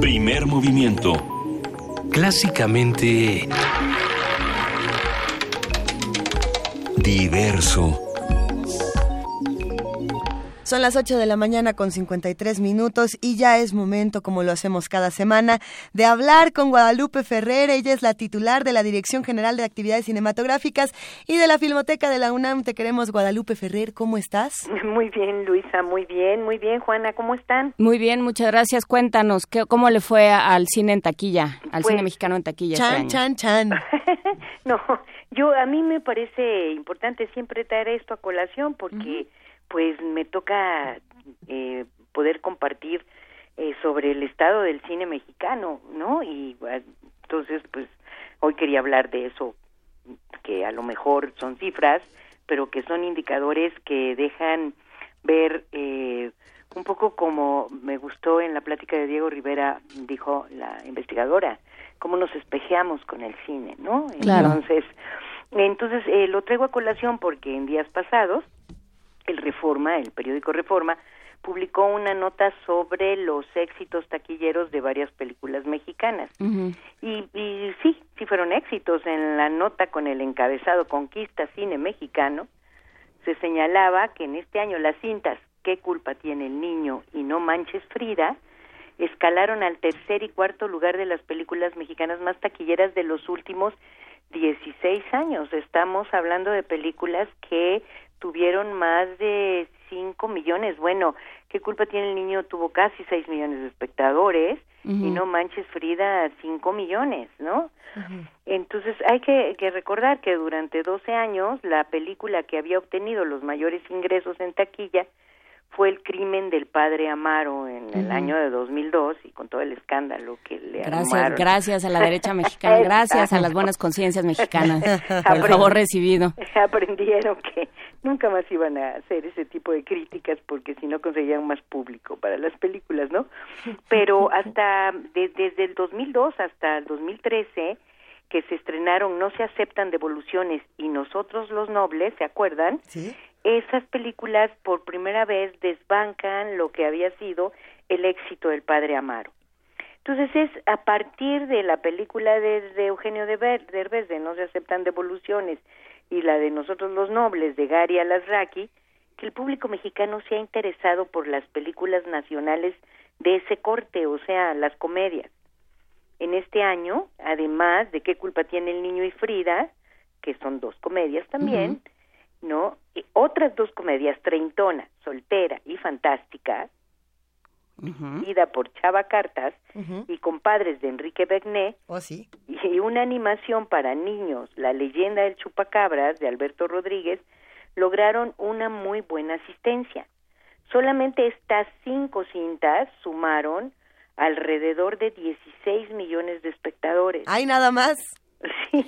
Primer movimiento. Clásicamente diverso. Son las 8 de la mañana con 53 minutos y ya es momento, como lo hacemos cada semana, de hablar con Guadalupe Ferrer. Ella es la titular de la Dirección General de Actividades Cinematográficas y de la Filmoteca de la UNAM. Te queremos, Guadalupe Ferrer. ¿Cómo estás? Muy bien, Luisa, muy bien, muy bien. Juana, ¿cómo están? Muy bien, muchas gracias. Cuéntanos, ¿qué, ¿cómo le fue al cine en taquilla, al Pues- cine mexicano en taquilla? este Chan, año? chan, chan. No, yo a mí me parece importante siempre traer esto a colación porque pues me toca eh, poder compartir eh, sobre el estado del cine mexicano, ¿no? Y ah, entonces pues hoy quería hablar de eso que a lo mejor son cifras, pero que son indicadores que dejan ver eh, un poco como me gustó en la plática de Diego Rivera, dijo la investigadora, cómo nos espejeamos con el cine, ¿no? Claro. Entonces, entonces eh, lo traigo a colación porque en días pasados el Reforma, el periódico Reforma, publicó una nota sobre los éxitos taquilleros de varias películas mexicanas. Y, y sí, sí fueron éxitos. En la nota con el encabezado Conquista Cine Mexicano, se señalaba que en este año las cintas ¿Qué culpa tiene el niño? y No manches Frida escalaron al tercer y cuarto lugar de las películas mexicanas más taquilleras de los últimos 16 años. Estamos hablando de películas que tuvieron más de 5 millones. Bueno, ¿qué culpa tiene el niño? Tuvo casi 6 millones de espectadores y. No manches Frida 5 millones, ¿no? Entonces hay que, que recordar que durante 12 años la película que había obtenido los mayores ingresos en taquilla fue El crimen del padre Amaro en el año de 2002 y con todo el escándalo que le Gracias, armaron. gracias a la derecha mexicana, gracias a las buenas conciencias mexicanas por el favor recibido. Aprendieron que nunca más iban a hacer ese tipo de críticas porque si no conseguían más público para las películas, ¿no? Pero hasta de- desde el 2002 hasta el 2013 que se estrenaron No se aceptan devoluciones y Nosotros los nobles, ¿se acuerdan? Sí. Esas películas por primera vez desbancan lo que había sido el éxito del padre Amaro. Entonces es a partir de la película de, de Eugenio Derbez de No se aceptan devoluciones y la de Nosotros los Nobles de Gary Alasraqui que el público mexicano se ha interesado por las películas nacionales de ese corte, o sea, las comedias. En este año, además de qué culpa tiene el niño y Frida, que son dos comedias también, ¿no? Y otras dos comedias, Treintona, Soltera y Fantástica, dirigida por Chava Cartas y compadres de Enrique Begné, oh, sí. y una animación para niños, La leyenda del chupacabras de Alberto Rodríguez, lograron una muy buena asistencia. Solamente estas cinco cintas sumaron alrededor de 16 millones de espectadores. ¡Hay nada más! Sí,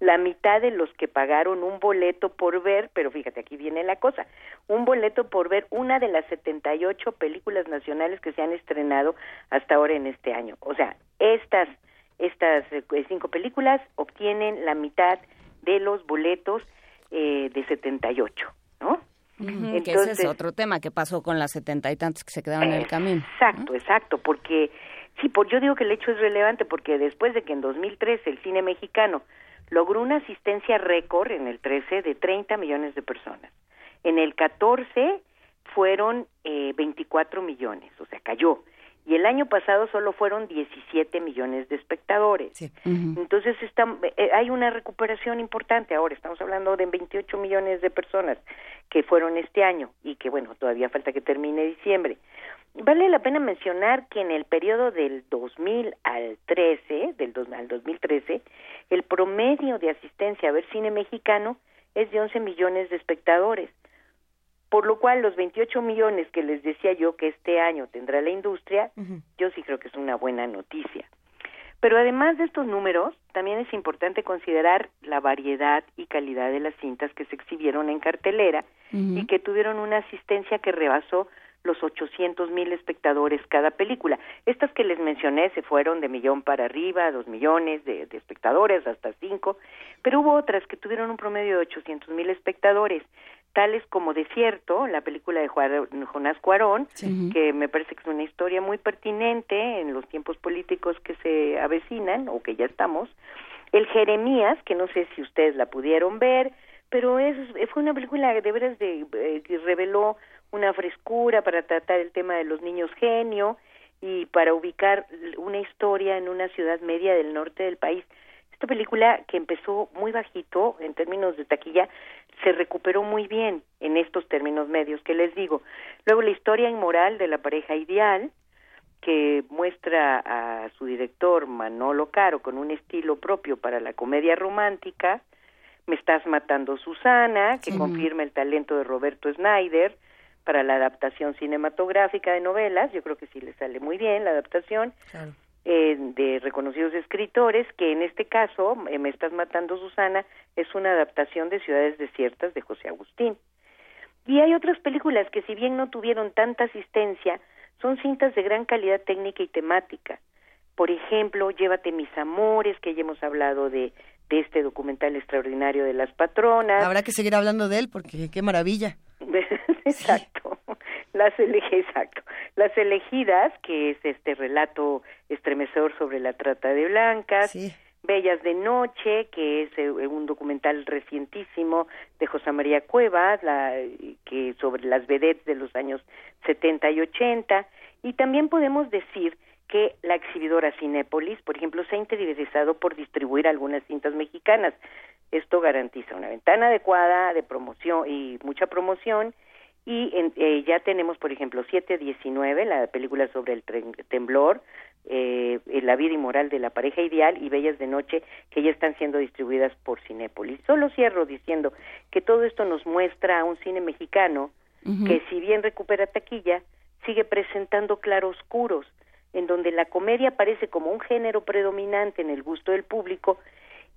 la mitad de los que pagaron un boleto por ver, pero fíjate, aquí viene la cosa, un boleto por ver una de las 78 películas nacionales que se han estrenado hasta ahora en este año. O sea, estas, estas eh, cinco películas obtienen la mitad de los boletos eh, de 78, ¿no? que ese es otro tema que pasó con las setenta y tantos que se quedaron en el camino. Exacto, exacto, porque sí, por, yo digo que el hecho es relevante porque después de que en 2013 el cine mexicano logró una asistencia récord en el 13 de 30 millones de personas, en el 14 fueron eh, 24 millones, o sea, cayó y el año pasado solo fueron 17 millones de espectadores. Entonces está, eh, hay una recuperación importante ahora, estamos hablando de 28 millones de personas que fueron este año y que bueno, todavía falta que termine diciembre. Vale la pena mencionar que en el periodo del 2000 al 13, del al 2013, el promedio de asistencia a ver cine mexicano es de 11 millones de espectadores por lo cual los 28 millones que les decía yo que este año tendrá la industria, yo sí creo que es una buena noticia. Pero además de estos números, también es importante considerar la variedad y calidad de las cintas que se exhibieron en cartelera y que tuvieron una asistencia que rebasó los 800 mil espectadores cada película. Estas que les mencioné se fueron de millón para arriba, dos millones de, de espectadores, hasta cinco, pero hubo otras que tuvieron un promedio de 800 mil espectadores tales como Desierto, la película de Jonás Cuarón, que me parece que es una historia muy pertinente en los tiempos políticos que se avecinan o que ya estamos. El Jeremías, que no sé si ustedes la pudieron ver, pero es, fue una película de veras de, eh, que reveló una frescura para tratar el tema de los niños genio y para ubicar una historia en una ciudad media del norte del país. Esta película que empezó muy bajito en términos de taquilla se recuperó muy bien en estos términos medios que les digo. Luego la historia inmoral de la pareja ideal, que muestra a su director Manolo Caro con un estilo propio para la comedia romántica, Me estás matando Susana, que confirma el talento de Roberto Snyder para la adaptación cinematográfica de novelas, yo creo que sí le sale muy bien la adaptación. Eh, de reconocidos escritores, que en este caso, eh, Me estás matando Susana, es una adaptación de Ciudades Desiertas de José Agustín. Y hay otras películas que si bien no tuvieron tanta asistencia, son cintas de gran calidad técnica y temática. Por ejemplo, Llévate mis amores, que ya hemos hablado de, de este documental extraordinario de las patronas. Habrá que seguir hablando de él porque qué maravilla. Exacto. Las exacto. Las elegidas, que es este relato estremecedor sobre la trata de blancas. Bellas de Noche, que es eh, un documental recientísimo de José María Cuevas, la, que sobre las vedettes de los años 70 y 80. Y también podemos decir que la exhibidora Cinépolis, por ejemplo, se ha interesado por distribuir algunas cintas mexicanas. Esto garantiza una ventana adecuada de promoción y mucha promoción y eh, ya tenemos, por ejemplo, 719, la película sobre el temblor, eh, La vida inmoral de la pareja ideal y Bellas de Noche, que ya están siendo distribuidas por Cinépolis. Solo cierro diciendo que todo esto nos muestra a un cine mexicano que, si bien recupera taquilla, sigue presentando claroscuros, en donde la comedia aparece como un género predominante en el gusto del público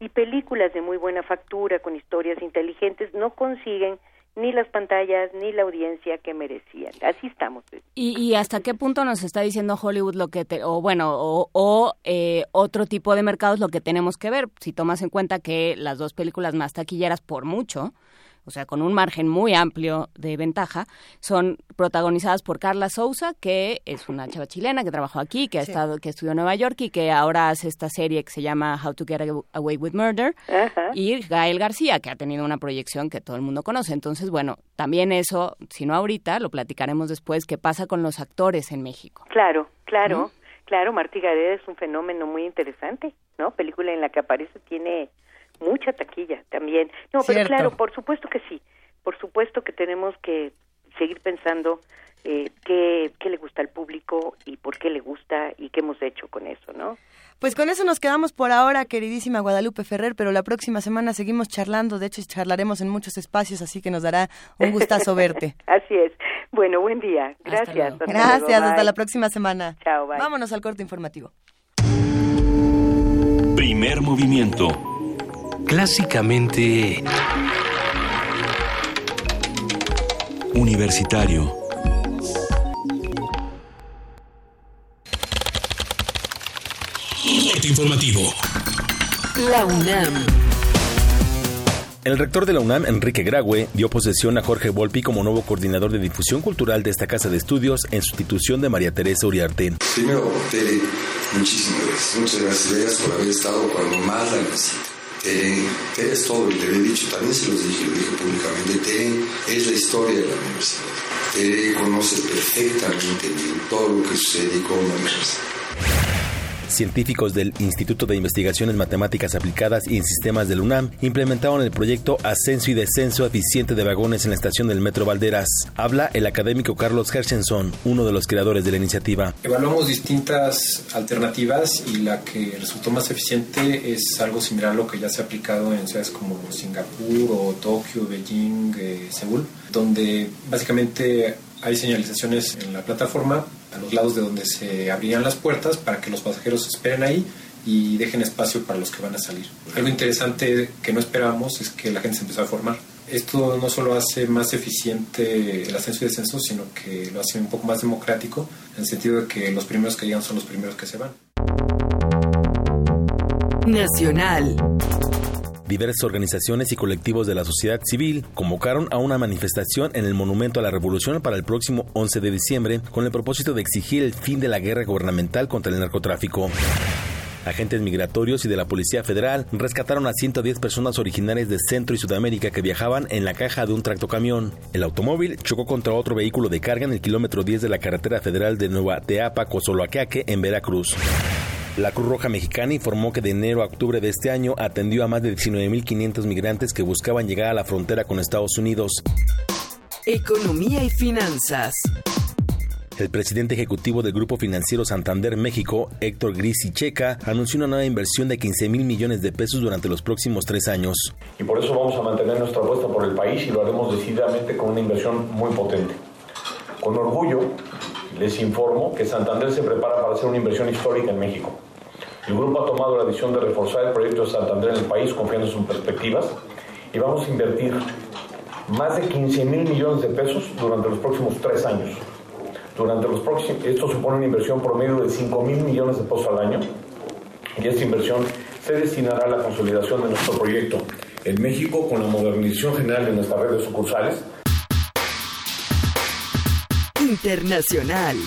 y películas de muy buena factura, con historias inteligentes, no consiguen ni las pantallas, ni la audiencia que merecían. Así estamos. ¿Y, hasta qué punto nos está diciendo Hollywood lo que, te, o bueno, o, eh, otro tipo de mercados lo que tenemos que ver? Si tomas en cuenta que las dos películas más taquilleras por mucho o sea, con un margen muy amplio de ventaja, son protagonizadas por Carla Souza, que es una chava chilena que trabajó aquí, que ha estado, que estudió en Nueva York y que ahora hace esta serie que se llama How to Get Away with Murder, y Gael García, que ha tenido una proyección que todo el mundo conoce. Entonces, bueno, también eso, si no ahorita, lo platicaremos después, qué pasa con los actores en México. Claro, claro. Claro, Martí Gareda es un fenómeno muy interesante, ¿no? Película en la que aparece tiene mucha taquilla también. No, pero claro, por supuesto que sí. Por supuesto que tenemos que seguir pensando eh, qué, qué le gusta al público y por qué le gusta y qué hemos hecho con eso, ¿no? Pues con eso nos quedamos por ahora, queridísima Guadalupe Ferrer, pero la próxima semana seguimos charlando, de hecho charlaremos en muchos espacios, así que nos dará un gustazo verte. así es. Bueno, buen día. Gracias. Gracias, hasta la próxima semana. Chao, bye. Vámonos al corte informativo. Primer movimiento. Clásicamente... Universitario. Corte informativo. La UNAM. El rector de la UNAM, Enrique Graue, dio posesión a Jorge Volpi como nuevo coordinador de difusión cultural de esta casa de estudios en sustitución de María Teresa Uriarte. Primero, Tere, muchísimas gracias. Muchas gracias, por haber estado cuando más la necesito. Tere, Tere es todo, y te he dicho, también se los dije, lo dije públicamente, Tere es la historia de la universidad. Tere conoce perfectamente todo lo que sucede cómo la universidad. Científicos del Instituto de Investigaciones Matemáticas Aplicadas y en Sistemas del UNAM implementaron el proyecto Ascenso y Descenso Eficiente de Vagones en la estación del Metro Valderas. Habla el académico Carlos Hershenson, uno de los creadores de la iniciativa. Evaluamos distintas alternativas y la que resultó más eficiente es algo similar a lo que ya se ha aplicado en ciudades como Singapur o Tokio, Beijing, eh, Seúl, donde básicamente hay señalizaciones en la plataforma a los lados de donde se abrían las puertas para que los pasajeros esperen ahí y dejen espacio para los que van a salir. Algo interesante que no esperábamos es que la gente se empezó a formar. Esto no solo hace más eficiente el ascenso y descenso, sino que lo hace un poco más democrático, en el sentido de que los primeros que llegan son los primeros que se van. Nacional. Diversas organizaciones y colectivos de la sociedad civil convocaron a una manifestación en el Monumento a la Revolución para el próximo 11 de diciembre con el propósito de exigir el fin de la guerra gubernamental contra el narcotráfico. Agentes migratorios y de la Policía Federal rescataron a 110 personas originarias de Centro y Sudamérica que viajaban en la caja de un tractocamión. El automóvil chocó contra otro vehículo de carga en el kilómetro 10 de la carretera federal de Nueva Teapa, Cozoloacaque, en Veracruz. La Cruz Roja Mexicana informó que de enero a octubre de este año atendió a más de 19.500 migrantes que buscaban llegar a la frontera con Estados Unidos. Economía y finanzas. El presidente ejecutivo del Grupo Financiero Santander México, Héctor Grisi Checa, anunció una nueva inversión de 15 mil millones de pesos durante los próximos tres años. Y por eso vamos a mantener nuestra apuesta por el país y lo haremos decididamente con una inversión muy potente. Con orgullo, les informo que Santander se prepara para hacer una inversión histórica en México. El grupo ha tomado la decisión de reforzar el proyecto de Santander en el país confiando en sus perspectivas y vamos a invertir más de 15 mil millones de pesos durante los próximos tres años. Durante los próximos, esto supone una inversión promedio de 5 mil millones de pesos al año y esta inversión se destinará a la consolidación de nuestro proyecto en México con la modernización general de nuestra red de sucursales. Internacional.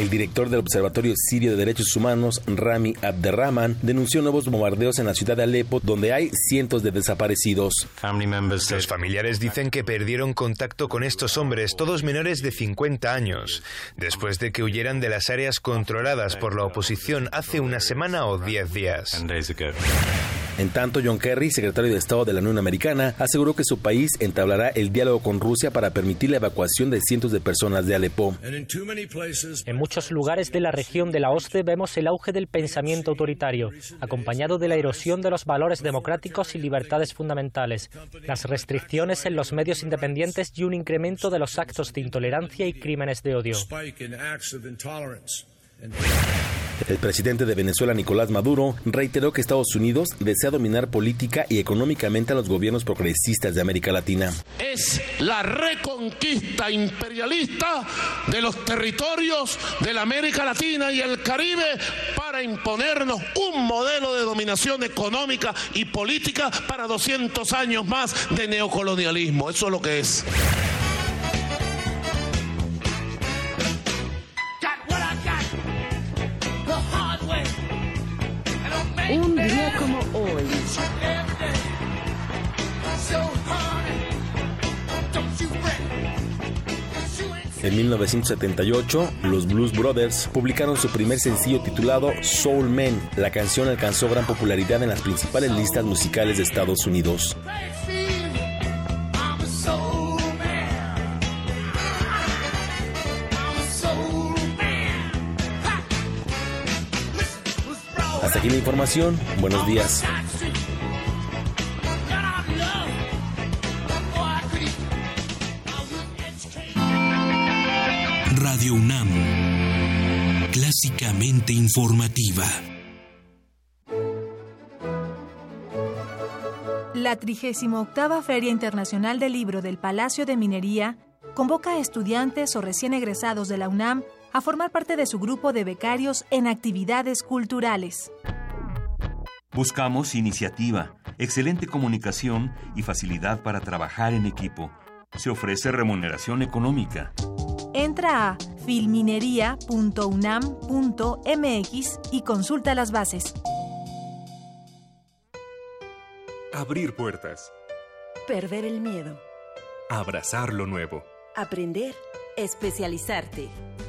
El director del Observatorio Sirio de Derechos Humanos, Rami Abderrahman, denunció nuevos bombardeos en la ciudad de Alepo, donde hay cientos de desaparecidos. Los familiares dicen que perdieron contacto con estos hombres, todos menores de 50 años, después de que huyeran de las áreas controladas por la oposición hace una semana o diez días. En tanto, John Kerry, secretario de Estado de la Unión Americana, aseguró que su país entablará el diálogo con Rusia para permitir la evacuación de cientos de personas de Alepo. En muchos lugares de la región de la OSCE vemos el auge del pensamiento autoritario, acompañado de la erosión de los valores democráticos y libertades fundamentales, las restricciones en los medios independientes y un incremento de los actos de intolerancia y crímenes de odio. El presidente de Venezuela, Nicolás Maduro, reiteró que Estados Unidos desea dominar política y económicamente a los gobiernos progresistas de América Latina. Es la reconquista imperialista de los territorios de la América Latina y el Caribe para imponernos un modelo de dominación económica y política para 200 años más de neocolonialismo. Eso es lo que es. Un día como hoy. En 1978, los Blues Brothers publicaron su primer sencillo titulado Soul Man. La canción alcanzó gran popularidad en las principales listas musicales de Estados Unidos. Información. Buenos días. Radio UNAM. Clásicamente informativa. La 38 Feria Internacional del Libro del Palacio de Minería convoca a estudiantes o recién egresados de la UNAM a formar parte de su grupo de becarios en actividades culturales. Buscamos iniciativa, excelente comunicación y facilidad para trabajar en equipo. Se ofrece remuneración económica. Entra a filminería.unam.mx y consulta las bases. Abrir puertas. Perder el miedo. Abrazar lo nuevo. Aprender. Especializarte.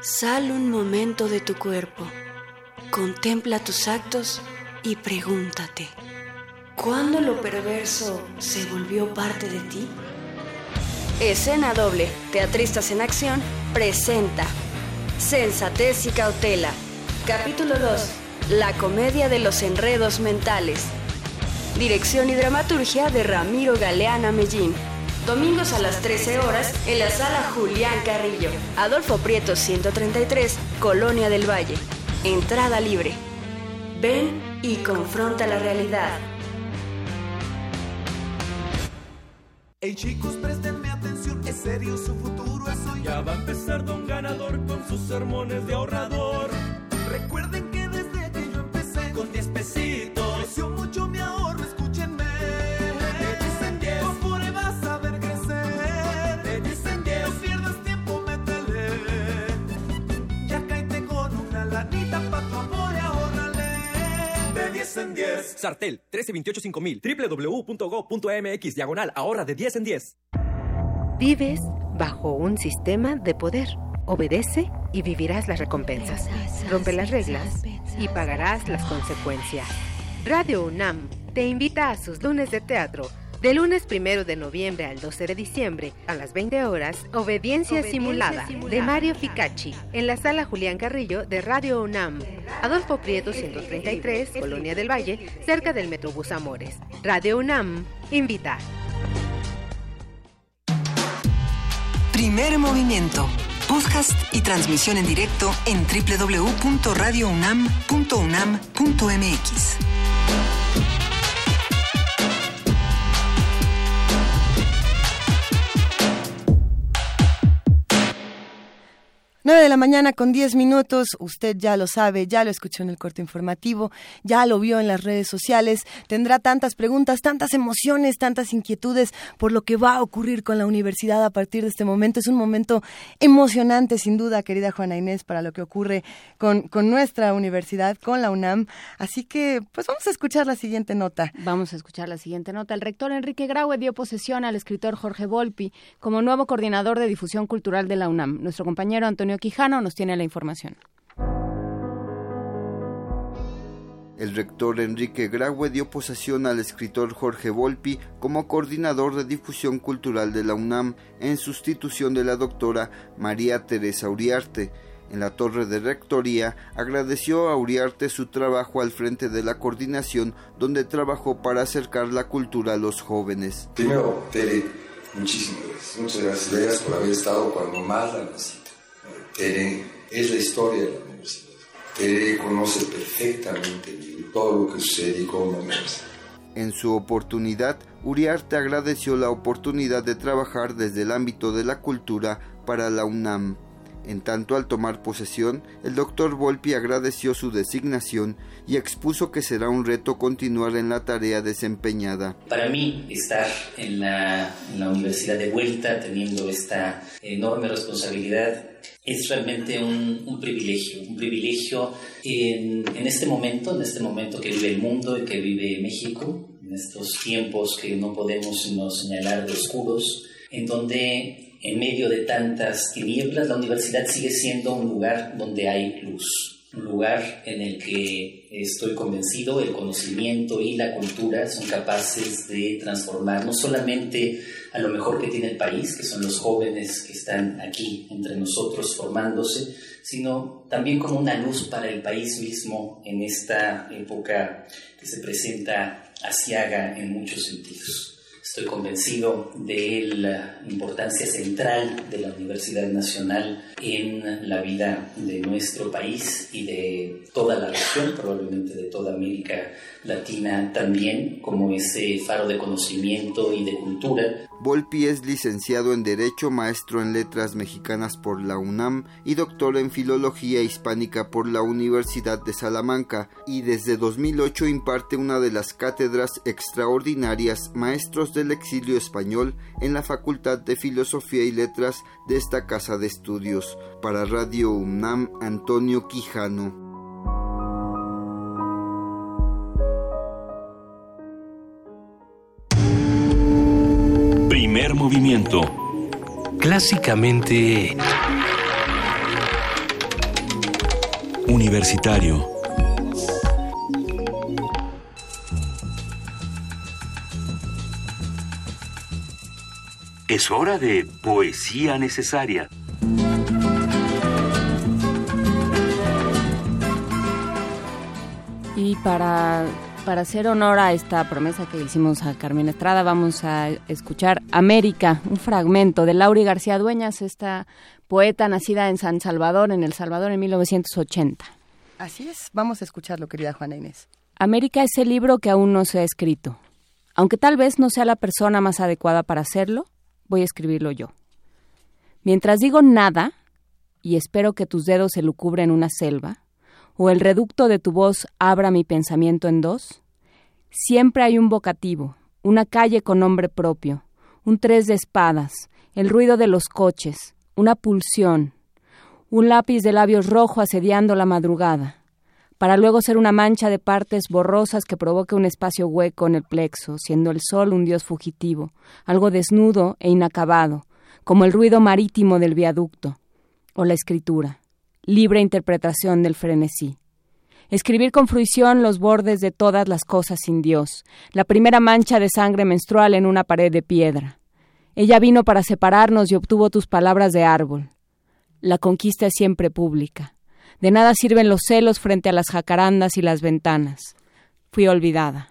Sal un momento de tu cuerpo, contempla tus actos y pregúntate, ¿cuándo lo perverso se volvió parte de ti? Escena doble, Teatristas en Acción, presenta Sensatez y Cautela. Capítulo 2. La comedia de los enredos mentales. Dirección y dramaturgia de Ramiro Galeana Mellín. Domingos a las 13 horas en la sala Julián Carrillo, Adolfo Prieto 133, Colonia del Valle. Entrada libre. Ven y confronta la realidad. Hey chicos, préstenme atención, es serio su futuro es hoy. Ya va a empezar Don Ganador con sus sermones de ahorrador. Recuerden 10 en 10. Sartel 13285000 www.go.mx diagonal ahorra de 10 en 10. Vives bajo un sistema de poder. Obedece y vivirás las recompensas. Rompe las reglas y pagarás las consecuencias. Radio UNAM te invita a sus lunes de teatro. De lunes primero de noviembre al 12 de diciembre, a las 20 horas, Obediencia, simulada, de Mario Ficacci, en la sala Julián Carrillo de Radio UNAM. Adolfo Prieto 133, Colonia del Valle, cerca del Metrobús Amores. Radio UNAM invita. Primer movimiento. Podcast y transmisión en directo en www.radiounam.unam.mx. 9 de la mañana con 10 minutos, usted ya lo sabe, ya lo escuchó en el corte informativo, ya lo vio en las redes sociales, tendrá tantas preguntas, tantas emociones, tantas inquietudes por lo que va a ocurrir con la universidad a partir de este momento. Es un momento emocionante, sin duda, querida Juana Inés, para lo que ocurre con, con nuestra universidad, con la UNAM. Así que, pues vamos a escuchar la siguiente nota. Vamos a escuchar la siguiente nota. El rector Enrique Graue dio posesión al escritor Jorge Volpi como nuevo coordinador de difusión cultural de la UNAM. Nuestro compañero Antonio Quijano nos tiene la información. El rector Enrique Graue dio posesión al escritor Jorge Volpi como coordinador de difusión cultural de la UNAM en sustitución de la doctora María Teresa Uriarte. En la torre de rectoría agradeció a Uriarte su trabajo al frente de la coordinación donde trabajó para acercar la cultura a los jóvenes. Primero, Tere, muchísimas gracias. Muchas gracias, gracias por haber estado cuando más la necesito. Tere es la historia de la universidad. Tere conoce perfectamente todo lo que sucede cómo la universidad. En su oportunidad, Uriarte agradeció la oportunidad de trabajar desde el ámbito de la cultura para la UNAM. En tanto, al tomar posesión, el doctor Volpi agradeció su designación y expuso que será un reto continuar en la tarea desempeñada. Para mí, estar en la, universidad de vuelta, teniendo esta enorme responsabilidad, es realmente un, privilegio, un privilegio en, en, este momento, en este momento que vive el mundo y que vive México, en estos tiempos que no podemos sino señalar de oscuros, en donde en medio de tantas tinieblas, la universidad sigue siendo un lugar donde hay luz, un lugar en el que estoy convencido el conocimiento y la cultura son capaces de transformar no solamente a lo mejor que tiene el país, que son los jóvenes que están aquí entre nosotros formándose, sino también como una luz para el país mismo en esta época que se presenta asiaga en muchos sentidos. Estoy convencido de la importancia central de la Universidad Nacional en la vida de nuestro país y de toda la región, probablemente de toda América Latina también, como ese faro de conocimiento y de cultura. Volpi es licenciado en Derecho, maestro en Letras Mexicanas por la UNAM y doctor en Filología Hispánica por la Universidad de Salamanca y desde 2008 imparte una de las cátedras extraordinarias Maestros del Exilio Español en la Facultad de Filosofía y Letras de esta casa de estudios. Para Radio UNAM, Antonio Quijano. Movimiento. Clásicamente... Universitario. Es hora de poesía necesaria. Y para para hacer honor a esta promesa que hicimos a Carmen Estrada, vamos a escuchar América, un fragmento de Lauri García Dueñas, esta poeta nacida en San Salvador, en El Salvador, en 1980. Así es, vamos a escucharlo, querida Juana Inés. América es el libro que aún no se ha escrito. Aunque tal vez no sea la persona más adecuada para hacerlo, voy a escribirlo yo. Mientras digo nada, y espero que tus dedos se lucubren una selva, o el reducto de tu voz abra mi pensamiento en dos? Siempre hay un vocativo, una calle con nombre propio, un tres de espadas, el ruido de los coches, una pulsión, un lápiz de labios rojo asediando la madrugada, para luego ser una mancha de partes borrosas que provoque un espacio hueco en el plexo, siendo el sol un dios fugitivo, algo desnudo e inacabado, como el ruido marítimo del viaducto, o la escritura libre interpretación del frenesí. Escribir con fruición los bordes de todas las cosas sin Dios, la primera mancha de sangre menstrual en una pared de piedra. Ella vino para separarnos y obtuvo tus palabras de árbol. La conquista es siempre pública. De nada sirven los celos frente a las jacarandas y las ventanas. Fui olvidada.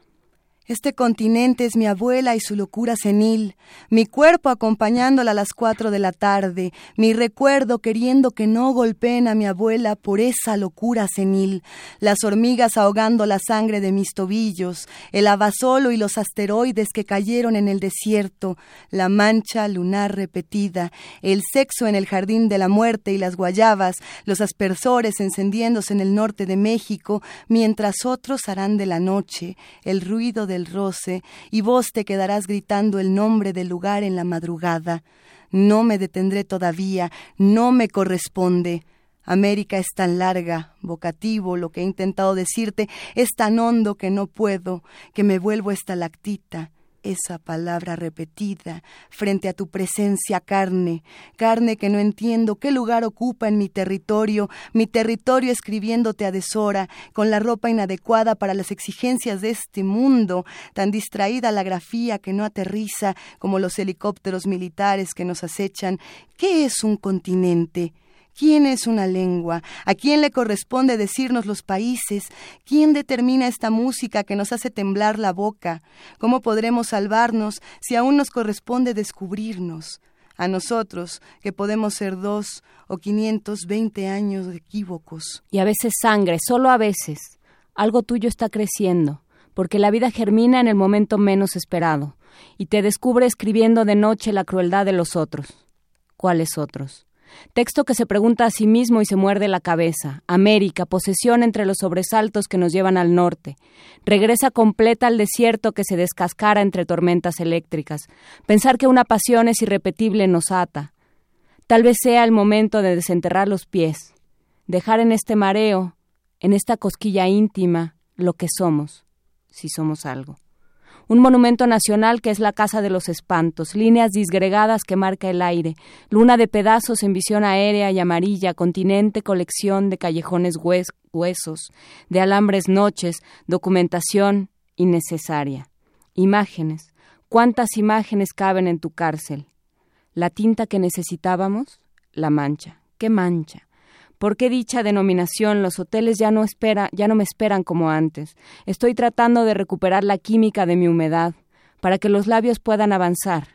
Este continente es mi abuela y su locura senil, mi cuerpo acompañándola a las cuatro de la tarde, mi recuerdo queriendo que no golpeen a mi abuela por esa locura senil, las hormigas ahogando la sangre de mis tobillos, el abasolo y los asteroides que cayeron en el desierto, la mancha lunar repetida, el sexo en el jardín de la muerte y las guayabas, los aspersores encendiéndose en el norte de México, mientras otros harán de la noche, el ruido de el roce, y vos te quedarás gritando el nombre del lugar en la madrugada. No me detendré todavía, no me corresponde. América es tan larga, vocativo, lo que he intentado decirte es tan hondo que no puedo, que me vuelvo estalactita esa palabra repetida frente a tu presencia carne, carne que no entiendo qué lugar ocupa en mi territorio, mi territorio escribiéndote a deshora, con la ropa inadecuada para las exigencias de este mundo, tan distraída la grafía que no aterriza como los helicópteros militares que nos acechan. ¿Qué es un continente? ¿Quién es una lengua? ¿A quién le corresponde decirnos los países? ¿Quién determina esta música que nos hace temblar la boca? ¿Cómo podremos salvarnos si aún nos corresponde descubrirnos? A nosotros, que podemos ser dos o quinientos veinte años de equívocos. Y a veces sangre, solo a veces. Algo tuyo está creciendo porque la vida germina en el momento menos esperado, y te descubre escribiendo de noche la crueldad de los otros. ¿Cuáles otros? Texto que se pregunta a sí mismo y se muerde la cabeza. América, posesión entre los sobresaltos que nos llevan al norte. Regresa completa al desierto que se descascara entre tormentas eléctricas. Pensar que una pasión es irrepetible nos ata. Tal vez sea el momento de desenterrar los pies. Dejar en este mareo, en esta cosquilla íntima, lo que somos, si somos algo un monumento nacional que es la Casa de los Espantos, líneas disgregadas que marca el aire, luna de pedazos en visión aérea y amarilla, continente, colección de callejones huesos, de alambres noches, documentación innecesaria. Imágenes. ¿Cuántas imágenes caben en tu cárcel? La tinta que necesitábamos, la mancha. ¿Qué mancha? ¿Por qué dicha denominación? Los hoteles ya no, espera, ya no me esperan como antes. Estoy tratando de recuperar la química de mi humedad para que los labios puedan avanzar.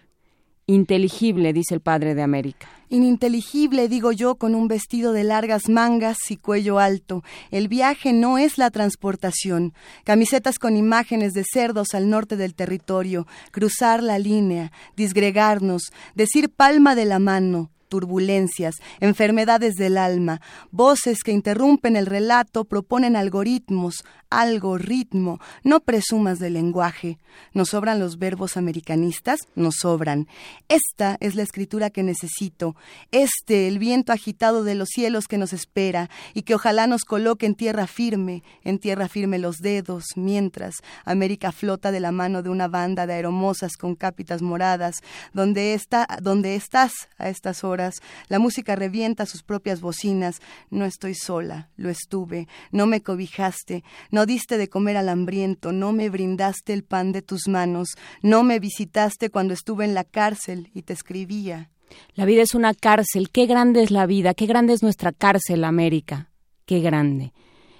Inteligible, dice el padre de América. Ininteligible, digo yo, con un vestido de largas mangas y cuello alto. El viaje no es la transportación. Camisetas con imágenes de cerdos al norte del territorio, cruzar la línea, disgregarnos, decir palma de la mano, turbulencias, enfermedades del alma, voces que interrumpen el relato, proponen algoritmos, algoritmo, no presumas del lenguaje. ¿Nos sobran los verbos americanistas? Nos sobran. Esta es la escritura que necesito, este el viento agitado de los cielos que nos espera y que ojalá nos coloque en tierra firme, en tierra firme los dedos, mientras América flota de la mano de una banda de aeromosas con cápitas moradas, donde está, donde estás a estas horas la música revienta sus propias bocinas. No estoy sola, lo estuve. No me cobijaste, no diste de comer al hambriento, no me brindaste el pan de tus manos, no me visitaste cuando estuve en la cárcel y te escribía. La vida es una cárcel. Qué grande es la vida, qué grande es nuestra cárcel, América. Qué grande.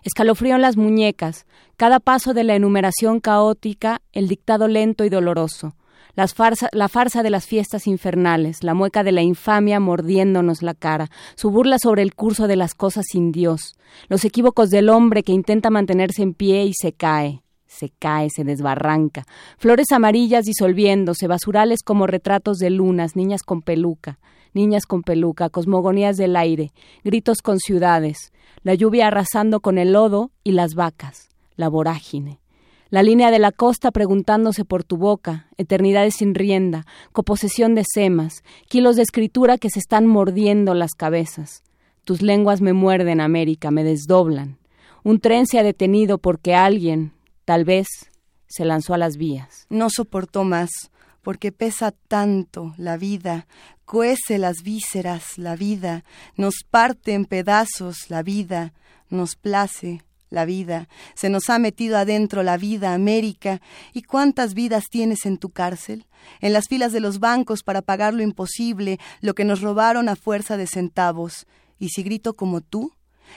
Escalofrío en las muñecas, cada paso de la enumeración caótica, el dictado lento y doloroso la farsa de las fiestas infernales, la mueca de la infamia mordiéndonos la cara, su burla sobre el curso de las cosas sin Dios, los equívocos del hombre que intenta mantenerse en pie y se cae, se cae, se desbarranca, flores amarillas disolviéndose, basurales como retratos de lunas, niñas con peluca, niñas con peluca, cosmogonías del aire, gritos con ciudades, la lluvia arrasando con el lodo y las vacas, la vorágine la línea de la costa preguntándose por tu boca, eternidades sin rienda, coposesión de semas, kilos de escritura que se están mordiendo las cabezas. Tus lenguas me muerden, América, me desdoblan. Un tren se ha detenido porque alguien, tal vez, se lanzó a las vías. No soportó más, porque pesa tanto la vida, cuece las vísceras la vida, nos parte en pedazos la vida, nos place la vida, se nos ha metido adentro la vida, América, ¿y cuántas vidas tienes en tu cárcel? En las filas de los bancos para pagar lo imposible, lo que nos robaron a fuerza de centavos. ¿Y si grito como tú?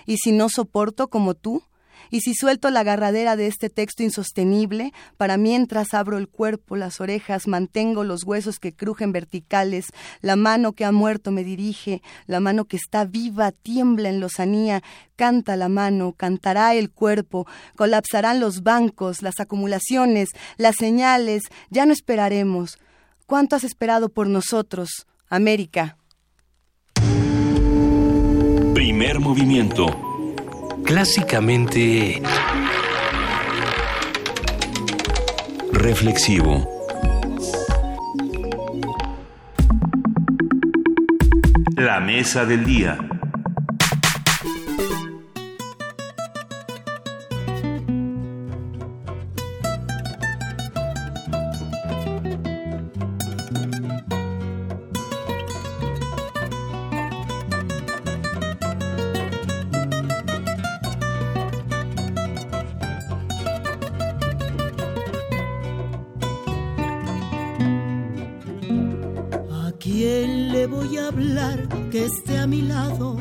¿Y si no soporto como tú? Y si suelto la agarradera de este texto insostenible, para mientras abro el cuerpo, las orejas, mantengo los huesos que crujen verticales, la mano que ha muerto me dirige, la mano que está viva tiembla en lozanía, canta la mano, cantará el cuerpo, colapsarán los bancos, las acumulaciones, las señales, ya no esperaremos. ¿Cuánto has esperado por nosotros, América? Primer movimiento clásicamente reflexivo. La mesa del día. Que esté a mi lado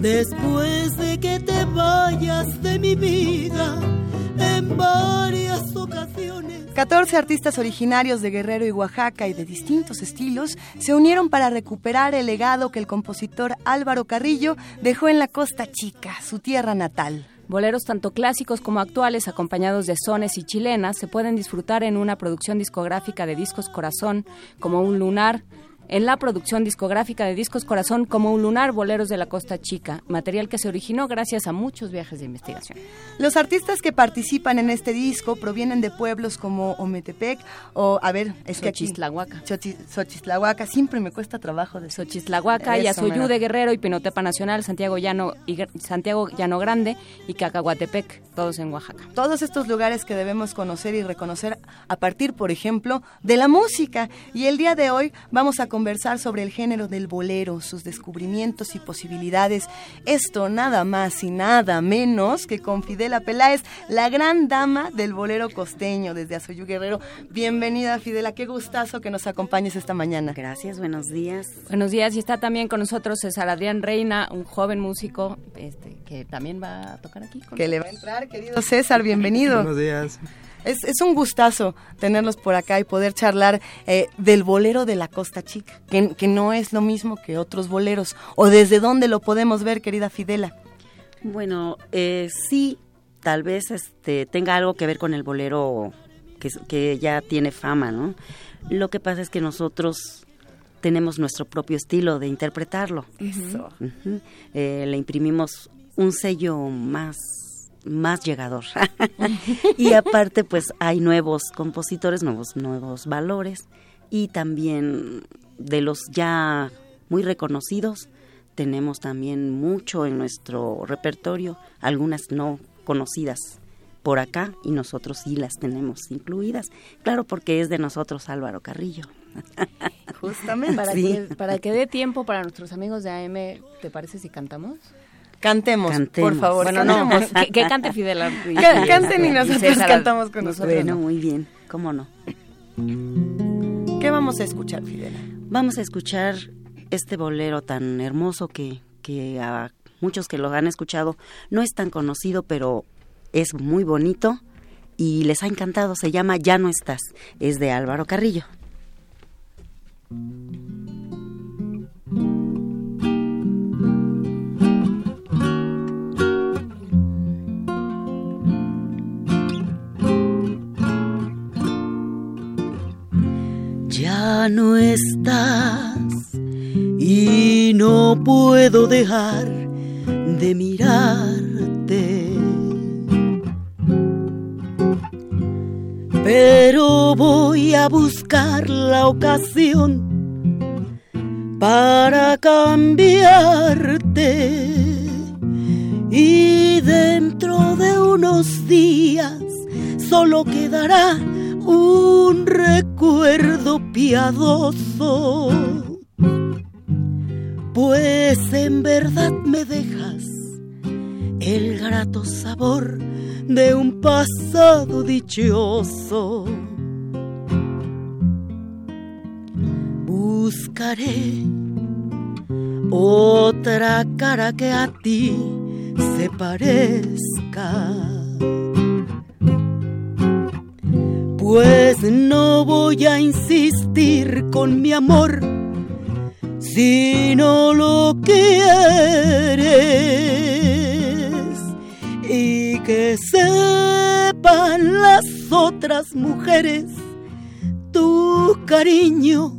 después de que te vayas de mi vida en varias ocasiones. 14 artistas originarios de Guerrero y Oaxaca y de distintos estilos se unieron para recuperar el legado que el compositor Álvaro Carrillo dejó en la Costa Chica, su tierra natal. Boleros tanto clásicos como actuales, acompañados de sones y chilenas, se pueden disfrutar en una producción discográfica de discos Corazón, como un lunar, en la producción discográfica de Discos Corazón como un lunar Boleros de la Costa Chica, material que se originó gracias a muchos viajes de investigación. Los artistas que participan en este disco provienen de pueblos como Ometepec o, a ver, es que aquí... Xochitlahuaca, siempre me cuesta trabajo de Xochitlahuaca, Yasoyú de Guerrero y Pinotepa Nacional, Santiago Llano, y, Santiago Llano Grande y Cacahuatepec, todos en Oaxaca. Todos estos lugares que debemos conocer y reconocer a partir, por ejemplo, de la música. Y el día de hoy vamos a conversar sobre el género del bolero, sus descubrimientos y posibilidades. Esto nada más y nada menos que con Fidela Peláez, la gran dama del bolero costeño desde Azoyú Guerrero. Bienvenida Fidela, qué gustazo que nos acompañes esta mañana. Gracias, buenos días. Buenos días y está también con nosotros César Adrián Reina, un joven músico este, que también va a tocar aquí. que le va a entrar, querido César, bienvenido. buenos días. Es, es, un gustazo tenerlos por acá y poder charlar eh, del bolero de la Costa Chica, que, que, no es lo mismo que otros boleros. ¿O desde dónde lo podemos ver, querida Fidela? Bueno, eh, sí, tal vez este, tenga algo que ver con el bolero que, que ya tiene fama, ¿no? Lo que pasa es que nosotros tenemos nuestro propio estilo de interpretarlo. Eso. Uh -huh. eh, le imprimimos un sello más más llegador. y aparte, pues hay nuevos compositores, nuevos, nuevos valores y también de los ya muy reconocidos, tenemos también mucho en nuestro repertorio, algunas no conocidas por acá y nosotros sí las tenemos incluidas. Claro, porque es de nosotros Álvaro Carrillo. Justamente. Para, sí. que, para que dé tiempo para nuestros amigos de AM, ¿te parece si cantamos? Cantemos, Cantemos, por favor. Bueno, no, que, que, cante Fidel. Canten y nosotros César, cantamos con nosotros. Bueno, muy bien, cómo no. ¿Qué vamos a escuchar, Fidel? Vamos a escuchar este bolero tan hermoso que, que a muchos que lo han escuchado no es tan conocido, pero es muy bonito y les ha encantado. Se llama Ya no estás. Es de Álvaro Carrillo. No estás y no puedo dejar de mirarte. Pero voy a buscar la ocasión para cambiarte. Y dentro de unos días solo quedará un recuerdo piadoso. Pues en verdad me dejas el grato sabor de un pasado dichoso. Buscaré otra cara que a ti se parezca. Pues no voy a insistir con mi amor si no lo quieres. Y que sepan las otras mujeres, tu cariño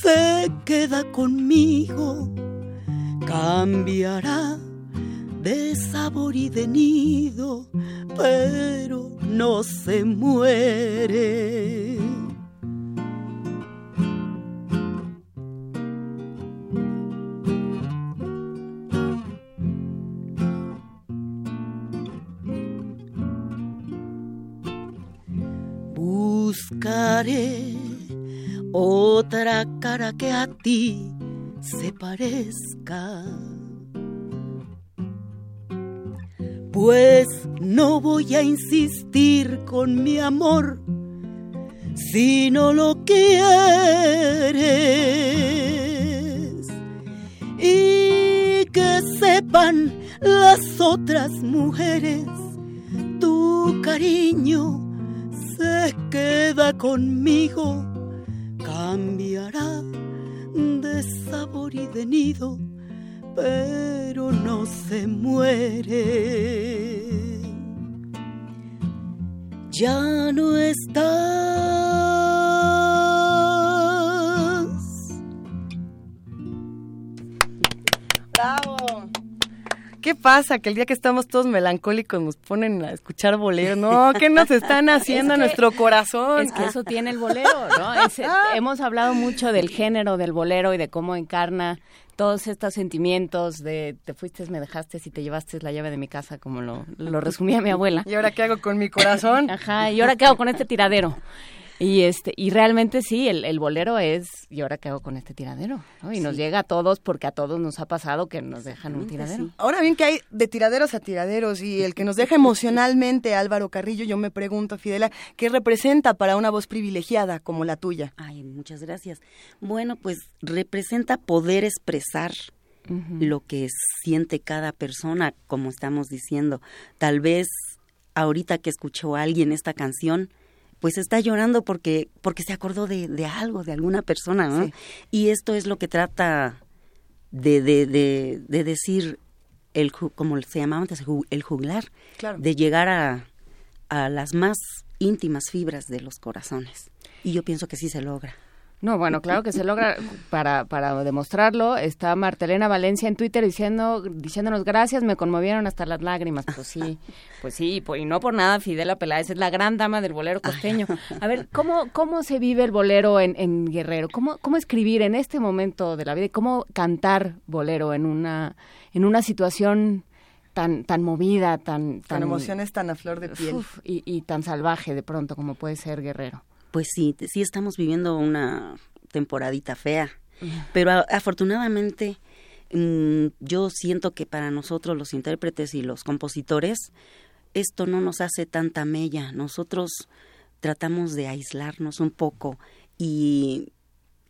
se queda conmigo, cambiará de sabor y de nido, pero no se muere. Buscaré otra cara que a ti se parezca. Pues no voy a insistir con mi amor si no lo quieres. Y que sepan las otras mujeres, tu cariño se queda conmigo, cambiará de sabor y de nido pero no se muere. ya no estás. ¡Bravo! ¿Qué pasa? Que el día que estamos todos melancólicos nos ponen a escuchar bolero. No, ¿qué nos están haciendo a nuestro corazón? Es que eso tiene el bolero, ¿no? hemos hablado mucho del género del bolero y de cómo encarna todos estos sentimientos de te fuiste, me dejaste y te llevaste la llave de mi casa, como lo, lo resumía mi abuela. ¿Y ahora qué hago con mi corazón? Ajá, ¿y ahora qué hago con este tiradero? Y este y realmente sí, el, el, bolero es, ¿y ahora qué hago con este tiradero? Y nos llega a todos porque a todos nos ha pasado que nos dejan un tiradero. Ahora bien que hay de tiraderos a tiraderos y el que nos deja emocionalmente Álvaro Carrillo, yo me pregunto, Fidela, ¿qué representa para una voz privilegiada como la tuya? Ay, muchas gracias. Bueno, pues representa poder expresar lo que siente cada persona, como estamos diciendo. Tal vez ahorita que escuchó a alguien esta canción, pues está llorando porque, porque se acordó de, de algo, de alguna persona, ¿no? Y esto es lo que trata de, de, de, de decir, el, como se llamaba antes, el juglar, de llegar a, a las más íntimas fibras de los corazones. Y yo pienso que sí se logra. No, bueno, claro que se logra. Para, para demostrarlo, está Martelena Valencia en Twitter diciendo, diciéndonos gracias, me conmovieron hasta las lágrimas. Pues sí, pues sí, y no por nada Fidela Peláez es la gran dama del bolero costeño. A ver, ¿cómo, cómo se vive el bolero en, en Guerrero? ¿Cómo, ¿Cómo escribir en este momento de la vida y cómo cantar bolero en una, en una situación tan, tan movida, tan, tan... Con emociones tan a flor de piel. y, y tan salvaje de pronto como puede ser Guerrero? Pues sí, sí estamos viviendo una temporadita fea, pero afortunadamente mm, yo siento que para nosotros los intérpretes y los compositores esto no nos hace tanta mella. Nosotros tratamos de aislarnos un poco y,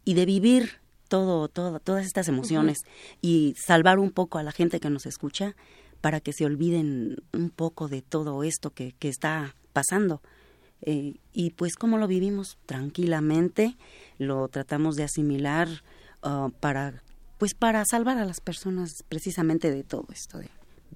y de vivir todo, todo, todas estas emociones y salvar un poco a la gente que nos escucha para que se olviden un poco de todo esto que, que está pasando. Eh, y pues como lo vivimos tranquilamente, lo tratamos de asimilar uh, para pues para salvar a las personas precisamente de todo esto de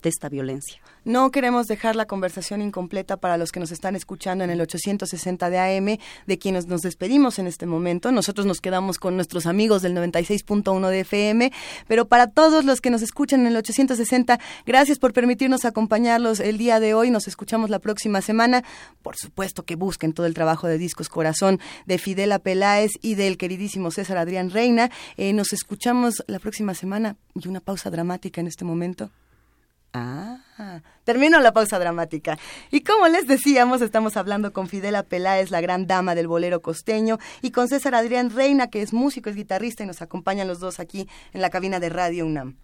esta violencia. No queremos dejar la conversación incompleta para los que nos están escuchando en el 860 de AM, de quienes nos despedimos en este momento. Nosotros nos quedamos con nuestros amigos del 96.1 de FM, pero para todos los que nos escuchan en el 860, gracias por permitirnos acompañarlos el día de hoy. Nos escuchamos la próxima semana. Por supuesto que busquen todo el trabajo de Discos Corazón de Fidela Peláez y del queridísimo César Adrián Reina. Eh, nos escuchamos la próxima semana y una pausa dramática en este momento. Ah, termino la pausa dramática. Y como les decíamos, estamos hablando con Fidela Peláez, la gran dama del bolero costeño, y con César Adrián Reina, que es músico, es guitarrista, y nos acompañan los dos aquí en la cabina de Radio UNAM.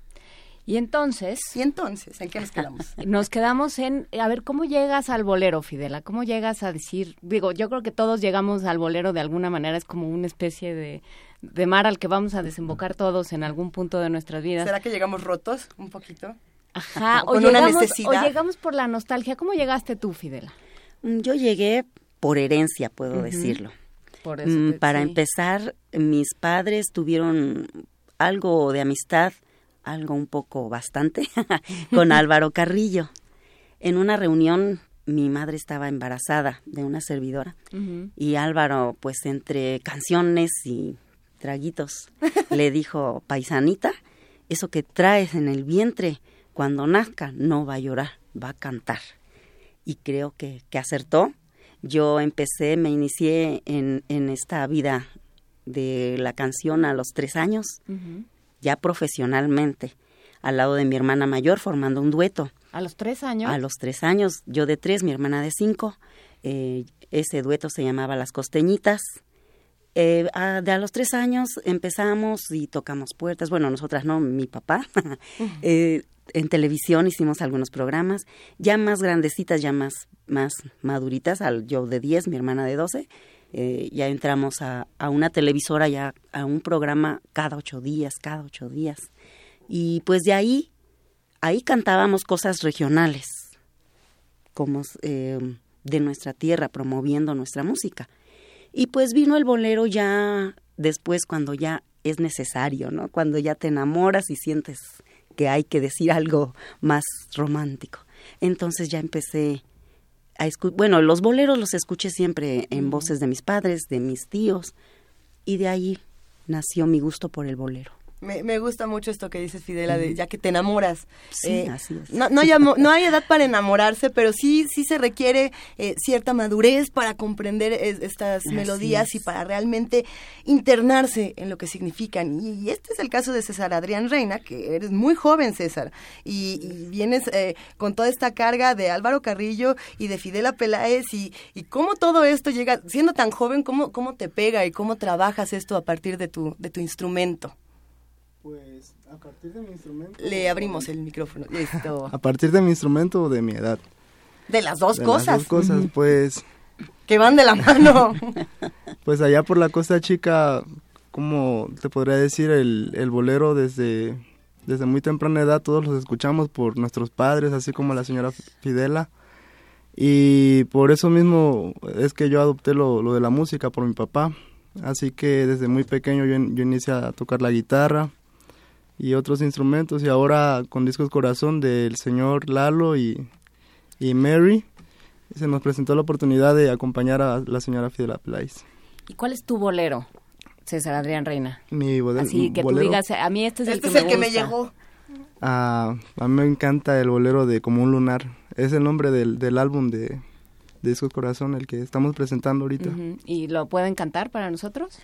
Y entonces... Y entonces, ¿en qué nos quedamos? Nos quedamos en, a ver, ¿cómo llegas al bolero, Fidela? ¿Cómo llegas a decir, digo, yo creo que todos llegamos al bolero de alguna manera, es como una especie de, de mar al que vamos a desembocar todos en algún punto de nuestras vidas. ¿Será que llegamos rotos un poquito? Ajá, o, llegamos, por la nostalgia. ¿Cómo llegaste tú, Fidela? Mm, yo llegué por herencia, puedo decirlo. Por eso mm, Para empezar, mis padres tuvieron algo de amistad, algo un poco bastante, con Álvaro Carrillo. En una reunión mi madre estaba embarazada de una servidora y Álvaro, pues entre canciones y traguitos, le dijo, paisanita, eso que traes en el vientre, cuando nazca no va a llorar, va a cantar. Y creo que, que acertó. Yo empecé, me inicié en, en, esta vida de la canción a los tres años, ya profesionalmente, al lado de mi hermana mayor, formando un dueto. ¿A los tres años? A los tres años, yo de tres, mi hermana de cinco. Eh, ese dueto se llamaba Las Costeñitas. Eh, a, de a los tres años empezamos y tocamos puertas. Bueno, nosotras no, mi papá. eh, en televisión hicimos algunos programas, ya más grandecitas, ya más, más maduritas, al yo de 10, mi hermana de 12, eh, ya entramos a, una televisora, ya a un programa cada ocho días, cada ocho días. Y pues de ahí, ahí cantábamos cosas regionales, como eh, de nuestra tierra, promoviendo nuestra música. Y pues vino el bolero ya después cuando ya es necesario, ¿no? Cuando ya te enamoras y sientes que hay que decir algo más romántico. Entonces ya empecé bueno, los boleros los escuché siempre en voces de mis padres, de mis tíos, y de ahí nació mi gusto por el bolero. Me, me, gusta mucho esto que dices, Fidela, de, ya que te enamoras. Sí, eh, así es. No, no, hay, no, hay, edad para enamorarse, pero sí, sí se requiere eh, cierta madurez para comprender estas melodías y para realmente internarse en lo que significan. Y, este es el caso de César Adrián Reina, que eres muy joven, César, y, y vienes eh, con toda esta carga de Álvaro Carrillo y de Fidela Peláez, y, y cómo todo esto llega, siendo tan joven, cómo, cómo te pega y cómo trabajas esto a partir de tu, de tu instrumento. Pues a partir de mi instrumento. Le abrimos el micrófono. A partir de mi instrumento o de mi edad. De las dos cosas. Las dos cosas, pues. Que van de la mano. pues allá por la Costa Chica, como te podría decir, el, el bolero desde, desde muy temprana edad todos los escuchamos por nuestros padres, así como la señora Fidela. Y por eso mismo es que yo adopté lo, lo de la música por mi papá. Así que desde muy pequeño yo, yo inicié a tocar la guitarra y otros instrumentos y ahora con Discos Corazón del señor Lalo y, y Mary se nos presentó la oportunidad de acompañar a la seña Fidela Place. ¿Y cuál es tu bolero, César Adrián Reina? Mi bolero. Así que tú digas, a mí este es el, este que, es me el que me llegó. Ah, a mí me encanta el bolero de Como un lunar. Es el nombre del, del álbum de, de Discos Corazón, el que estamos presentando ahorita. Uh -huh. ¿Y lo pueden cantar para nosotros?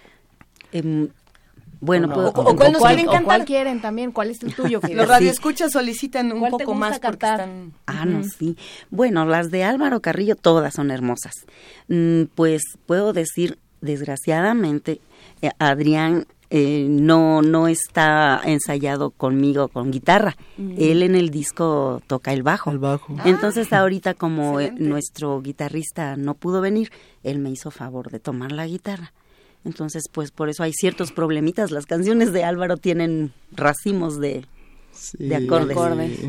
Eh, bueno, o, pues, o, o, cuál nos quieren cantar. ¿Cuál quieren también? ¿Cuál es el tuyo? Los radioescuchas solicitan un poco más cantar? Están... Ah, no, sí. Bueno, las de Álvaro Carrillo todas son hermosas. Mm, pues puedo decir, desgraciadamente, eh, Adrián eh, no no está ensayado conmigo con guitarra. Mm. Él en el disco toca el bajo. El bajo. Entonces ah, ahorita como excelente. nuestro guitarrista no pudo venir, él me hizo favor de tomar la guitarra. Entonces, pues por eso hay ciertos problemitas. Las canciones de Álvaro tienen racimos de, sí, de acordes.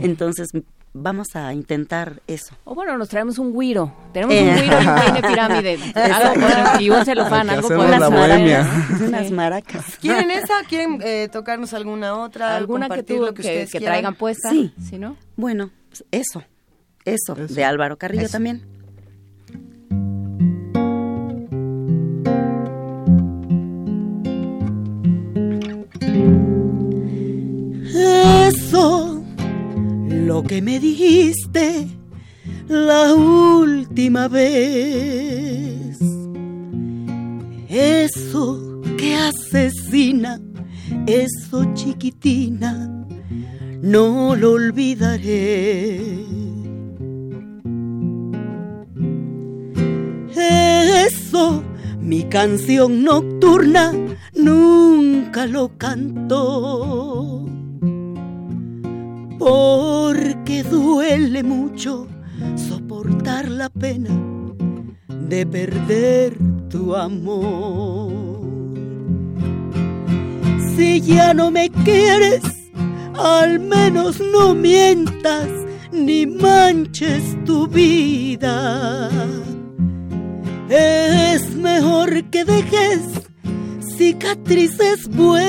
Entonces, vamos a intentar eso. O bueno, nos traemos un guiro. Tenemos eh. un guiro en Peine Pirámide. algo y un celofán, algo con las bohemia. Unas maracas. ¿Quieren esa? ¿Quieren eh, tocarnos alguna otra? ¿Alguna que, tú, lo que, que, que traigan puesta? Sí. ¿Sí no? Bueno, eso. Eso, eso. de Álvaro Carrillo eso. también. Que me dijiste la última vez. Eso que asesina, eso chiquitina, no lo olvidaré. Eso, mi canción nocturna, nunca lo cantó Si ya no me quieres, al menos no mientas ni manches tu vida. Es mejor que dejes cicatrices buenas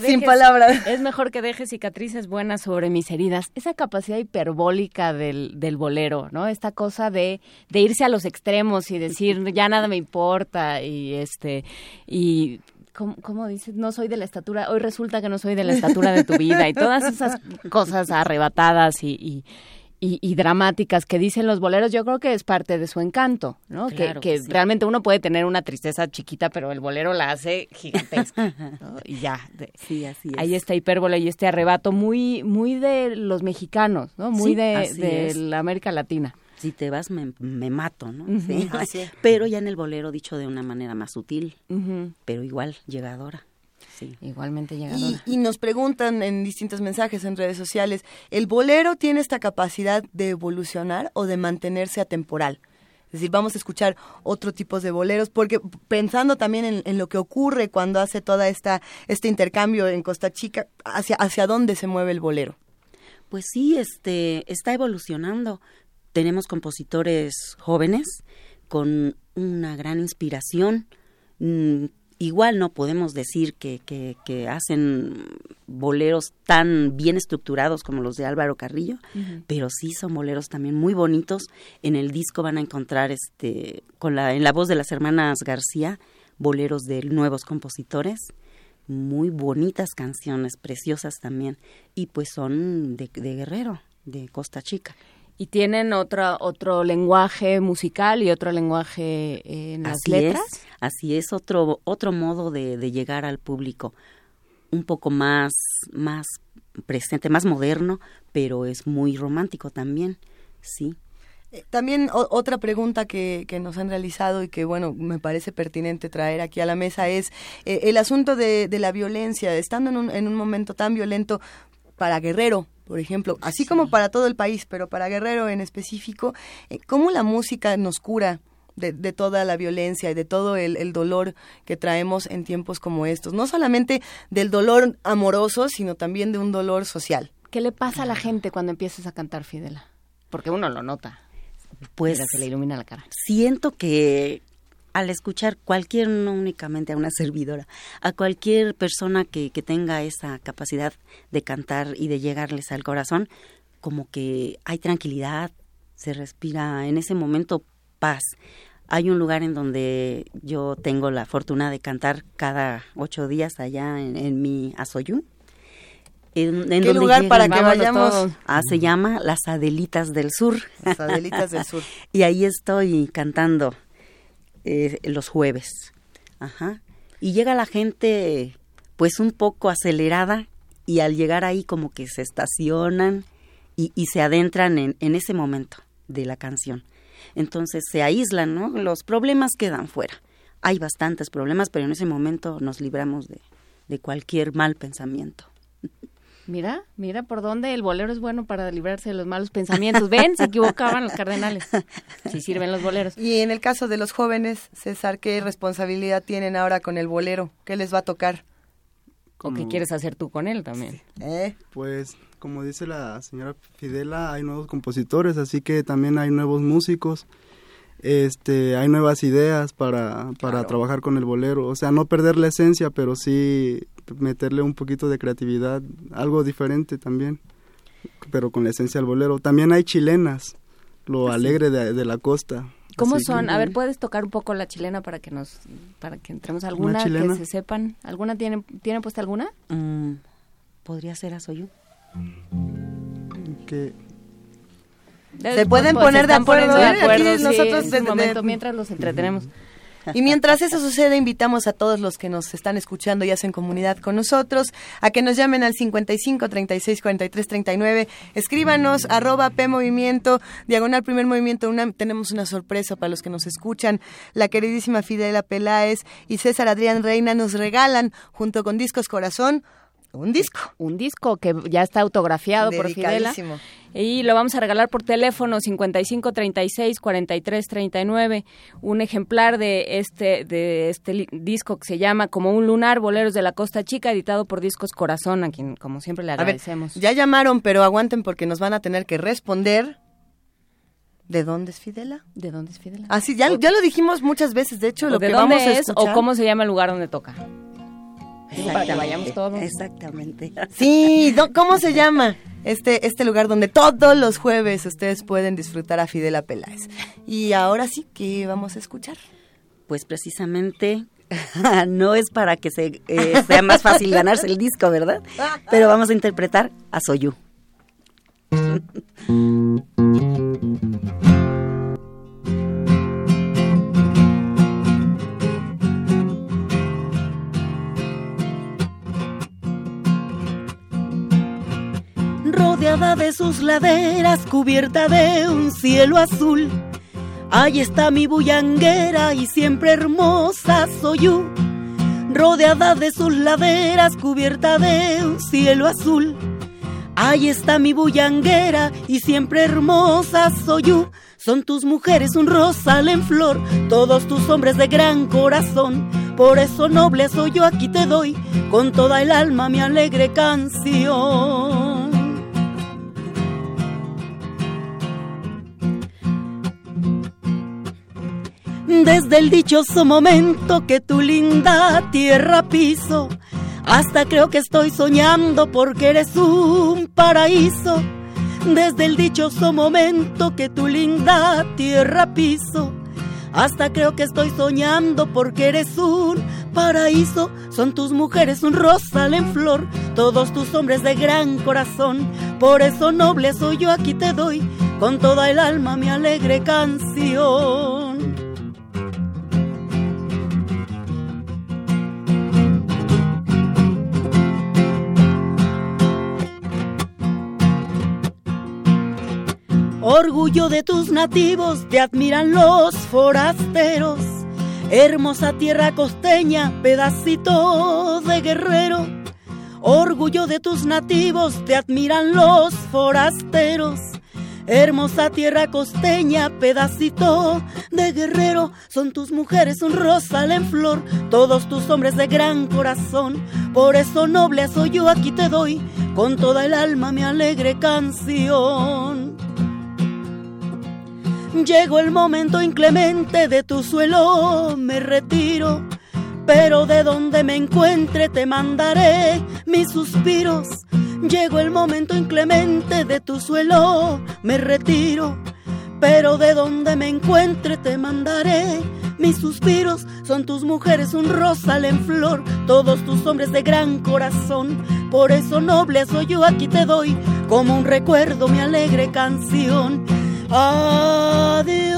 que dejes, sin palabras. Es mejor que dejes cicatrices buenas sobre mis heridas. Esa capacidad hiperbólica del, del bolero, ¿no? Esta cosa de, de irse a los extremos y decir ya nada me importa y este y ¿Cómo, ¿cómo, dices? No soy de la estatura, hoy resulta que no soy de la estatura de tu vida y todas esas cosas arrebatadas y, y, y, y dramáticas que dicen los boleros, yo creo que es parte de su encanto, ¿no? Claro que, que, que sí. realmente uno puede tener una tristeza chiquita, pero el bolero la hace gigantesca. ¿no? Y ya, sí, así es. ahí está hipérbole y este arrebato muy, muy de los mexicanos, ¿no? Muy Sí, de, la América Latina. si te vas me, mato, ¿no? ¿Sí? Pero ya en el bolero dicho de una manera más sutil, pero igual llegadora. Sí. Igualmente llegadora. Y, y, nos preguntan en distintos mensajes en redes sociales, ¿el bolero tiene esta capacidad de evolucionar o de mantenerse atemporal? Es decir, vamos a escuchar otro tipo de boleros, porque pensando también en, lo que ocurre cuando hace toda esta este intercambio en Costa Chica, hacia hacia dónde se mueve el bolero. Pues sí, este está evolucionando. Tenemos compositores jóvenes con una gran inspiración. Mm, igual no podemos decir que, que, hacen boleros tan bien estructurados como los de Álvaro Carrillo, pero sí son boleros también muy bonitos. En el disco van a encontrar este con la en la voz de las hermanas García boleros de nuevos compositores, muy bonitas canciones, preciosas también, y pues son de, de Guerrero, de Costa Chica y tienen otro otro lenguaje musical y otro lenguaje en las así letras. Es, así es, otro otro modo de, de, llegar al público, un poco más más presente, más moderno, pero es muy romántico también, sí. Eh, también otra pregunta que, que, nos han realizado y que, bueno, me parece pertinente traer aquí a la mesa es eh, el asunto de, de, la violencia. Estando en un, en un momento tan violento para Guerrero, por ejemplo, así como para todo el país, pero para Guerrero en específico, eh, ¿cómo la música nos cura? De, toda la violencia y de todo el, dolor que traemos en tiempos como estos. No solamente del dolor amoroso, sino también de un dolor social. ¿Qué le pasa a la gente cuando empiezas a cantar Fidela? Porque uno lo nota. Pues se le ilumina la cara. Siento que al escuchar cualquier, no únicamente a una servidora, a cualquier persona que, que tenga esa capacidad de cantar y de llegarles al corazón, como que hay tranquilidad, se respira en ese momento paz. Hay un lugar en donde yo tengo la fortuna de cantar cada ocho días allá en, mi Asoyú. En, ¿Qué lugar para que vayamos? Ah, se llama Las Adelitas del Sur. Las Adelitas del Sur. y ahí estoy cantando eh, los jueves. Ajá. Y llega la gente pues un poco acelerada y al llegar ahí como que se estacionan y, se adentran en, ese momento de la canción. Entonces se aíslan, ¿no? Los problemas quedan fuera. Hay bastantes problemas, pero en ese momento nos libramos de cualquier mal pensamiento. Mira, mira por dónde el bolero es bueno para librarse de los malos pensamientos. Ven, se equivocaban los cardenales. Si sirven los boleros. Y en el caso de los jóvenes, César, ¿qué responsabilidad tienen ahora con el bolero? ¿Qué les va a tocar? ¿O qué quieres hacer tú con él también? ¿Eh? Pues, como dice la señora Fidela, hay nuevos compositores, así que también hay nuevos músicos este hay nuevas ideas para, para trabajar con el bolero, o sea, no perder la esencia, pero sí meterle un poquito de creatividad, algo diferente también, pero con la esencia del bolero. También hay chilenas, lo ah, alegre de, la costa. ¿Cómo son? A ver, ¿puedes tocar un poco la chilena para que nos para que entremos alguna que se sepan? ¿Alguna tiene tiene puesta alguna? Mm, podría ser a Soyu. Que se pueden pues, poner de acuerdo, de ¿eh? nosotros de, momento mientras los entretenemos. Y mientras eso sucede, invitamos a todos los que nos están escuchando y hacen comunidad con nosotros a que nos llamen al 55 36 43 39. Escríbanos, arroba P Movimiento, diagonal Primer Movimiento UNAM. Tenemos una sorpresa para los que nos escuchan. La queridísima Fidela Peláez y César Adrián Reina nos regalan, junto con Discos Corazón, un disco. Un disco que ya está autografiado por Fidela. Y lo vamos a regalar por teléfono 55 36 43 39. Un ejemplar de este, de este disco que se llama Como un lunar, Boleros de la Costa Chica, editado por Discos Corazón, a quien como siempre le agradecemos. ya llamaron, pero aguanten porque nos van a tener que responder. ¿De dónde es Fidela? ¿De dónde es Fidela? Ah, sí, ya, ya lo dijimos muchas veces, de hecho, lo que vamos a es o cómo se llama el lugar donde toca. Para que vayamos todos. Exactamente. Sí, ¿cómo se llama? Este, este lugar donde todos los jueves ustedes pueden disfrutar a Fidela Peláez. Y ahora sí, ¿qué vamos a escuchar? Pues precisamente no es para que se, eh, sea más fácil ganarse el disco, ¿verdad? Pero vamos a interpretar a Soyu. rodeada de sus laderas, cubierta de un cielo azul. Ahí está mi bullanguera y siempre hermosa soy yo, rodeada de sus laderas, cubierta de un cielo azul. Ahí está mi bullanguera y siempre hermosa soy yo. Son tus mujeres un rosal en flor, todos tus hombres de gran corazón. Por eso noble soy yo, aquí te doy con toda el alma mi alegre canción. Desde el dichoso momento que tu linda tierra piso, hasta creo que estoy soñando porque eres un paraíso. Desde el dichoso momento que tu linda tierra piso, hasta creo que estoy soñando porque eres un paraíso. Son tus mujeres un rosal en flor, todos tus hombres de gran corazón. Por eso noble soy yo, aquí te doy con toda el alma mi alegre canción. Orgullo de tus nativos, te admiran los forasteros. Hermosa tierra costeña, pedacito de guerrero. Orgullo de tus nativos, te admiran los forasteros. Hermosa tierra costeña, pedacito de guerrero, son tus mujeres un rosal en flor, todos tus hombres de gran corazón. Por eso noble soy yo, aquí te doy con toda el alma mi alegre canción. Llegó el momento inclemente de tu suelo, me retiro. Pero de donde me encuentre te mandaré mis suspiros. Llegó el momento inclemente de tu suelo, me retiro. Pero de donde me encuentre te mandaré mis suspiros. Son tus mujeres un rosal en flor, todos tus hombres de gran corazón. Por eso noble soy yo, aquí te doy como un recuerdo mi alegre canción. Adiós.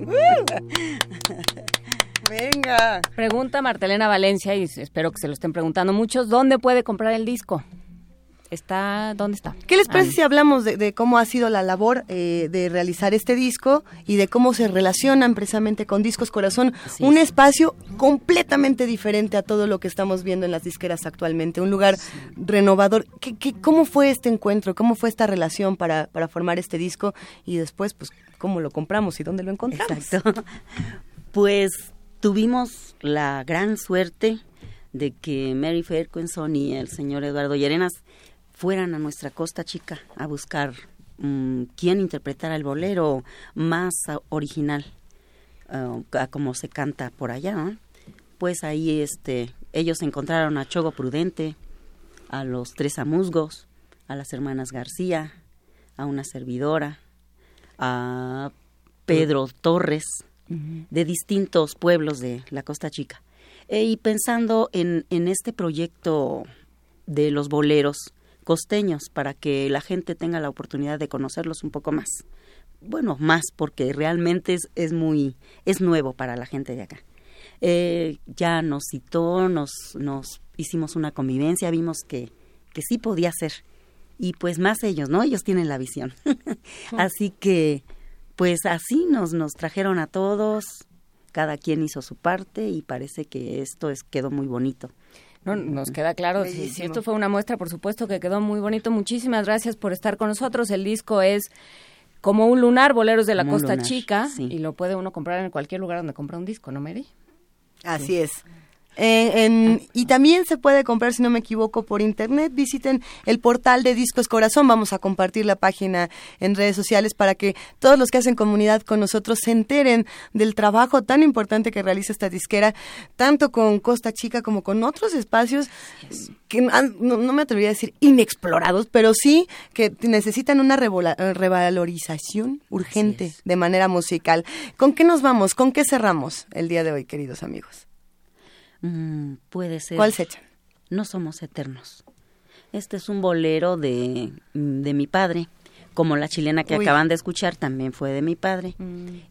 Venga. Pregunta Martelena Valencia y espero que se lo estén preguntando muchos. ¿Dónde puede comprar el disco? Está, ¿dónde está? ¿Qué les parece Ah, si hablamos de, de cómo ha sido la labor eh, de realizar este disco y de cómo se relacionan precisamente con Discos Corazón? un espacio completamente diferente a todo lo que estamos viendo en las disqueras actualmente, un lugar renovador. ¿Qué, qué, cómo fue este encuentro? ¿Cómo fue esta relación para, para formar este disco? Y después, pues, ¿cómo lo compramos y dónde lo encontramos? Exacto. Pues tuvimos la gran suerte de que Mary Ferguson y el señor Eduardo Llerenas fueran a nuestra costa chica a buscar mm, quién interpretara el bolero más original ah, como se canta por allá ¿no? pues ahí este ellos encontraron a Chogo Prudente a los tres amusgos a las hermanas García a una servidora a Pedro Torres de distintos pueblos de la Costa Chica. Eh, y pensando en, en este proyecto de los boleros costeños para que la gente tenga la oportunidad de conocerlos un poco más. Bueno, más porque realmente es, es muy, es nuevo para la gente de acá. Eh, ya nos citó, nos, nos hicimos una convivencia, vimos que, que sí podía ser. Y pues más ellos, ¿no? Ellos tienen la visión. Así que pues así nos, nos trajeron a todos, cada quien hizo su parte y parece que esto es, quedó muy bonito. No, nos queda claro, si, si esto fue una muestra, por supuesto que quedó muy bonito. Muchísimas gracias por estar con nosotros. El disco es como un lunar, Boleros de la Como Costa lunar, Chica, sí. y lo puede uno comprar en cualquier lugar donde compra un disco, ¿no, Mary? Así es. Eh, en- y también se puede comprar, si no me equivoco, por internet. Visiten el portal de Discos Corazón. Vamos a compartir la página en redes sociales para que todos los que hacen comunidad con nosotros se enteren del trabajo tan importante que realiza esta disquera, tanto con Costa Chica como con otros espacios que no, no me atrevería a decir inexplorados, pero sí que necesitan una revola- eh, revalorización urgente de manera musical. ¿Con qué nos vamos? ¿Con qué cerramos el día de hoy, queridos amigos? Mm, puede ser. ¿Cuál se echan? No somos eternos. Este es un bolero de, mm, de mi padre. Como la chilena que Uy. acaban de escuchar también fue de mi padre.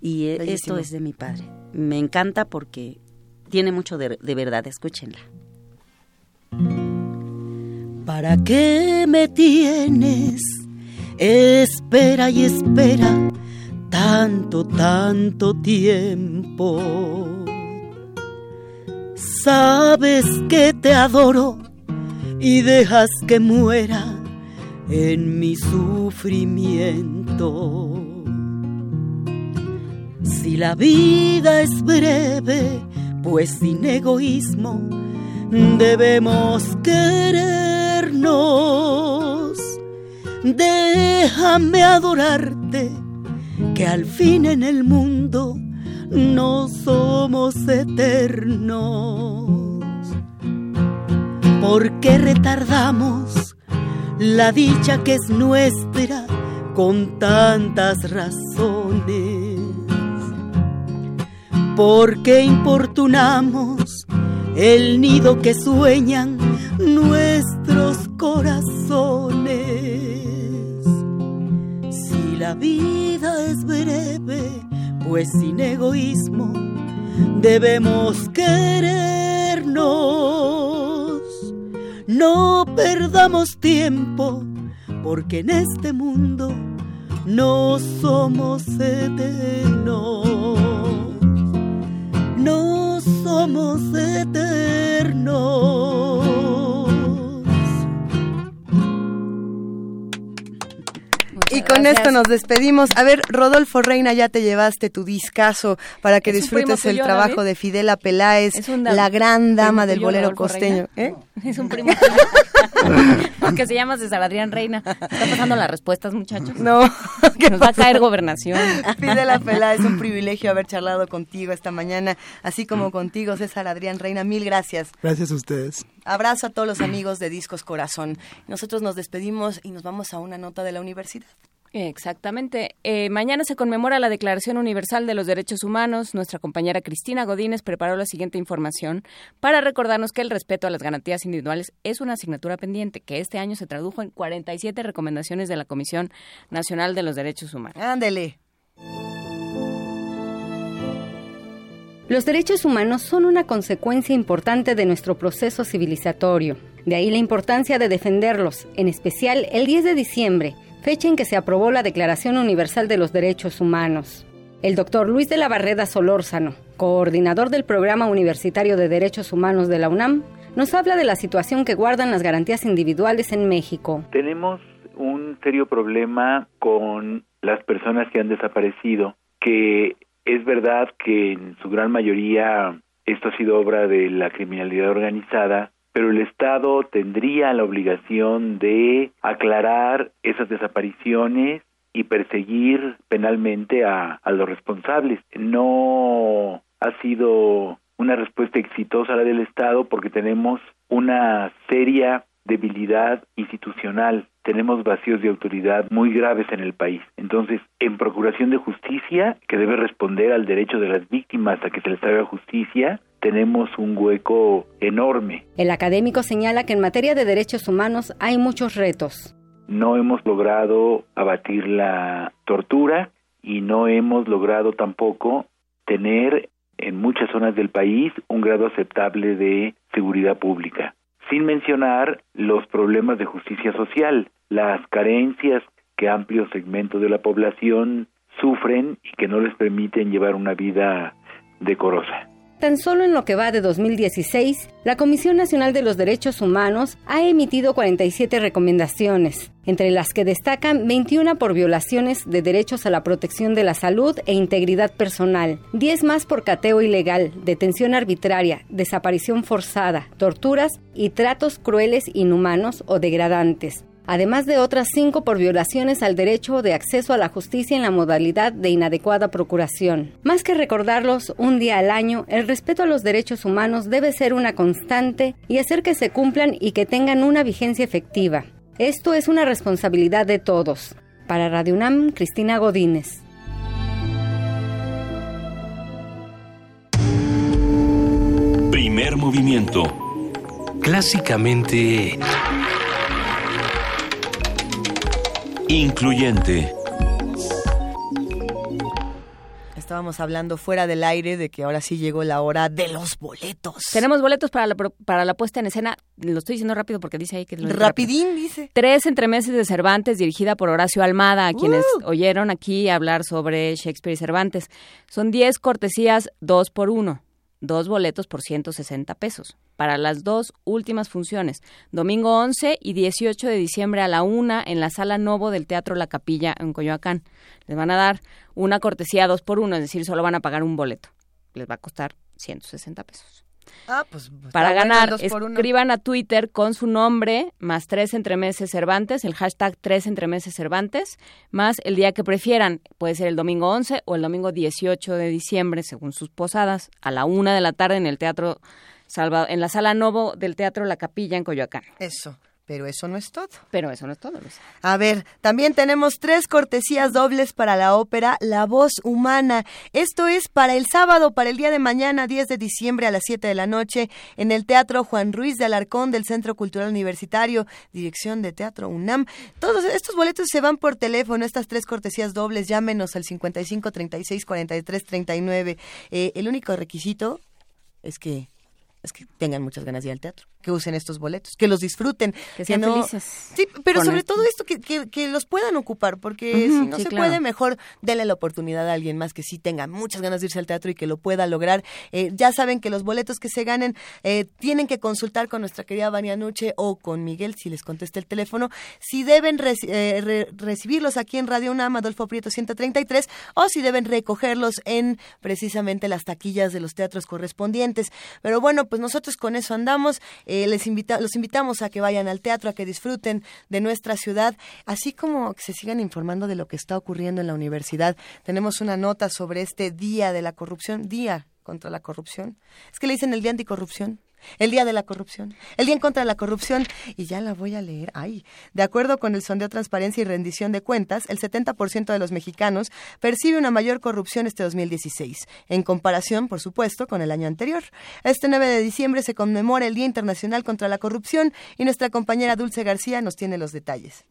y eh, bellísimo. esto es de mi padre. Me encanta porque tiene mucho de, de verdad. Escúchenla. ¿Para qué me tienes? Espera y espera tanto, tanto tiempo. Sabes que te adoro y dejas que muera en mi sufrimiento. Si la vida es breve, pues sin egoísmo debemos querernos. Déjame adorarte, que al fin en el mundo no somos eternos. ¿Por qué retardamos la dicha que es nuestra con tantas razones? ¿Por qué importunamos el nido que sueñan nuestros corazones? Si la vida es breve, pues sin egoísmo debemos querernos. No perdamos tiempo, porque en este mundo no somos eternos. No somos eternos. Y con esto nos despedimos. A ver, Rodolfo Reina, ya te llevaste tu discazo para que ¿Es un disfrutes el trabajo David? de Fidela Peláez, la gran dama del bolero Rodolfo costeño. ¿eh? Es un primo. que se llama César Adrián Reina. ¿Está pasando las respuestas, muchachos? No. Nos va a caer gobernación. Fidela Peláez, un privilegio haber charlado contigo esta mañana, así como contigo, César Adrián Reina. Mil gracias. Gracias a ustedes. Abrazo a todos los amigos de Discos Corazón. Nosotros nos despedimos y nos vamos a una nota de la universidad. Exactamente. Eh, mañana se conmemora la Declaración Universal de los Derechos Humanos. Nuestra compañera Cristina Godínez preparó la siguiente información para recordarnos que el respeto a las garantías individuales es una asignatura pendiente que este año se tradujo en 47 recomendaciones de la Comisión Nacional de los Derechos Humanos. Ándele. Los derechos humanos son una consecuencia importante de nuestro proceso civilizatorio. De ahí la importancia de defenderlos, en especial el 10 de diciembre, fecha en que se aprobó la Declaración Universal de los Derechos Humanos. El doctor Luis de la Barreda Solórzano, coordinador del Programa Universitario de Derechos Humanos de la UNAM, nos habla de la situación que guardan las garantías individuales en México. Tenemos un serio problema con las personas que han desaparecido, que es verdad que en su gran mayoría esto ha sido obra de la criminalidad organizada, pero el Estado tendría la obligación de aclarar esas desapariciones y perseguir penalmente a, a los responsables. No ha sido una respuesta exitosa la del Estado porque tenemos una seria debilidad institucional, tenemos vacíos de autoridad muy graves en el país. Entonces, en Procuración de Justicia, que debe responder al derecho de las víctimas a que se les haga justicia, tenemos un hueco enorme. El académico señala que en materia de derechos humanos hay muchos retos. No hemos logrado abatir la tortura y no hemos logrado tampoco tener en muchas zonas del país un grado aceptable de seguridad pública sin mencionar los problemas de justicia social, las carencias que amplios segmentos de la población sufren y que no les permiten llevar una vida decorosa. Tan solo en lo que va de 2016, la Comisión Nacional de los Derechos Humanos ha emitido 47 recomendaciones, entre las que destacan 21 por violaciones de derechos a la protección de la salud e integridad personal, 10 más por cateo ilegal, detención arbitraria, desaparición forzada, torturas y tratos crueles, inhumanos o degradantes, además de otras cinco por violaciones al derecho de acceso a la justicia en la modalidad de inadecuada procuración. Más que recordarlos un día al año, el respeto a los derechos humanos debe ser una constante y hacer que se cumplan y que tengan una vigencia efectiva. Esto es una responsabilidad de todos. Para Radio UNAM, Cristina Godínez. Primer movimiento. Clásicamente... Incluyente. Estábamos hablando fuera del aire de que ahora sí llegó la hora de los boletos. Tenemos boletos para la, para la puesta en escena. Lo estoy diciendo rápido porque dice ahí que... Lo Rapidín, dice. Tres entremeses de Cervantes, dirigida por Horacio Almada, a quienes uh. oyeron aquí hablar sobre Shakespeare y Cervantes. Son diez cortesías, dos por uno dos boletos por 160 pesos para las dos últimas funciones, domingo 11 y 18 de diciembre a la una en la sala Novo del Teatro La Capilla en Coyoacán. Les van a dar una cortesía dos por uno, es decir, solo van a pagar un boleto. Les va a costar 160 pesos. Ah, pues, pues Para ganar, escriban a Twitter con su nombre, más tres entremeses Cervantes, el hashtag tres entremeses Cervantes, más el día que prefieran. Puede ser el domingo 11 o el domingo 18 de diciembre, según sus posadas, a la una de la tarde en el Teatro Salva, en la Sala Novo del Teatro La Capilla en Coyoacán. Eso. Pero eso no es todo. Pero eso no es todo, Luis. A ver, también tenemos tres cortesías dobles para la ópera La Voz Humana. Esto es para el sábado, para el día de mañana, 10 de diciembre a las 7 de la noche, en el Teatro Juan Ruiz de Alarcón del Centro Cultural Universitario, Dirección de Teatro UNAM. Todos estos boletos se van por teléfono, estas tres cortesías dobles, llámenos al 55 36 43 39. el único requisito es que es que tengan muchas ganas de ir al teatro que usen estos boletos, que los disfruten, que sean felices. Sí, pero sobre todo esto, que, que, los puedan ocupar, porque si no se puede, mejor denle la oportunidad a alguien más que sí tenga muchas ganas de irse al teatro y que lo pueda lograr. Eh, ya saben que los boletos que se ganen eh, tienen que consultar con nuestra querida Vania Nuche o con Miguel, si les contesta el teléfono, si deben eh, recibirlos aquí en Radio UNAM, Adolfo Prieto 133, o si deben recogerlos en precisamente las taquillas de los teatros correspondientes. Pero bueno, pues nosotros con eso andamos. Eh, les invita, los invitamos a que vayan al teatro, a que disfruten de nuestra ciudad, así como que se sigan informando de lo que está ocurriendo en la universidad. Tenemos una nota sobre este Día de la Corrupción, Día contra la Corrupción. Es que le dicen el Día Anticorrupción. El Día de la Corrupción. El Día en contra de la Corrupción. Y ya la voy a leer. Ay, de acuerdo con el sondeo Transparencia y Rendición de Cuentas, el 70% de los mexicanos percibe una mayor corrupción este 2016, en comparación, por supuesto, con el año anterior. Este 9 de diciembre se conmemora el Día Internacional contra la Corrupción y nuestra compañera Dulce García nos tiene los detalles.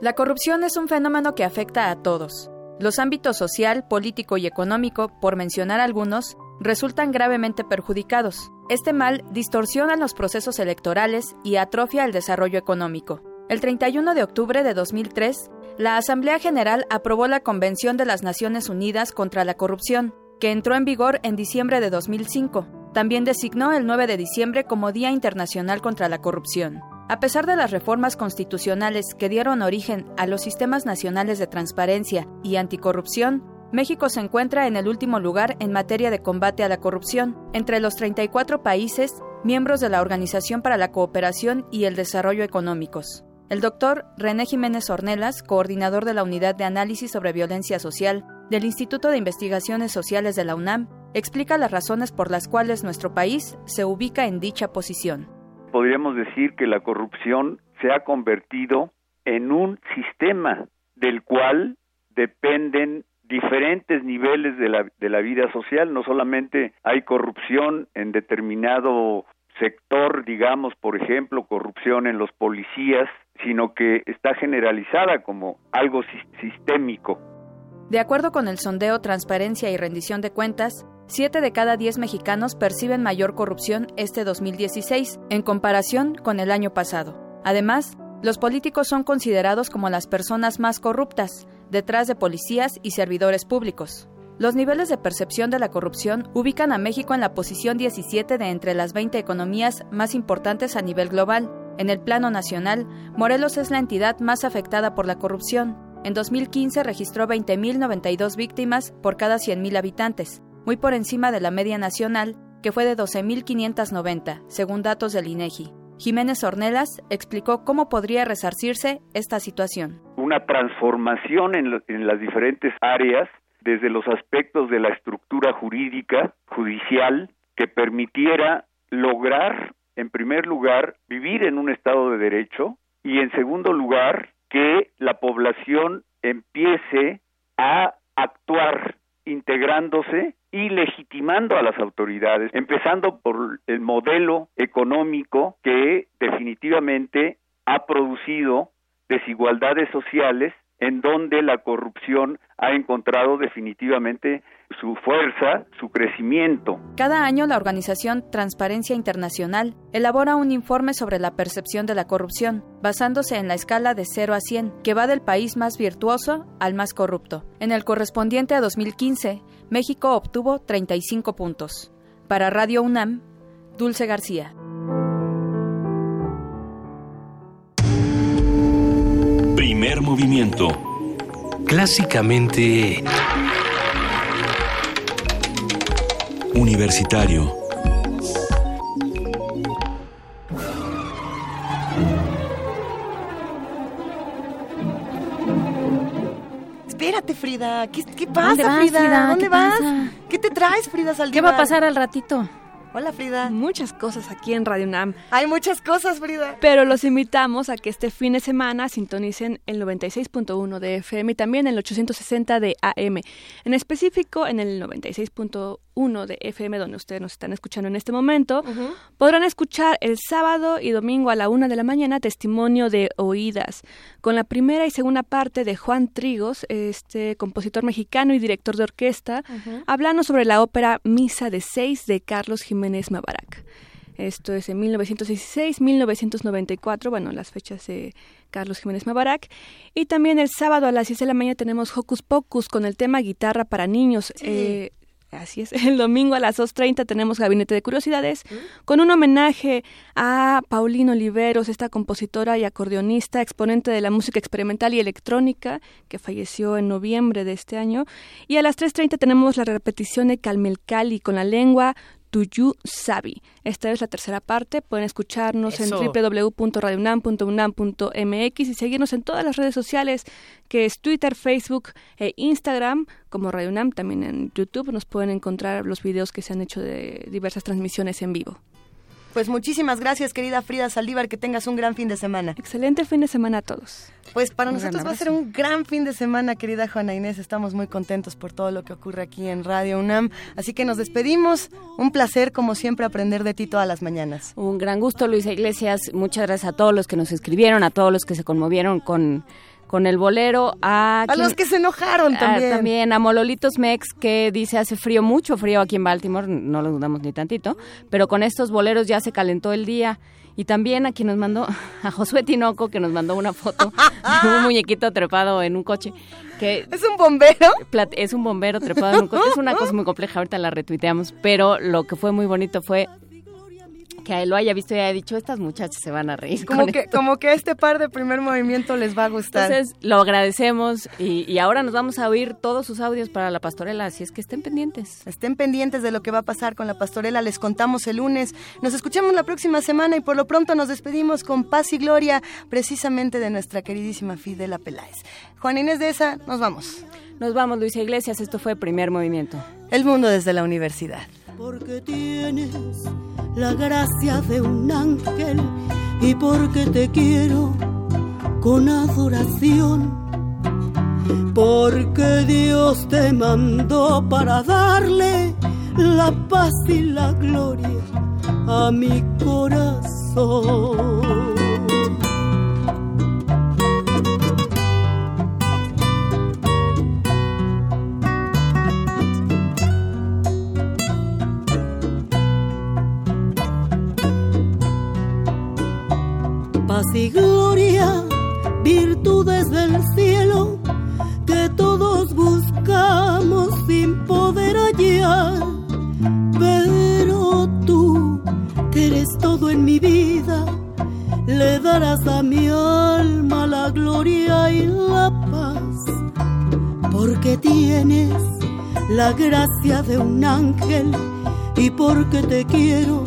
La corrupción es un fenómeno que afecta a todos los ámbitos social, político y económico, por mencionar algunos, resultan gravemente perjudicados. Este mal distorsiona los procesos electorales y atrofia el desarrollo económico. El 31 de octubre de 2003, la Asamblea General aprobó la Convención de las Naciones Unidas contra la Corrupción, que entró en vigor en diciembre de 2005. También designó el 9 de diciembre como Día Internacional contra la Corrupción. A pesar de las reformas constitucionales que dieron origen a los sistemas nacionales de transparencia y anticorrupción, México se encuentra en el último lugar en materia de combate a la corrupción, entre los 34 países miembros de la Organización para la Cooperación y el Desarrollo Económicos. El doctor René Jiménez Ornelas, coordinador de la Unidad de Análisis sobre Violencia Social del Instituto de Investigaciones Sociales de la UNAM, explica las razones por las cuales nuestro país se ubica en dicha posición podríamos decir que la corrupción se ha convertido en un sistema del cual dependen diferentes niveles de la, de la vida social. No solamente hay corrupción en determinado sector, digamos, por ejemplo, corrupción en los policías, sino que está generalizada como algo sistémico. De acuerdo con el sondeo Transparencia y Rendición de Cuentas, 7 de cada 10 mexicanos perciben mayor corrupción este 2016 en comparación con el año pasado. Además, los políticos son considerados como las personas más corruptas, detrás de policías y servidores públicos. Los niveles de percepción de la corrupción ubican a México en la posición 17 de entre las 20 economías más importantes a nivel global. En el plano nacional, Morelos es la entidad más afectada por la corrupción. En 2015 registró 20.092 víctimas por cada 100.000 habitantes, muy por encima de la media nacional, que fue de 12.590, según datos del INEGI. Jiménez Ornelas explicó cómo podría resarcirse esta situación. Una transformación en, en las diferentes áreas, desde los aspectos de la estructura jurídica, judicial, que permitiera lograr, en primer lugar, vivir en un Estado de Derecho y, en segundo lugar, que la población empiece a actuar integrándose y legitimando a las autoridades, empezando por el modelo económico que definitivamente ha producido desigualdades sociales en donde la corrupción ha encontrado definitivamente su fuerza, su crecimiento. Cada año la organización Transparencia Internacional elabora un informe sobre la percepción de la corrupción, basándose en la escala de 0 a 100, que va del país más virtuoso al más corrupto. En el correspondiente a 2015, México obtuvo 35 puntos. Para Radio UNAM, Dulce García. Primer movimiento. Clásicamente... Universitario. Frida. ¿Qué, qué pasa, ¿Dónde vas, Frida? Frida? ¿Dónde ¿Qué vas? pasa? ¿Qué te traes, Frida Saldívar? ¿Qué va a pasar al ratito? Hola, Frida. Muchas cosas aquí en Radio UNAM. Hay muchas cosas, Frida. Pero los invitamos a que este fin de semana sintonicen el 96.1 de FM y también el 860 de AM. En específico, en el 96.1 de FM, donde ustedes nos están escuchando en este momento, podrán escuchar el sábado y domingo a la una de la mañana testimonio de oídas, con la primera y segunda parte de Juan Trigos, este compositor mexicano y director de orquesta, hablando sobre la ópera Misa de Seis de Carlos Jiménez Mabarak. Esto es en 1916, 1994, bueno, las fechas de Carlos Jiménez Mabarak. Y también el sábado a las 10 de la mañana tenemos Hocus Pocus con el tema guitarra para niños. Eh, Así es, el domingo a las 2.30 tenemos Gabinete de Curiosidades con un homenaje a Paulino Oliveros, esta compositora y acordeonista, exponente de la música experimental y electrónica, que falleció en noviembre de este año. Y a las 3.30 tenemos la repetición de Calmelcali con la lengua Tuyu Sabi. Esta es la tercera parte. Pueden escucharnos Eso. en www.radiounam.unam.mx y seguirnos en todas las redes sociales, que es Twitter, Facebook e Instagram, como Radio UNAM. También en YouTube nos pueden encontrar los videos que se han hecho de diversas transmisiones en vivo. Pues muchísimas gracias, querida Frida Saldívar, que tengas un gran fin de semana. Excelente fin de semana a todos. Pues para Un nosotros va a ser un gran fin de semana, querida Juana Inés. Estamos muy contentos por todo lo que ocurre aquí en Radio UNAM. Así que nos despedimos. Un placer, como siempre, aprender de ti todas las mañanas. Un gran gusto, Luisa Iglesias. Muchas gracias a todos los que nos escribieron, a todos los que se conmovieron con, con el bolero, a, A quien- los que se enojaron a- también. también a Mololitos Mex, que dice hace frío, mucho frío aquí en Baltimore, no lo dudamos ni tantito, pero con estos boleros ya se calentó el día. Y también a quien nos mandó, a Josué Tinoco, que nos mandó una foto de un muñequito trepado en un coche. Que ¿Es un bombero? es un bombero trepado en un coche. Es una cosa muy compleja, ahorita la retuiteamos. Pero lo que fue muy bonito fue que a él lo haya visto y haya dicho, estas muchachas se van a reír. Como que, esto". como que este par de primer movimiento les va a gustar. Entonces lo agradecemos y, y ahora nos vamos a oír todos sus audios para la pastorela, así es que estén pendientes. Estén pendientes de lo que va a pasar con la pastorela, les contamos el lunes. Nos escuchamos la próxima semana y por lo pronto nos despedimos con paz y gloria precisamente de nuestra queridísima Fidela Peláez. Juan Inés de esa, nos vamos. Nos vamos, Luisa Iglesias, esto fue Primer Movimiento. El mundo desde la universidad. Porque tienes la gracia de un ángel y porque te quiero con adoración. Porque Dios te mandó para darle la paz y la gloria a mi corazón. Paz y gloria, virtudes del cielo que todos buscamos sin poder hallar. Pero tú, que eres todo en mi vida, le darás a mi alma la gloria y la paz, porque tienes la gracia de un ángel y porque te quiero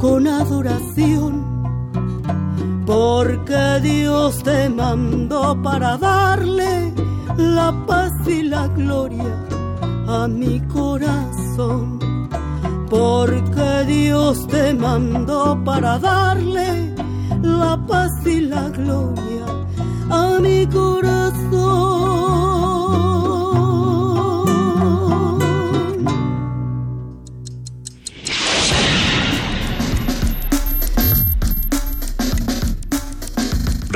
con adoración porque Dios te mandó para darle la paz y la gloria a mi corazón. Porque Dios te mandó para darle la paz y la gloria a mi corazón.